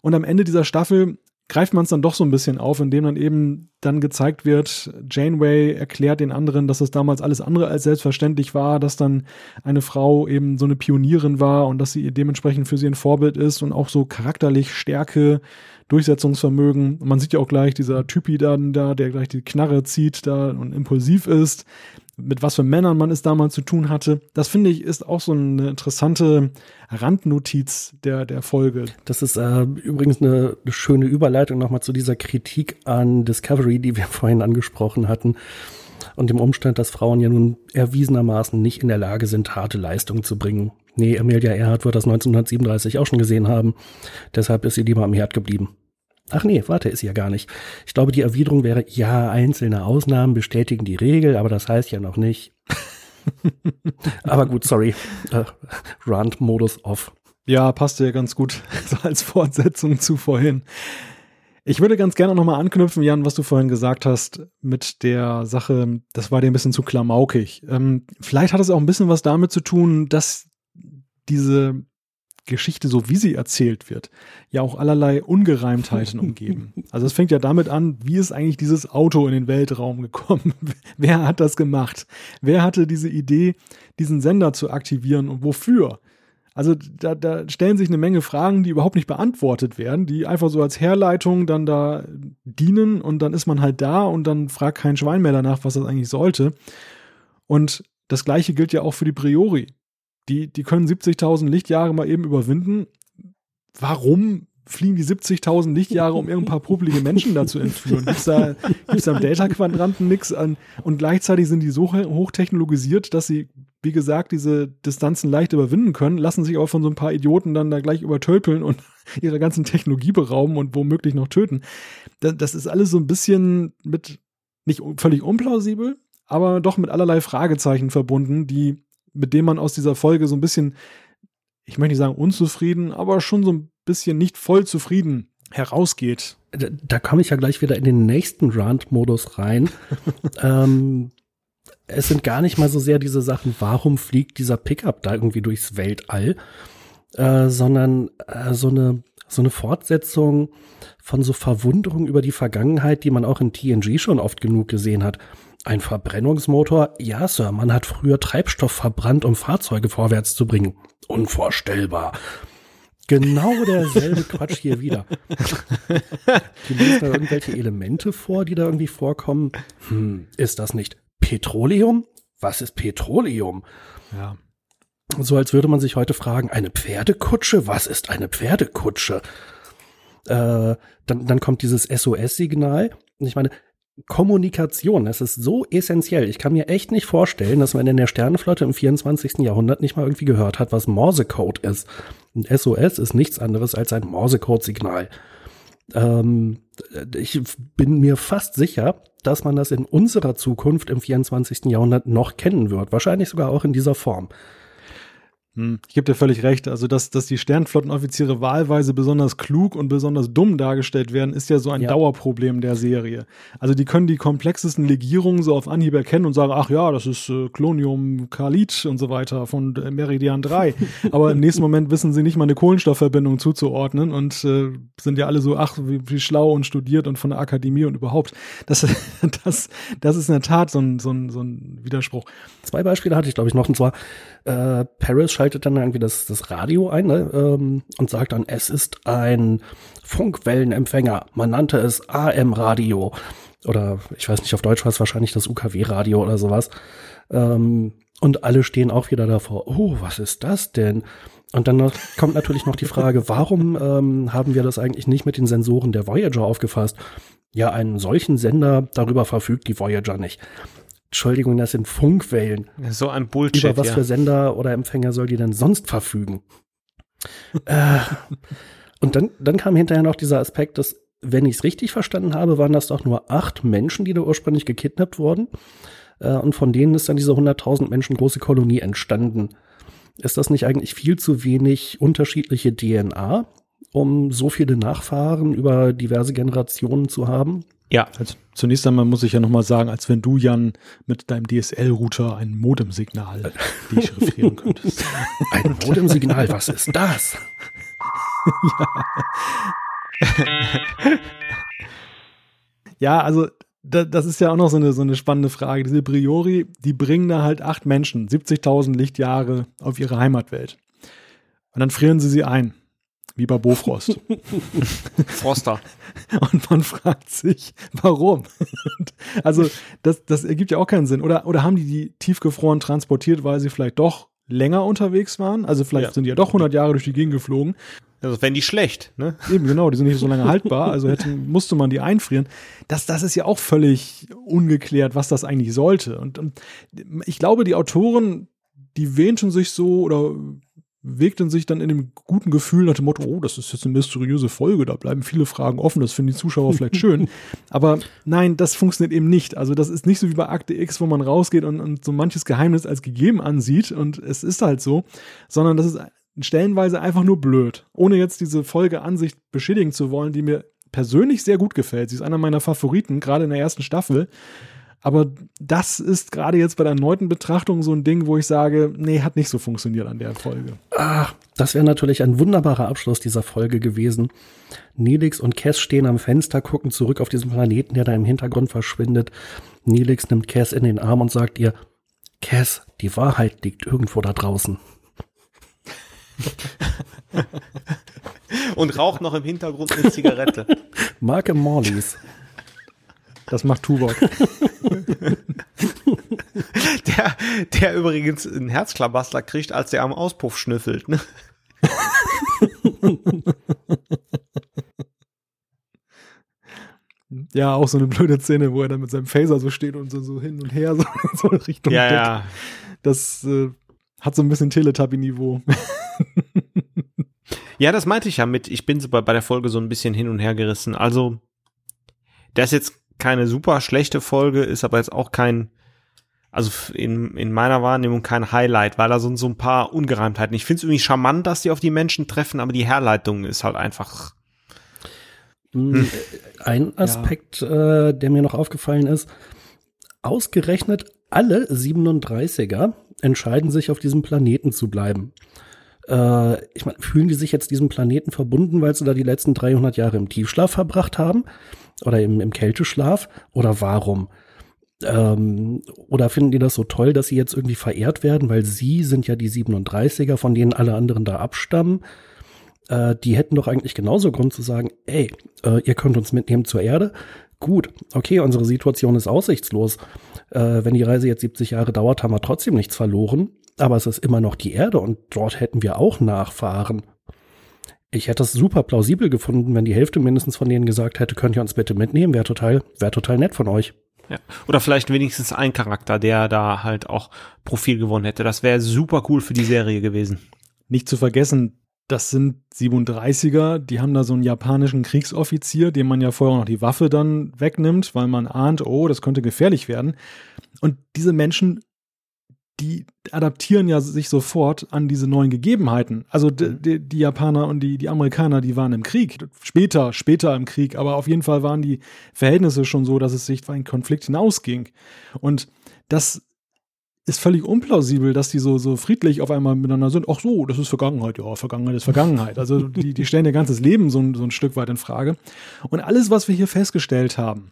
Und am Ende dieser Staffel greift man es dann doch so ein bisschen auf, indem dann eben dann gezeigt wird, Janeway erklärt den anderen, dass es damals alles andere als selbstverständlich war, dass dann eine Frau eben so eine Pionierin war und dass sie dementsprechend für sie ein Vorbild ist und auch so charakterlich Stärke, Durchsetzungsvermögen. Und man sieht ja auch gleich dieser Typi dann da, der gleich die Knarre zieht da und impulsiv ist. Mit was für Männern man es damals zu tun hatte. Das finde ich ist auch so eine interessante Randnotiz der, der Folge. Das ist äh, übrigens eine, schöne Überleitung nochmal zu dieser Kritik an Discovery, die wir vorhin angesprochen hatten. Und dem Umstand, dass Frauen ja nun erwiesenermaßen nicht in der Lage sind, harte Leistungen zu bringen. Nee, Amelia Earhart wird das 1937 auch schon gesehen haben. Deshalb ist sie lieber am Herd geblieben. Ach nee, warte, ist ja gar nicht. Ich glaube, die Erwiderung wäre, ja, einzelne Ausnahmen bestätigen die Regel, aber das heißt ja noch nicht. aber gut, sorry. Uh, Rant-Modus off. Ja, passte ja ganz gut so als Fortsetzung zu vorhin. Ich würde ganz gerne nochmal anknüpfen, Jan, was du vorhin gesagt hast mit der Sache, das war dir ein bisschen zu klamaukig. Ähm, vielleicht hat es auch ein bisschen was damit zu tun, dass diese Geschichte, so wie sie erzählt wird, ja auch allerlei Ungereimtheiten umgeben. Also es fängt ja damit an, wie ist eigentlich dieses Auto in den Weltraum gekommen? Wer hat das gemacht? Wer hatte diese Idee, diesen Sender zu aktivieren und wofür? Also da, da stellen sich eine Menge Fragen, die überhaupt nicht beantwortet werden, die einfach so als Herleitung dann da dienen und dann ist man halt da und dann fragt kein Schwein mehr danach, was das eigentlich sollte. Und das gleiche gilt ja auch für die Priori die, die können 70.000 Lichtjahre mal eben überwinden. Warum fliegen die 70.000 Lichtjahre, um irgendein paar publige Menschen da zu entführen? Gibt es da, gibt's da im Delta-Quadranten nichts an? Und gleichzeitig sind die so hochtechnologisiert, dass sie, wie gesagt, diese Distanzen leicht überwinden können, lassen sich aber von so ein paar Idioten dann da gleich übertölpeln und ihre ganzen Technologie berauben und womöglich noch töten. Das, das ist alles so ein bisschen mit, nicht völlig unplausibel, aber doch mit allerlei Fragezeichen verbunden, die mit dem man aus dieser Folge so ein bisschen, ich möchte nicht sagen unzufrieden, aber schon so ein bisschen nicht voll zufrieden herausgeht. Da, da komme ich ja gleich wieder in den nächsten Rant-Modus rein. ähm, es sind gar nicht mal so sehr diese Sachen, warum fliegt dieser Pickup da irgendwie durchs Weltall, äh, sondern äh, so eine so eine Fortsetzung von so Verwunderung über die Vergangenheit, die man auch in TNG schon oft genug gesehen hat. Ein Verbrennungsmotor? Ja, Sir, man hat früher Treibstoff verbrannt, um Fahrzeuge vorwärts zu bringen. Unvorstellbar. Genau derselbe Quatsch hier wieder. Die lesen da irgendwelche Elemente vor, die da irgendwie vorkommen. Hm, ist das nicht Petroleum? Was ist Petroleum? Ja. So als würde man sich heute fragen, eine Pferdekutsche? Was ist eine Pferdekutsche? Äh, dann, dann kommt dieses SOS-Signal. Und ich meine, Kommunikation, das ist so essentiell. Ich kann mir echt nicht vorstellen, dass man in der Sternenflotte im 24. Jahrhundert nicht mal irgendwie gehört hat, was Morsecode ist. Und SOS ist nichts anderes als ein Morsecode-Signal. Ähm, ich bin mir fast sicher, dass man das in unserer Zukunft im 24. Jahrhundert noch kennen wird. Wahrscheinlich sogar auch in dieser Form. Hm, ich gebe dir völlig recht. Also, dass, dass die Sternflottenoffiziere wahlweise besonders klug und besonders dumm dargestellt werden, ist ja so ein ja. Dauerproblem der Serie. Also, die können die komplexesten Legierungen so auf Anhieb erkennen und sagen, ach ja, das ist äh, Klonium Khalid und so weiter von äh, Meridian 3. Aber im nächsten Moment wissen sie nicht mal eine Kohlenstoffverbindung zuzuordnen und äh, sind ja alle so, ach, wie, wie, schlau und studiert und von der Akademie und überhaupt. Das, das, das ist in der Tat so ein, so ein, so ein Widerspruch. Zwei Beispiele hatte ich, glaube ich, noch. Und zwar, äh, Paris schaltet dann irgendwie das, das Radio ein ne, ähm, und sagt dann, es ist ein Funkwellenempfänger. Man nannte es AM-Radio. Oder ich weiß nicht, auf Deutsch war es wahrscheinlich das UKW-Radio oder sowas. Ähm, und alle stehen auch wieder davor, oh, was ist das denn? Und dann kommt natürlich noch die Frage, warum ähm, haben wir das eigentlich nicht mit den Sensoren der Voyager aufgefasst? Ja, einen solchen Sender, darüber verfügt die Voyager nicht. Entschuldigung, das sind Funkwellen. So ein Bullshit. Über was ja. für Sender oder Empfänger soll die denn sonst verfügen? äh, und dann, dann kam hinterher noch dieser Aspekt, dass, wenn ich es richtig verstanden habe, waren das doch nur acht Menschen, die da ursprünglich gekidnappt wurden. Äh, und von denen ist dann diese 100.000 Menschen große Kolonie entstanden. Ist das nicht eigentlich viel zu wenig unterschiedliche DNA, um so viele Nachfahren über diverse Generationen zu haben? Ja. Also zunächst einmal muss ich ja nochmal sagen, als wenn du, Jan, mit deinem DSL-Router ein Modem-Signal dechiffrieren könntest. Ein Modem-Signal, was ist das? ja. ja, also da, das ist ja auch noch so eine, so eine spannende Frage. Diese Priori, die bringen da halt acht Menschen, 70.000 Lichtjahre auf ihre Heimatwelt. Und dann frieren sie sie ein. Wie bei Bofrost. Froster. Und man fragt sich, warum? also das, das ergibt ja auch keinen Sinn. Oder, oder haben die die tiefgefroren transportiert, weil sie vielleicht doch länger unterwegs waren? Also vielleicht Ja. sind die ja doch 100 Jahre durch die Gegend geflogen. Also wenn die schlecht, ne? Eben, genau, die sind nicht so lange haltbar, also hätte, musste man die einfrieren. Das, das ist ja auch völlig ungeklärt, was das eigentlich sollte. Und, und ich glaube, die Autoren, die wähnten sich so oder wegten sich dann in dem guten Gefühl nach dem Motto, oh, das ist jetzt eine mysteriöse Folge, da bleiben viele Fragen offen, das finden die Zuschauer vielleicht schön. Aber nein, das funktioniert eben nicht. Also das ist nicht so wie bei Akte X, wo man rausgeht und, und so manches Geheimnis als gegeben ansieht und es ist halt so, sondern das ist stellenweise einfach nur blöd. Ohne jetzt diese Folge an sich beschädigen zu wollen, die mir persönlich sehr gut gefällt. Sie ist einer meiner Favoriten, gerade in der ersten Staffel. Aber das ist gerade jetzt bei der erneuten Betrachtung so ein Ding, wo ich sage, nee, hat nicht so funktioniert an der Folge. Ah, das wäre natürlich ein wunderbarer Abschluss dieser Folge gewesen. Nelix und Cass stehen am Fenster, gucken zurück auf diesen Planeten, der da im Hintergrund verschwindet. Nelix nimmt Cass in den Arm und sagt ihr, Cass, die Wahrheit liegt irgendwo da draußen. Und raucht noch im Hintergrund eine Zigarette. Marke Morleys. Das macht Tuvok. Der, der übrigens einen Herzklabaster kriegt, als der am Auspuff schnüffelt, ne? ja, auch so eine blöde Szene, wo er dann mit seinem Phaser so steht und so, so hin und her, so, so Richtung Ja, Deck. ja. Das äh, hat so ein bisschen Teletubby-Niveau. Ja, das meinte ich ja mit, ich bin so bei, bei der Folge so ein bisschen hin und her gerissen. Also, das ist jetzt keine super schlechte Folge, ist aber jetzt auch kein, also in, in meiner Wahrnehmung kein Highlight, weil da so, so ein paar Ungereimtheiten. Ich finde es irgendwie charmant, dass die auf die Menschen treffen, aber die Herleitung ist halt einfach. Mm, Ein Aspekt, äh, der mir noch aufgefallen ist, ausgerechnet alle 37er entscheiden sich auf diesem Planeten zu bleiben. Äh, ich meine, fühlen die sich jetzt diesem Planeten verbunden, weil sie da die letzten 300 Jahre im Tiefschlaf verbracht haben? Oder im, im Kälteschlaf? Oder warum? Ähm, oder finden die das so toll, dass sie jetzt irgendwie verehrt werden, weil sie sind ja die 37er, von denen alle anderen da abstammen? Äh, die hätten doch eigentlich genauso Grund zu sagen, ey, äh, ihr könnt uns mitnehmen zur Erde. Gut, okay, unsere Situation ist aussichtslos. Äh, wenn die Reise jetzt 70 Jahre dauert, haben wir trotzdem nichts verloren. Aber es ist immer noch die Erde und dort hätten wir auch Nachfahren. Ich hätte es super plausibel gefunden, wenn die Hälfte mindestens von denen gesagt hätte, könnt ihr uns bitte mitnehmen, wäre total, wäre total nett von euch. Ja. Oder vielleicht wenigstens ein Charakter, der da halt auch Profil gewonnen hätte. Das wäre super cool für die Serie gewesen. Nicht zu vergessen, das sind 37er, die haben da so einen japanischen Kriegsoffizier, dem man ja vorher noch die Waffe dann wegnimmt, weil man ahnt, oh, das könnte gefährlich werden. Und diese Menschen, die adaptieren ja sich sofort an diese neuen Gegebenheiten. Also die, die, die Japaner und die, die Amerikaner, die waren im Krieg. Später, später im Krieg, aber auf jeden Fall waren die Verhältnisse schon so, dass es sich auf einen Konflikt hinausging. Und das ist völlig unplausibel, dass die so, so friedlich auf einmal miteinander sind. Ach so, das ist Vergangenheit. Ja, Vergangenheit ist Vergangenheit. Also die, die stellen ihr ganzes Leben so, ein- so ein Stück weit in Frage. Und alles, was wir hier festgestellt haben,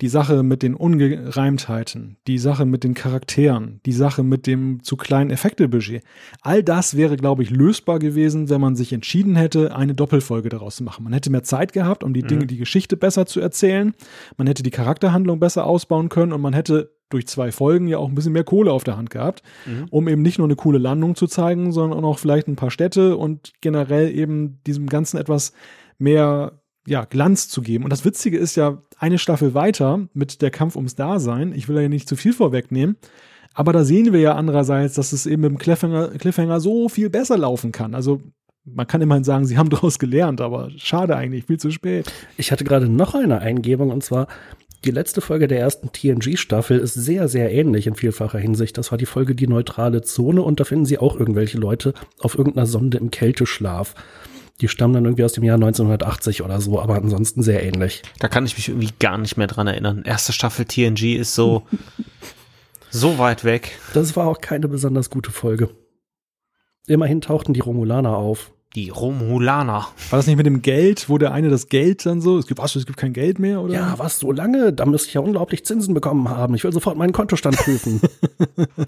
die Sache mit den Ungereimtheiten, die Sache mit den Charakteren, die Sache mit dem zu kleinen Effektebudget, all das wäre, glaube ich, lösbar gewesen, wenn man sich entschieden hätte, eine Doppelfolge daraus zu machen. Man hätte mehr Zeit gehabt, um die Dinge, die Geschichte besser zu erzählen. Man hätte die Charakterhandlung besser ausbauen können und man hätte durch zwei Folgen ja auch ein bisschen mehr Kohle auf der Hand gehabt, um eben nicht nur eine coole Landung zu zeigen, sondern auch vielleicht ein paar Städte und generell eben diesem Ganzen etwas mehr ja, Glanz zu geben. Und das Witzige ist ja, eine Staffel weiter mit der Kampf ums Dasein, ich will ja nicht zu viel vorwegnehmen, aber da sehen wir ja andererseits, dass es eben mit dem Cliffhanger, Cliffhanger so viel besser laufen kann. Also man kann immerhin sagen, sie haben daraus gelernt, aber schade eigentlich, viel zu spät. Ich hatte gerade noch eine Eingebung und zwar die letzte Folge der ersten TNG-Staffel ist sehr, sehr ähnlich in vielfacher Hinsicht. Das war die Folge Die neutrale Zone und da finden Sie auch irgendwelche Leute auf irgendeiner Sonde im Kälteschlaf. Die stammen dann irgendwie aus dem Jahr 1980 oder so, aber ansonsten sehr ähnlich. Da kann ich mich irgendwie gar nicht mehr dran erinnern. Erste Staffel TNG ist so, so weit weg. Das war auch keine besonders gute Folge. Immerhin tauchten die Romulaner auf. Die Romulaner. War das nicht mit dem Geld, wo der eine das Geld dann so, es gibt was, es gibt kein Geld mehr, oder? Ja, was so lange? Da müsste ich ja unglaublich Zinsen bekommen haben. Ich will sofort meinen Kontostand prüfen.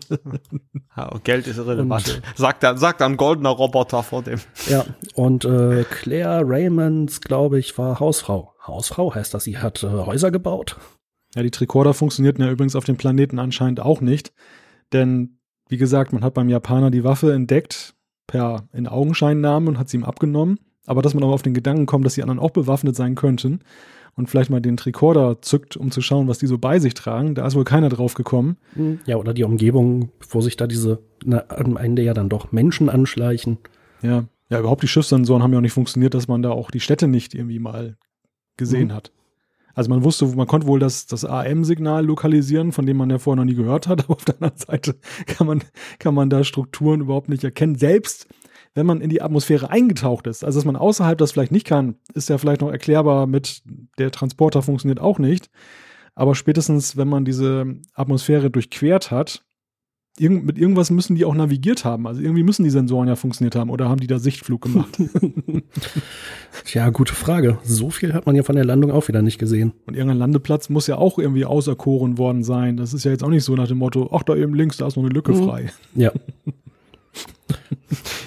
ja, Geld ist irrelevant. Sagt dann, sagt ein goldener Roboter vor dem. Ja, und äh, Claire Raymonds, glaube ich, war Hausfrau. Hausfrau heißt das, sie hat äh, Häuser gebaut. Ja, die Tricorder funktionierten ja übrigens auf dem Planeten anscheinend auch nicht. Denn, wie gesagt, man hat beim Japaner die Waffe entdeckt, per in Augenscheinnahme und hat sie ihm abgenommen. Aber dass man aber auf den Gedanken kommt, dass die anderen auch bewaffnet sein könnten und vielleicht mal den Tricorder zückt, um zu schauen, was die so bei sich tragen, da ist wohl keiner drauf gekommen. Ja, oder die Umgebung, wo sich da diese na, am Ende ja dann doch Menschen anschleichen. Ja, ja, überhaupt die Schiffssensoren haben ja auch nicht funktioniert, dass man da auch die Städte nicht irgendwie mal gesehen mhm. hat. Also man wusste, man konnte wohl das, das AM-Signal lokalisieren, von dem man ja vorher noch nie gehört hat, aber auf der anderen Seite kann man, kann man da Strukturen überhaupt nicht erkennen. Selbst wenn man in die Atmosphäre eingetaucht ist, also dass man außerhalb das vielleicht nicht kann, ist ja vielleicht noch erklärbar mit, der Transporter funktioniert auch nicht. Aber spätestens, wenn man diese Atmosphäre durchquert hat, Irgend, mit irgendwas müssen die auch navigiert haben. Also irgendwie müssen die Sensoren ja funktioniert haben oder haben die da Sichtflug gemacht? Tja, gute Frage. So viel hat man ja von der Landung auch wieder nicht gesehen. Und irgendein Landeplatz muss ja auch irgendwie auserkoren worden sein. Das ist ja jetzt auch nicht so nach dem Motto, ach, da eben links, da ist noch eine Lücke mhm. frei. Ja.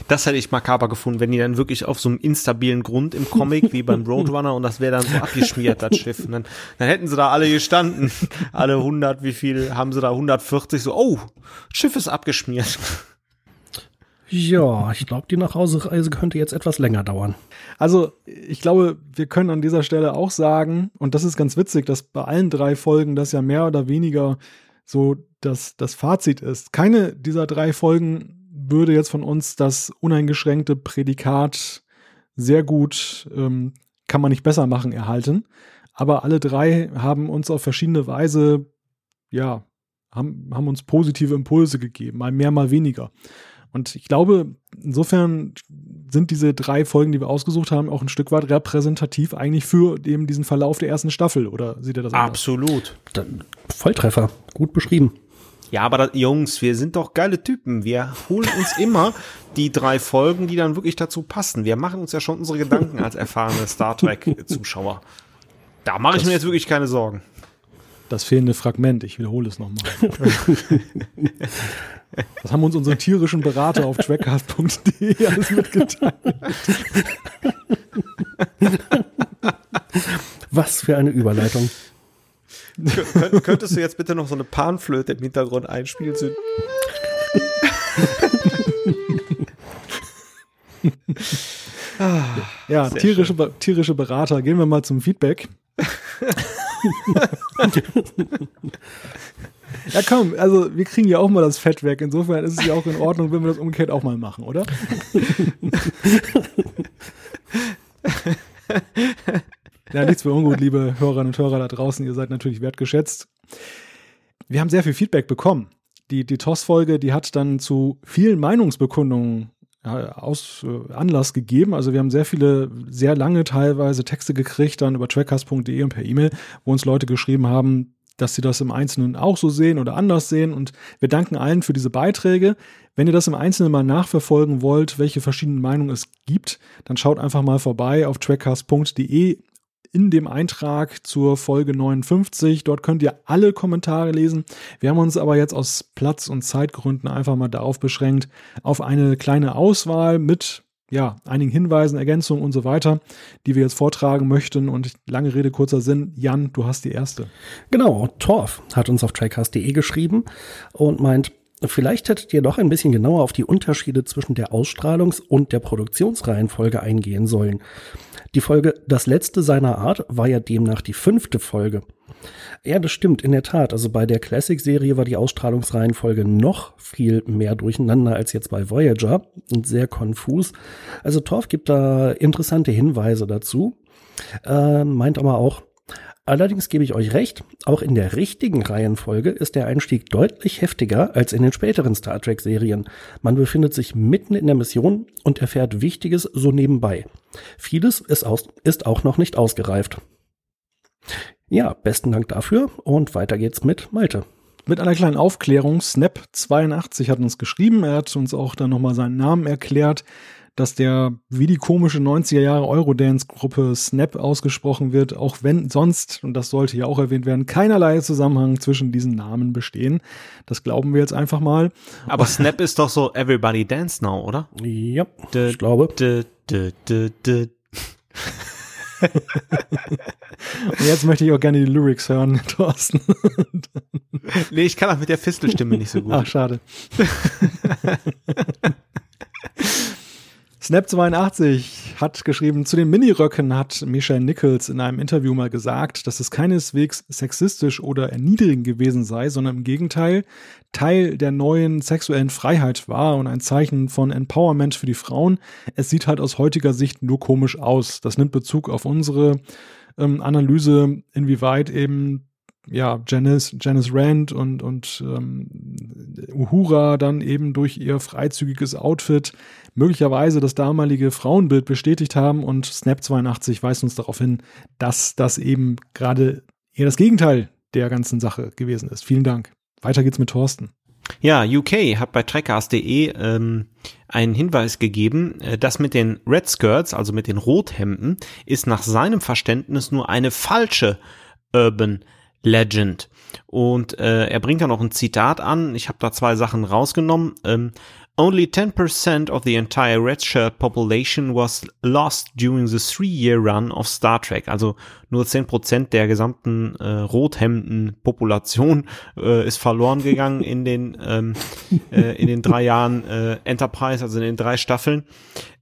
Das hätte ich makaber gefunden, wenn die dann wirklich auf so einem instabilen Grund im Comic wie beim Roadrunner und das wäre dann so abgeschmiert, das Schiff. Und dann, dann hätten sie da alle gestanden. Alle 100, wie viel haben sie da? 140, so, oh, Schiff ist abgeschmiert. Ja, ich glaube, die Nachhausereise könnte jetzt etwas länger dauern. Also, ich glaube, wir können an dieser Stelle auch sagen, und das ist ganz witzig, dass bei allen drei Folgen das ja mehr oder weniger so das, das Fazit ist. Keine dieser drei Folgen würde jetzt von uns das uneingeschränkte Prädikat sehr gut, ähm, kann man nicht besser machen, erhalten. Aber alle drei haben uns auf verschiedene Weise, ja, haben, haben uns positive Impulse gegeben, mal mehr, mal weniger. Und ich glaube, insofern sind diese drei Folgen, die wir ausgesucht haben, auch ein Stück weit repräsentativ eigentlich für eben diesen Verlauf der ersten Staffel. Oder sieht ihr das anders? Absolut. Volltreffer. Gut beschrieben. Ja, aber das, Jungs, wir sind doch geile Typen. Wir holen uns immer die drei Folgen, die dann wirklich dazu passen. Wir machen uns ja schon unsere Gedanken als erfahrene Star Trek-Zuschauer. Da mache ich mir jetzt wirklich keine Sorgen. Das fehlende Fragment, ich wiederhole es nochmal. Das haben uns unsere tierischen Berater auf trackcast.de alles mitgeteilt. Was für eine Überleitung. Kön könntest du jetzt bitte noch so eine Panflöte im Hintergrund einspielen? ja, tierische, tierische Berater. Gehen wir mal zum Feedback. ja, komm, also wir kriegen ja auch mal das Fett weg. Insofern ist es ja auch in Ordnung, wenn wir das umgekehrt auch mal machen, oder? Ja, nichts für ungut, liebe Hörerinnen und Hörer da draußen. Ihr seid natürlich wertgeschätzt. Wir haben sehr viel Feedback bekommen. Die, die TOS-Folge, die hat dann zu vielen Meinungsbekundungen aus äh, Anlass gegeben. Also wir haben sehr viele, sehr lange teilweise Texte gekriegt, dann über trackcast.de und per E-Mail, wo uns Leute geschrieben haben, dass sie das im Einzelnen auch so sehen oder anders sehen. Und wir danken allen für diese Beiträge. Wenn ihr das im Einzelnen mal nachverfolgen wollt, welche verschiedenen Meinungen es gibt, dann schaut einfach mal vorbei auf trackcast.de in dem Eintrag zur Folge 59. Dort könnt ihr alle Kommentare lesen. Wir haben uns aber jetzt aus Platz- und Zeitgründen einfach mal darauf beschränkt, auf eine kleine Auswahl mit ja, einigen Hinweisen, Ergänzungen und so weiter, die wir jetzt vortragen möchten. Und lange Rede, kurzer Sinn. Jan, du hast die erste. Genau, Torf hat uns auf trackcast.de geschrieben und meint, Vielleicht hättet ihr doch ein bisschen genauer auf die Unterschiede zwischen der Ausstrahlungs- und der Produktionsreihenfolge eingehen sollen. Die Folge Das letzte seiner Art war ja demnach die fünfte Folge. Ja, das stimmt, in der Tat. Also bei der Classic-Serie war die Ausstrahlungsreihenfolge noch viel mehr durcheinander als jetzt bei Voyager und sehr konfus. Also Torf gibt da interessante Hinweise dazu, äh, meint aber auch, Allerdings gebe ich euch recht, auch in der richtigen Reihenfolge ist der Einstieg deutlich heftiger als in den späteren Star Trek-Serien. Man befindet sich mitten in der Mission und erfährt Wichtiges so nebenbei. Vieles ist, aus, ist auch noch nicht ausgereift. Ja, besten Dank dafür und weiter geht's mit Malte. Mit einer kleinen Aufklärung, Snap82 hat uns geschrieben, er hat uns auch dann nochmal seinen Namen erklärt. Dass der wie die komische 90er Jahre Eurodance-Gruppe Snap ausgesprochen wird, auch wenn sonst, und das sollte ja auch erwähnt werden, keinerlei Zusammenhang zwischen diesen Namen bestehen. Das glauben wir jetzt einfach mal. Aber Snap ist doch so Everybody Dance Now, oder? Ja, ich glaube. D, d, d, d. Und jetzt möchte ich auch gerne die Lyrics hören, Thorsten. nee, ich kann auch mit der Fistelstimme nicht so gut. Ach, schade. Snap82 hat geschrieben, zu den Miniröcken hat Michelle Nichols in einem Interview mal gesagt, dass es keineswegs sexistisch oder erniedrigend gewesen sei, sondern im Gegenteil Teil der neuen sexuellen Freiheit war und ein Zeichen von Empowerment für die Frauen. Es sieht halt aus heutiger Sicht nur komisch aus. Das nimmt Bezug auf unsere ähm, Analyse, inwieweit eben ja, Janice, Janice Rand und, und ähm, Uhura dann eben durch ihr freizügiges Outfit möglicherweise das damalige Frauenbild bestätigt haben und Snap 82 weist uns darauf hin, dass das eben gerade eher das Gegenteil der ganzen Sache gewesen ist. Vielen Dank. Weiter geht's mit Thorsten. Ja, UK hat bei trackcast.de ähm, einen Hinweis gegeben, äh, das mit den Red Skirts, also mit den Rothemden, ist nach seinem Verständnis nur eine falsche Urban Legend. Und äh, er bringt da noch ein Zitat an. Ich habe da zwei Sachen rausgenommen. Ähm, Only 10% of the entire red shirt population was lost during the three-year run of Star Trek. Also nur 10% der gesamten äh, Rothemden-Population äh, ist verloren gegangen in den, ähm, äh, in den drei Jahren äh, Enterprise, also in den drei Staffeln.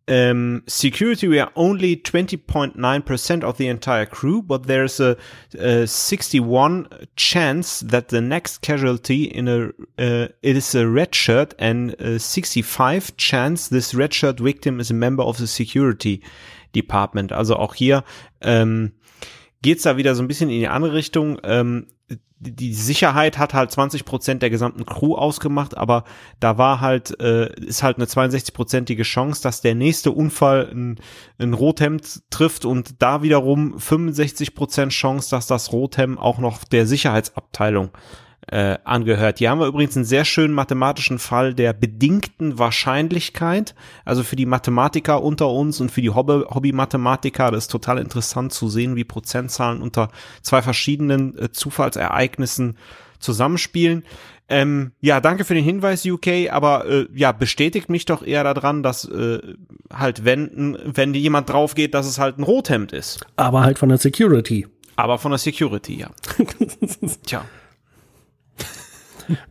Um, security, we are only 20.9% of the entire crew, but there's a, a 61 chance that the next casualty in a, uh, it is a red shirt and a 65 chance this red shirt victim is a member of the security department. Also auch hier, ähm, geht's da wieder so ein bisschen in die andere Richtung. Ähm, die Sicherheit hat halt 20 Prozent der gesamten Crew ausgemacht, aber da war halt, äh, ist halt eine 62-prozentige Chance, dass der nächste Unfall ein, ein Rothemd trifft und da wiederum 65 Prozent Chance, dass das Rothemd auch noch der Sicherheitsabteilung äh, angehört. Hier haben wir übrigens einen sehr schönen mathematischen Fall der bedingten Wahrscheinlichkeit. Also für die Mathematiker unter uns und für die Hobby-Mathematiker, das ist total interessant zu sehen, wie Prozentzahlen unter zwei verschiedenen äh, Zufallsereignissen zusammenspielen. Ähm, ja, danke für den Hinweis, UK, aber äh, ja, bestätigt mich doch eher daran, dass äh, halt, wenn, wenn jemand drauf geht, dass es halt ein Rothemd ist. Aber halt von der Security. Aber von der Security, ja. Tja.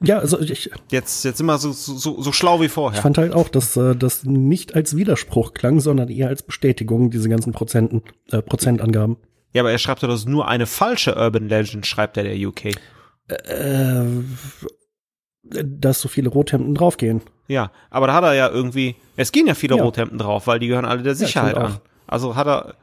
Ja, also ich. Jetzt, jetzt immer so, so, so schlau wie vorher. Ich fand halt auch, dass äh, das nicht als Widerspruch klang, sondern eher als Bestätigung, diese ganzen Prozenten, äh, Prozentangaben. Ja, aber er schreibt ja, das ist nur eine falsche Urban Legend, schreibt er der UK. Äh, dass so viele Rothemden draufgehen. Ja, aber da hat er ja irgendwie, es gehen ja viele ja. Rothemden drauf, weil die gehören alle der Sicherheit ja, an. Also hat er,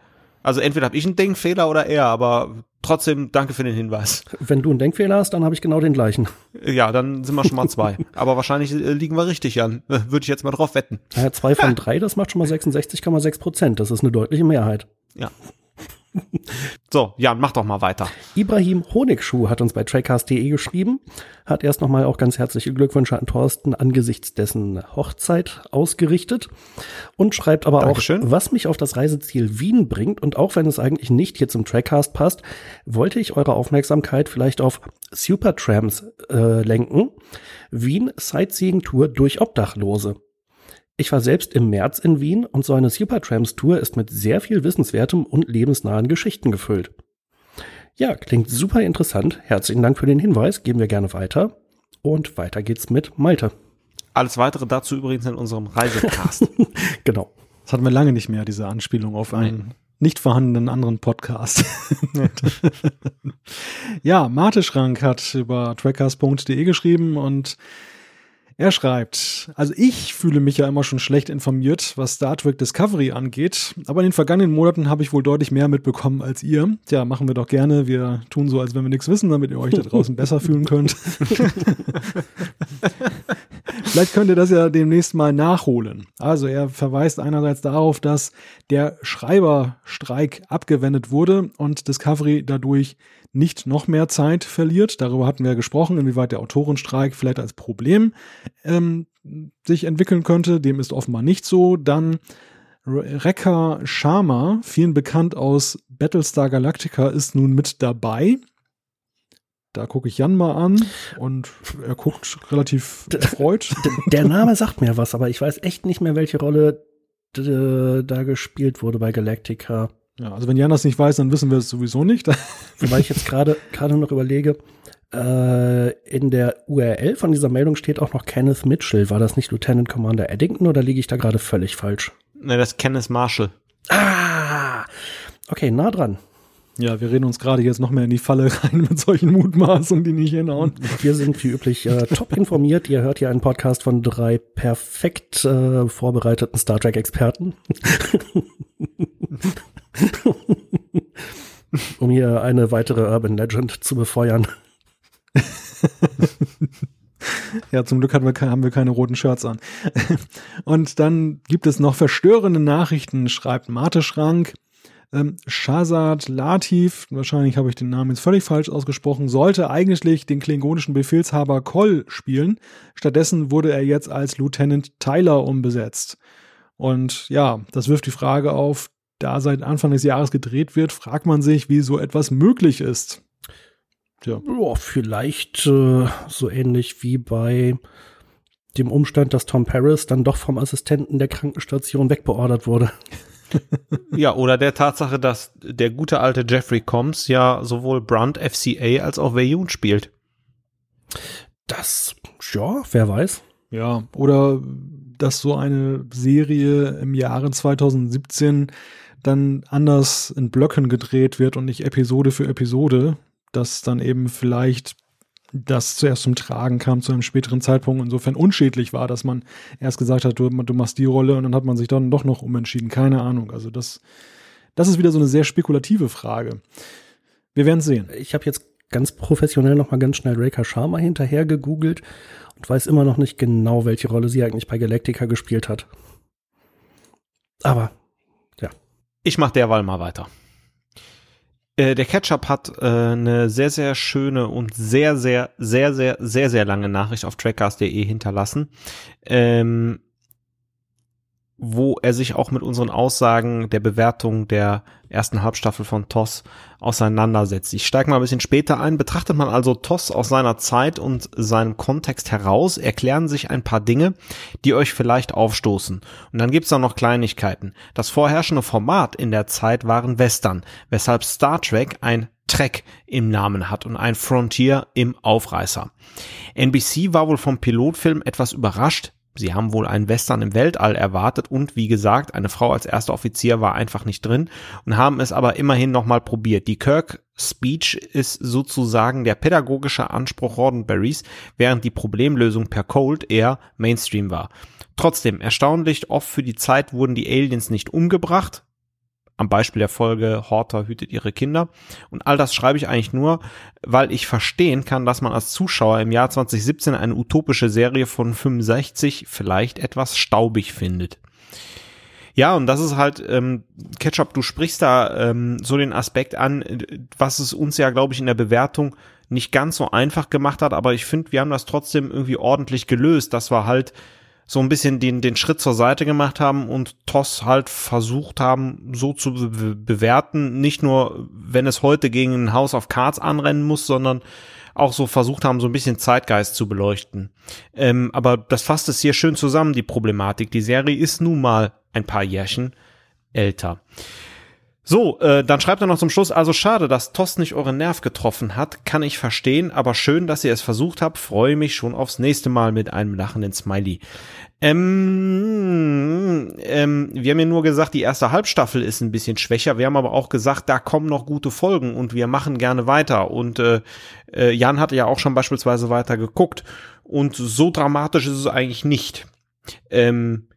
also entweder habe ich einen Denkfehler oder er, aber trotzdem danke für den Hinweis. Wenn du einen Denkfehler hast, dann habe ich genau den gleichen. Ja, dann sind wir schon mal zwei. aber wahrscheinlich äh, liegen wir richtig an. Würde ich jetzt mal drauf wetten. Ja, zwei von drei, das macht schon mal 66,6 Prozent. Das ist eine deutliche Mehrheit. Ja. So, Jan, mach doch mal weiter. Ibrahim Honigschuh hat uns bei trackcast.de geschrieben, hat erst nochmal auch ganz herzliche Glückwünsche an Thorsten angesichts dessen Hochzeit ausgerichtet und schreibt aber Dankeschön. auch, was mich auf das Reiseziel Wien bringt und auch wenn es eigentlich nicht hier zum Trackcast passt, wollte ich eure Aufmerksamkeit vielleicht auf Supertrams äh, lenken. Wien Sightseeing Tour durch Obdachlose. Ich war selbst im März in Wien und so eine Supertrams-Tour ist mit sehr viel wissenswertem und lebensnahen Geschichten gefüllt. Ja, klingt super interessant. Herzlichen Dank für den Hinweis. Geben wir gerne weiter. Und weiter geht's mit Malte. Alles weitere dazu übrigens in unserem Reisecast. genau. Das hatten wir lange nicht mehr, diese Anspielung auf einen nicht vorhandenen anderen Podcast. ja, Mate Schrank hat über trackcast.de geschrieben und er schreibt, also ich fühle mich ja immer schon schlecht informiert, was Star Trek Discovery angeht, aber in den vergangenen Monaten habe ich wohl deutlich mehr mitbekommen als ihr. Tja, machen wir doch gerne. Wir tun so, als wenn wir nichts wissen, damit ihr euch da draußen besser fühlen könnt. Vielleicht könnt ihr das ja demnächst mal nachholen. Also er verweist einerseits darauf, dass der Schreiberstreik abgewendet wurde und Discovery dadurch nicht noch mehr Zeit verliert. Darüber hatten wir gesprochen, inwieweit der Autorenstreik vielleicht als Problem ähm, sich entwickeln könnte. Dem ist offenbar nicht so. Dann Rekha Sharma, vielen bekannt aus Battlestar Galactica, ist nun mit dabei. Da gucke ich Jan mal an und er guckt relativ erfreut. Der Name sagt mir was, aber ich weiß echt nicht mehr, welche Rolle da gespielt wurde bei Galactica. Ja, also wenn Jan das nicht weiß, dann wissen wir es sowieso nicht. Wobei ich jetzt gerade gerade noch überlege, äh, in der URL von dieser Meldung steht auch noch Kenneth Mitchell. War das nicht Lieutenant Commander Eddington oder liege ich da gerade völlig falsch? Ne, das ist Kenneth Marshall. Ah, okay, nah dran. Ja, wir reden uns gerade jetzt noch mehr in die Falle rein mit solchen Mutmaßungen, die nicht hinhauen. Wir sind wie üblich äh, top informiert. Ihr hört hier einen Podcast von drei perfekt äh, vorbereiteten Star Trek-Experten. um hier eine weitere Urban Legend zu befeuern. ja, zum Glück haben wir, haben wir keine roten Shirts an. Und dann gibt es noch verstörende Nachrichten, schreibt Mate Schrank. Ähm, Shazad Latif, wahrscheinlich habe ich den Namen jetzt völlig falsch ausgesprochen, sollte eigentlich den klingonischen Befehlshaber Koll spielen. Stattdessen wurde er jetzt als Lieutenant Tyler umbesetzt. Und ja, das wirft die Frage auf, da seit Anfang des Jahres gedreht wird, fragt man sich, wie so etwas möglich ist. Ja, vielleicht äh, so ähnlich wie bei dem Umstand, dass Tom Paris dann doch vom Assistenten der Krankenstation wegbeordert wurde. ja, oder der Tatsache, dass der gute alte Jeffrey Combs ja sowohl Brunt FCA als auch Vayun spielt. Das, ja, wer weiß. Ja, oder dass so eine Serie im Jahre 2017 dann anders in Blöcken gedreht wird und nicht Episode für Episode, dass dann eben vielleicht das zuerst zum Tragen kam zu einem späteren Zeitpunkt insofern unschädlich war, dass man erst gesagt hat, du, du machst die Rolle und dann hat man sich dann doch noch umentschieden. Keine Ahnung. Also das, das ist wieder so eine sehr spekulative Frage. Wir werden sehen. Ich habe jetzt ganz professionell nochmal ganz schnell Reka Sharma hinterher gegoogelt und weiß immer noch nicht genau, welche Rolle sie eigentlich bei Galactica gespielt hat. Aber. Ich mach derweil mal weiter. Äh, der Ketchup hat äh, eine sehr, sehr schöne und sehr, sehr, sehr, sehr, sehr, sehr lange Nachricht auf trackcast.de hinterlassen. Ähm, wo er sich auch mit unseren Aussagen der Bewertung der ersten Halbstaffel von TOS auseinandersetzt. Ich steige mal ein bisschen später ein. Betrachtet man also TOS aus seiner Zeit und seinem Kontext heraus, erklären sich ein paar Dinge, die euch vielleicht aufstoßen. Und dann gibt's da noch Kleinigkeiten. Das vorherrschende Format in der Zeit waren Western, weshalb Star Trek ein Trek im Namen hat und ein Frontier im Aufreißer. NBC war wohl vom Pilotfilm etwas überrascht, Sie haben wohl einen Western im Weltall erwartet und wie gesagt, eine Frau als erster Offizier war einfach nicht drin und haben es aber immerhin nochmal probiert. Die Kirk Speech ist sozusagen der pädagogische Anspruch Roddenberrys, während die Problemlösung per Cold eher Mainstream war. Trotzdem, erstaunlich oft für die Zeit wurden die Aliens nicht umgebracht, am Beispiel der Folge Horter hütet ihre Kinder. Und all das schreibe ich eigentlich nur, weil ich verstehen kann, dass man als Zuschauer im Jahr 2017 eine utopische Serie von 65 vielleicht etwas staubig findet. Ja, und das ist halt, ähm, Ketchup, du sprichst da ähm, so den Aspekt an, was es uns ja, glaube ich, in der Bewertung nicht ganz so einfach gemacht hat, aber ich finde, wir haben das trotzdem irgendwie ordentlich gelöst, dass wir halt so ein bisschen den, den Schritt zur Seite gemacht haben und TOS halt versucht haben, so zu be bewerten, nicht nur, wenn es heute gegen ein House of Cards anrennen muss, sondern auch so versucht haben, so ein bisschen Zeitgeist zu beleuchten. Ähm, aber das fasst es hier schön zusammen, die Problematik. Die Serie ist nun mal ein paar Jährchen älter. So, äh, dann schreibt er noch zum Schluss, also schade, dass Toss nicht euren Nerv getroffen hat, kann ich verstehen, aber schön, dass ihr es versucht habt, freue mich schon aufs nächste Mal mit einem lachenden Smiley. Ähm, ähm, wir haben ja nur gesagt, die erste Halbstaffel ist ein bisschen schwächer, wir haben aber auch gesagt, da kommen noch gute Folgen und wir machen gerne weiter und äh, äh, Jan hatte ja auch schon beispielsweise weiter geguckt und so dramatisch ist es eigentlich nicht. Ähm,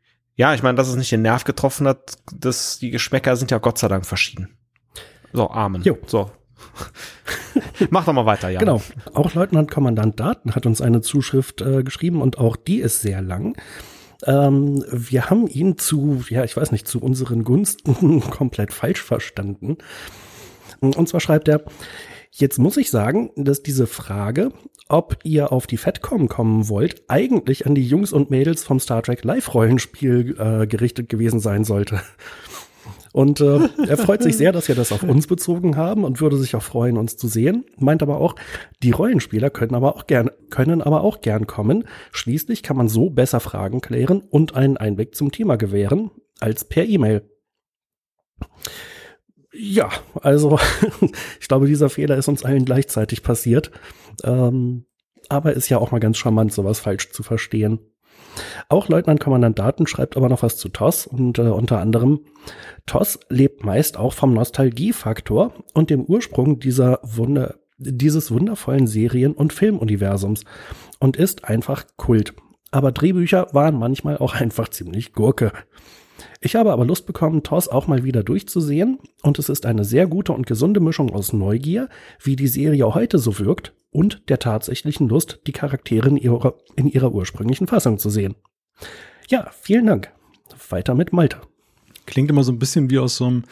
ja, ich meine, dass es nicht den Nerv getroffen hat, dass die Geschmäcker sind ja Gott sei Dank verschieden. So, Amen. Jo. So. Mach doch mal weiter, ja. Genau. Auch Leutnant Kommandant Daten hat uns eine Zuschrift äh, geschrieben und auch die ist sehr lang. Ähm, wir haben ihn zu, ja, ich weiß nicht, zu unseren Gunsten komplett falsch verstanden. Und zwar schreibt er, Jetzt muss ich sagen, dass diese Frage, ob ihr auf die FedCom kommen wollt, eigentlich an die Jungs und Mädels vom Star Trek Live-Rollenspiel äh, gerichtet gewesen sein sollte. Und äh, er freut sich sehr, dass wir das auf uns bezogen haben und würde sich auch freuen, uns zu sehen. Meint aber auch, die Rollenspieler können aber auch gern, können aber auch gern kommen. Schließlich kann man so besser Fragen klären und einen Einblick zum Thema gewähren als per E-Mail. Ja, also ich glaube, dieser Fehler ist uns allen gleichzeitig passiert. Ähm, aber ist ja auch mal ganz charmant, sowas falsch zu verstehen. Auch Leutnant Kommandant Daten schreibt aber noch was zu TOS und äh, unter anderem, TOS lebt meist auch vom Nostalgiefaktor und dem Ursprung dieser Wunder, dieses wundervollen Serien- und Filmuniversums und ist einfach Kult. Aber Drehbücher waren manchmal auch einfach ziemlich Gurke. Ich habe aber Lust bekommen, TOS auch mal wieder durchzusehen und es ist eine sehr gute und gesunde Mischung aus Neugier, wie die Serie heute so wirkt, und der tatsächlichen Lust, die Charaktere in ihrer, in ihrer ursprünglichen Fassung zu sehen. Ja, vielen Dank. Weiter mit Malte. Klingt immer so ein bisschen wie aus so einem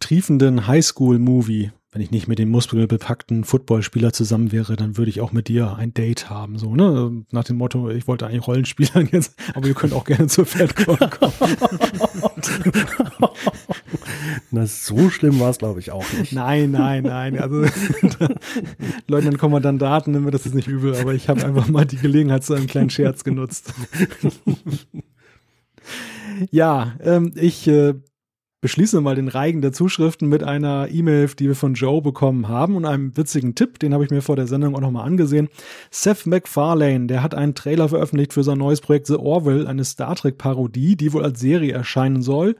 triefenden Highschool-Movie. Wenn ich nicht mit dem muskelbepackten Footballspieler zusammen wäre, dann würde ich auch mit dir ein Date haben. So, ne? Nach dem Motto, ich wollte eigentlich Rollenspielern jetzt, aber ihr könnt auch gerne zur Fatcon kommen. Na, so schlimm war es, glaube ich, auch nicht. Nein, nein, nein. Also Leutnant Kommandanten nehmen wir das jetzt nicht übel, aber ich habe einfach mal die Gelegenheit zu einem kleinen Scherz genutzt. ja, ähm, ich äh, beschließe mal den Reigen der Zuschriften mit einer E-Mail, die wir von Joe bekommen haben und einem witzigen Tipp, den habe ich mir vor der Sendung auch nochmal angesehen. Seth MacFarlane, der hat einen Trailer veröffentlicht für sein neues Projekt The Orville, eine Star Trek Parodie, die wohl als Serie erscheinen soll.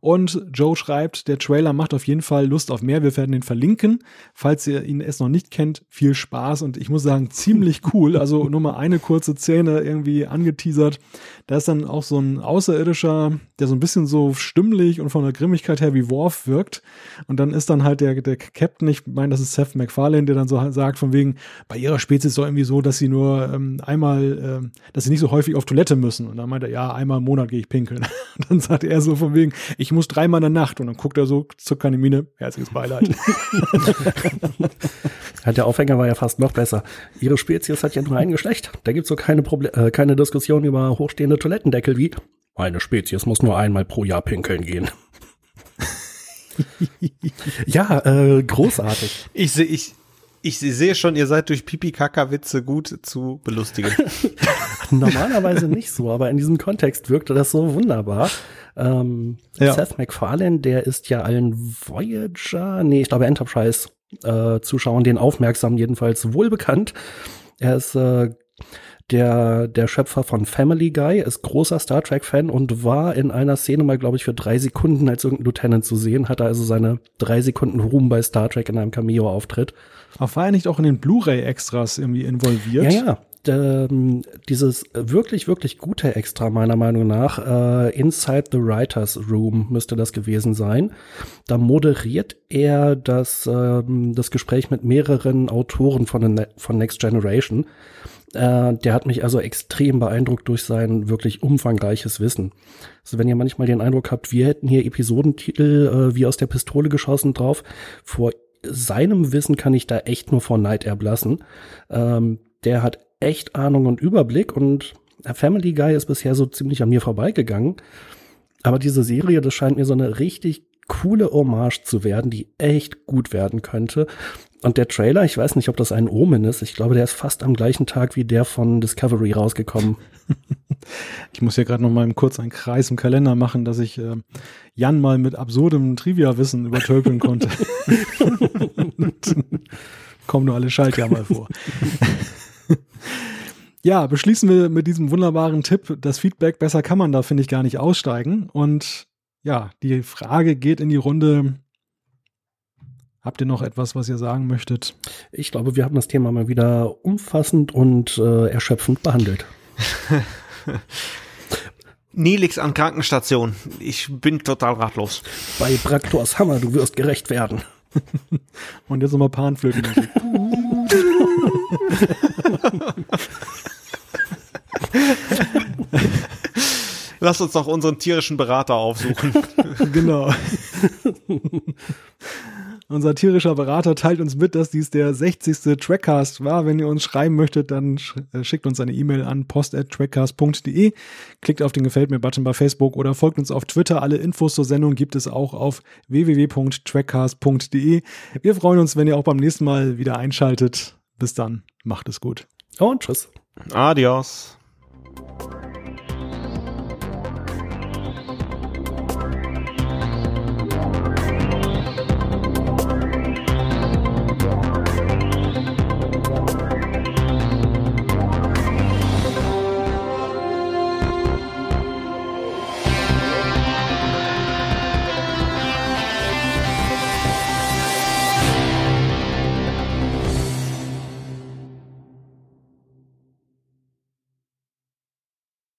Und Joe schreibt, der Trailer macht auf jeden Fall Lust auf mehr. Wir werden ihn verlinken. Falls ihr ihn erst noch nicht kennt, viel Spaß. Und ich muss sagen, ziemlich cool. Also nur mal eine kurze Szene irgendwie angeteasert. Da ist dann auch so ein Außerirdischer, der so ein bisschen so stimmlich und von der Grimmigkeit her wie Worf wirkt. Und dann ist dann halt der, der Captain, ich meine, das ist Seth MacFarlane, der dann so sagt, von wegen, bei ihrer Spezies ist es doch irgendwie so, dass sie nur ähm, einmal, ähm, dass sie nicht so häufig auf Toilette müssen. Und dann meint er, ja, einmal im Monat gehe ich pinkeln. Und dann sagt er so von wegen, ich muss dreimal in der Nacht. Und dann guckt er so, zuckt keine Mine, herzliches Beileid. Der Aufhänger war ja fast noch besser. Ihre Spezies hat ja nur ein Geschlecht. Da gibt's so keine, Proble äh, keine Diskussion über hochstehende Toilettendeckel wie eine Spezies muss nur einmal pro Jahr pinkeln gehen. ja, äh, großartig. Ich sehe, ich, ich sehe schon, ihr seid durch Pipi-Kaka-Witze gut zu belustigen. Normalerweise nicht so, aber in diesem Kontext wirkte das so wunderbar. Ähm, Ja. Seth MacFarlane, der ist ja allen Voyager, nee, ich glaube Enterprise äh, Zuschauern, den Aufmerksamen jedenfalls wohl bekannt. Er ist äh, der, der Schöpfer von Family Guy, ist großer Star Trek-Fan und war in einer Szene mal, glaube ich, für drei Sekunden als irgendein Lieutenant zu sehen, hatte also seine drei Sekunden Ruhm bei Star Trek in einem Cameo-Auftritt. Aber war er nicht auch in den Blu-ray-Extras irgendwie involviert? Ja, ja. Ähm, dieses wirklich, wirklich gute Extra meiner Meinung nach, äh, Inside the Writers Room müsste das gewesen sein. Da moderiert er das, ähm, das Gespräch mit mehreren Autoren von, Ne- von Next Generation. Äh, der hat mich also extrem beeindruckt durch sein wirklich umfangreiches Wissen. Also wenn ihr manchmal den Eindruck habt, wir hätten hier Episodentitel äh, wie aus der Pistole geschossen drauf, vor seinem Wissen kann ich da echt nur vor Neid erblassen. Ähm, der hat echt Ahnung und Überblick und Family Guy ist bisher so ziemlich an mir vorbeigegangen. Aber diese Serie, das scheint mir so eine richtig coole Hommage zu werden, die echt gut werden könnte. Und der Trailer, ich weiß nicht, ob das ein Omen ist. Ich glaube, der ist fast am gleichen Tag wie der von Discovery rausgekommen. Ich muss hier gerade noch mal kurz einen Kreis im Kalender machen, dass ich äh, Jan mal mit absurdem Trivia-Wissen übertölpeln konnte. Kommen nur alle Schaltjahr mal vor. ja, beschließen wir mit diesem wunderbaren Tipp. Das Feedback, besser kann man da, finde ich, gar nicht aussteigen. Und ja, die Frage geht in die Runde. Habt ihr noch etwas, was ihr sagen möchtet? Ich glaube, wir haben das Thema mal wieder umfassend und äh, erschöpfend behandelt. Nelix an Krankenstation. Ich bin total ratlos. Bei Braktors Hammer, du wirst gerecht werden. Und jetzt nochmal Panflötenmusik. Lass uns doch unseren tierischen Berater aufsuchen. genau. Unser tierischer Berater teilt uns mit, dass dies der 60. Trackcast war. Wenn ihr uns schreiben möchtet, dann äh, schickt uns eine E-Mail an post.trackcast.de. Klickt auf den Gefällt mir Button bei Facebook oder folgt uns auf Twitter. Alle Infos zur Sendung gibt es auch auf www.trackcast.de. Wir freuen uns, wenn ihr auch beim nächsten Mal wieder einschaltet. Bis dann, macht es gut. Und tschüss. Adios.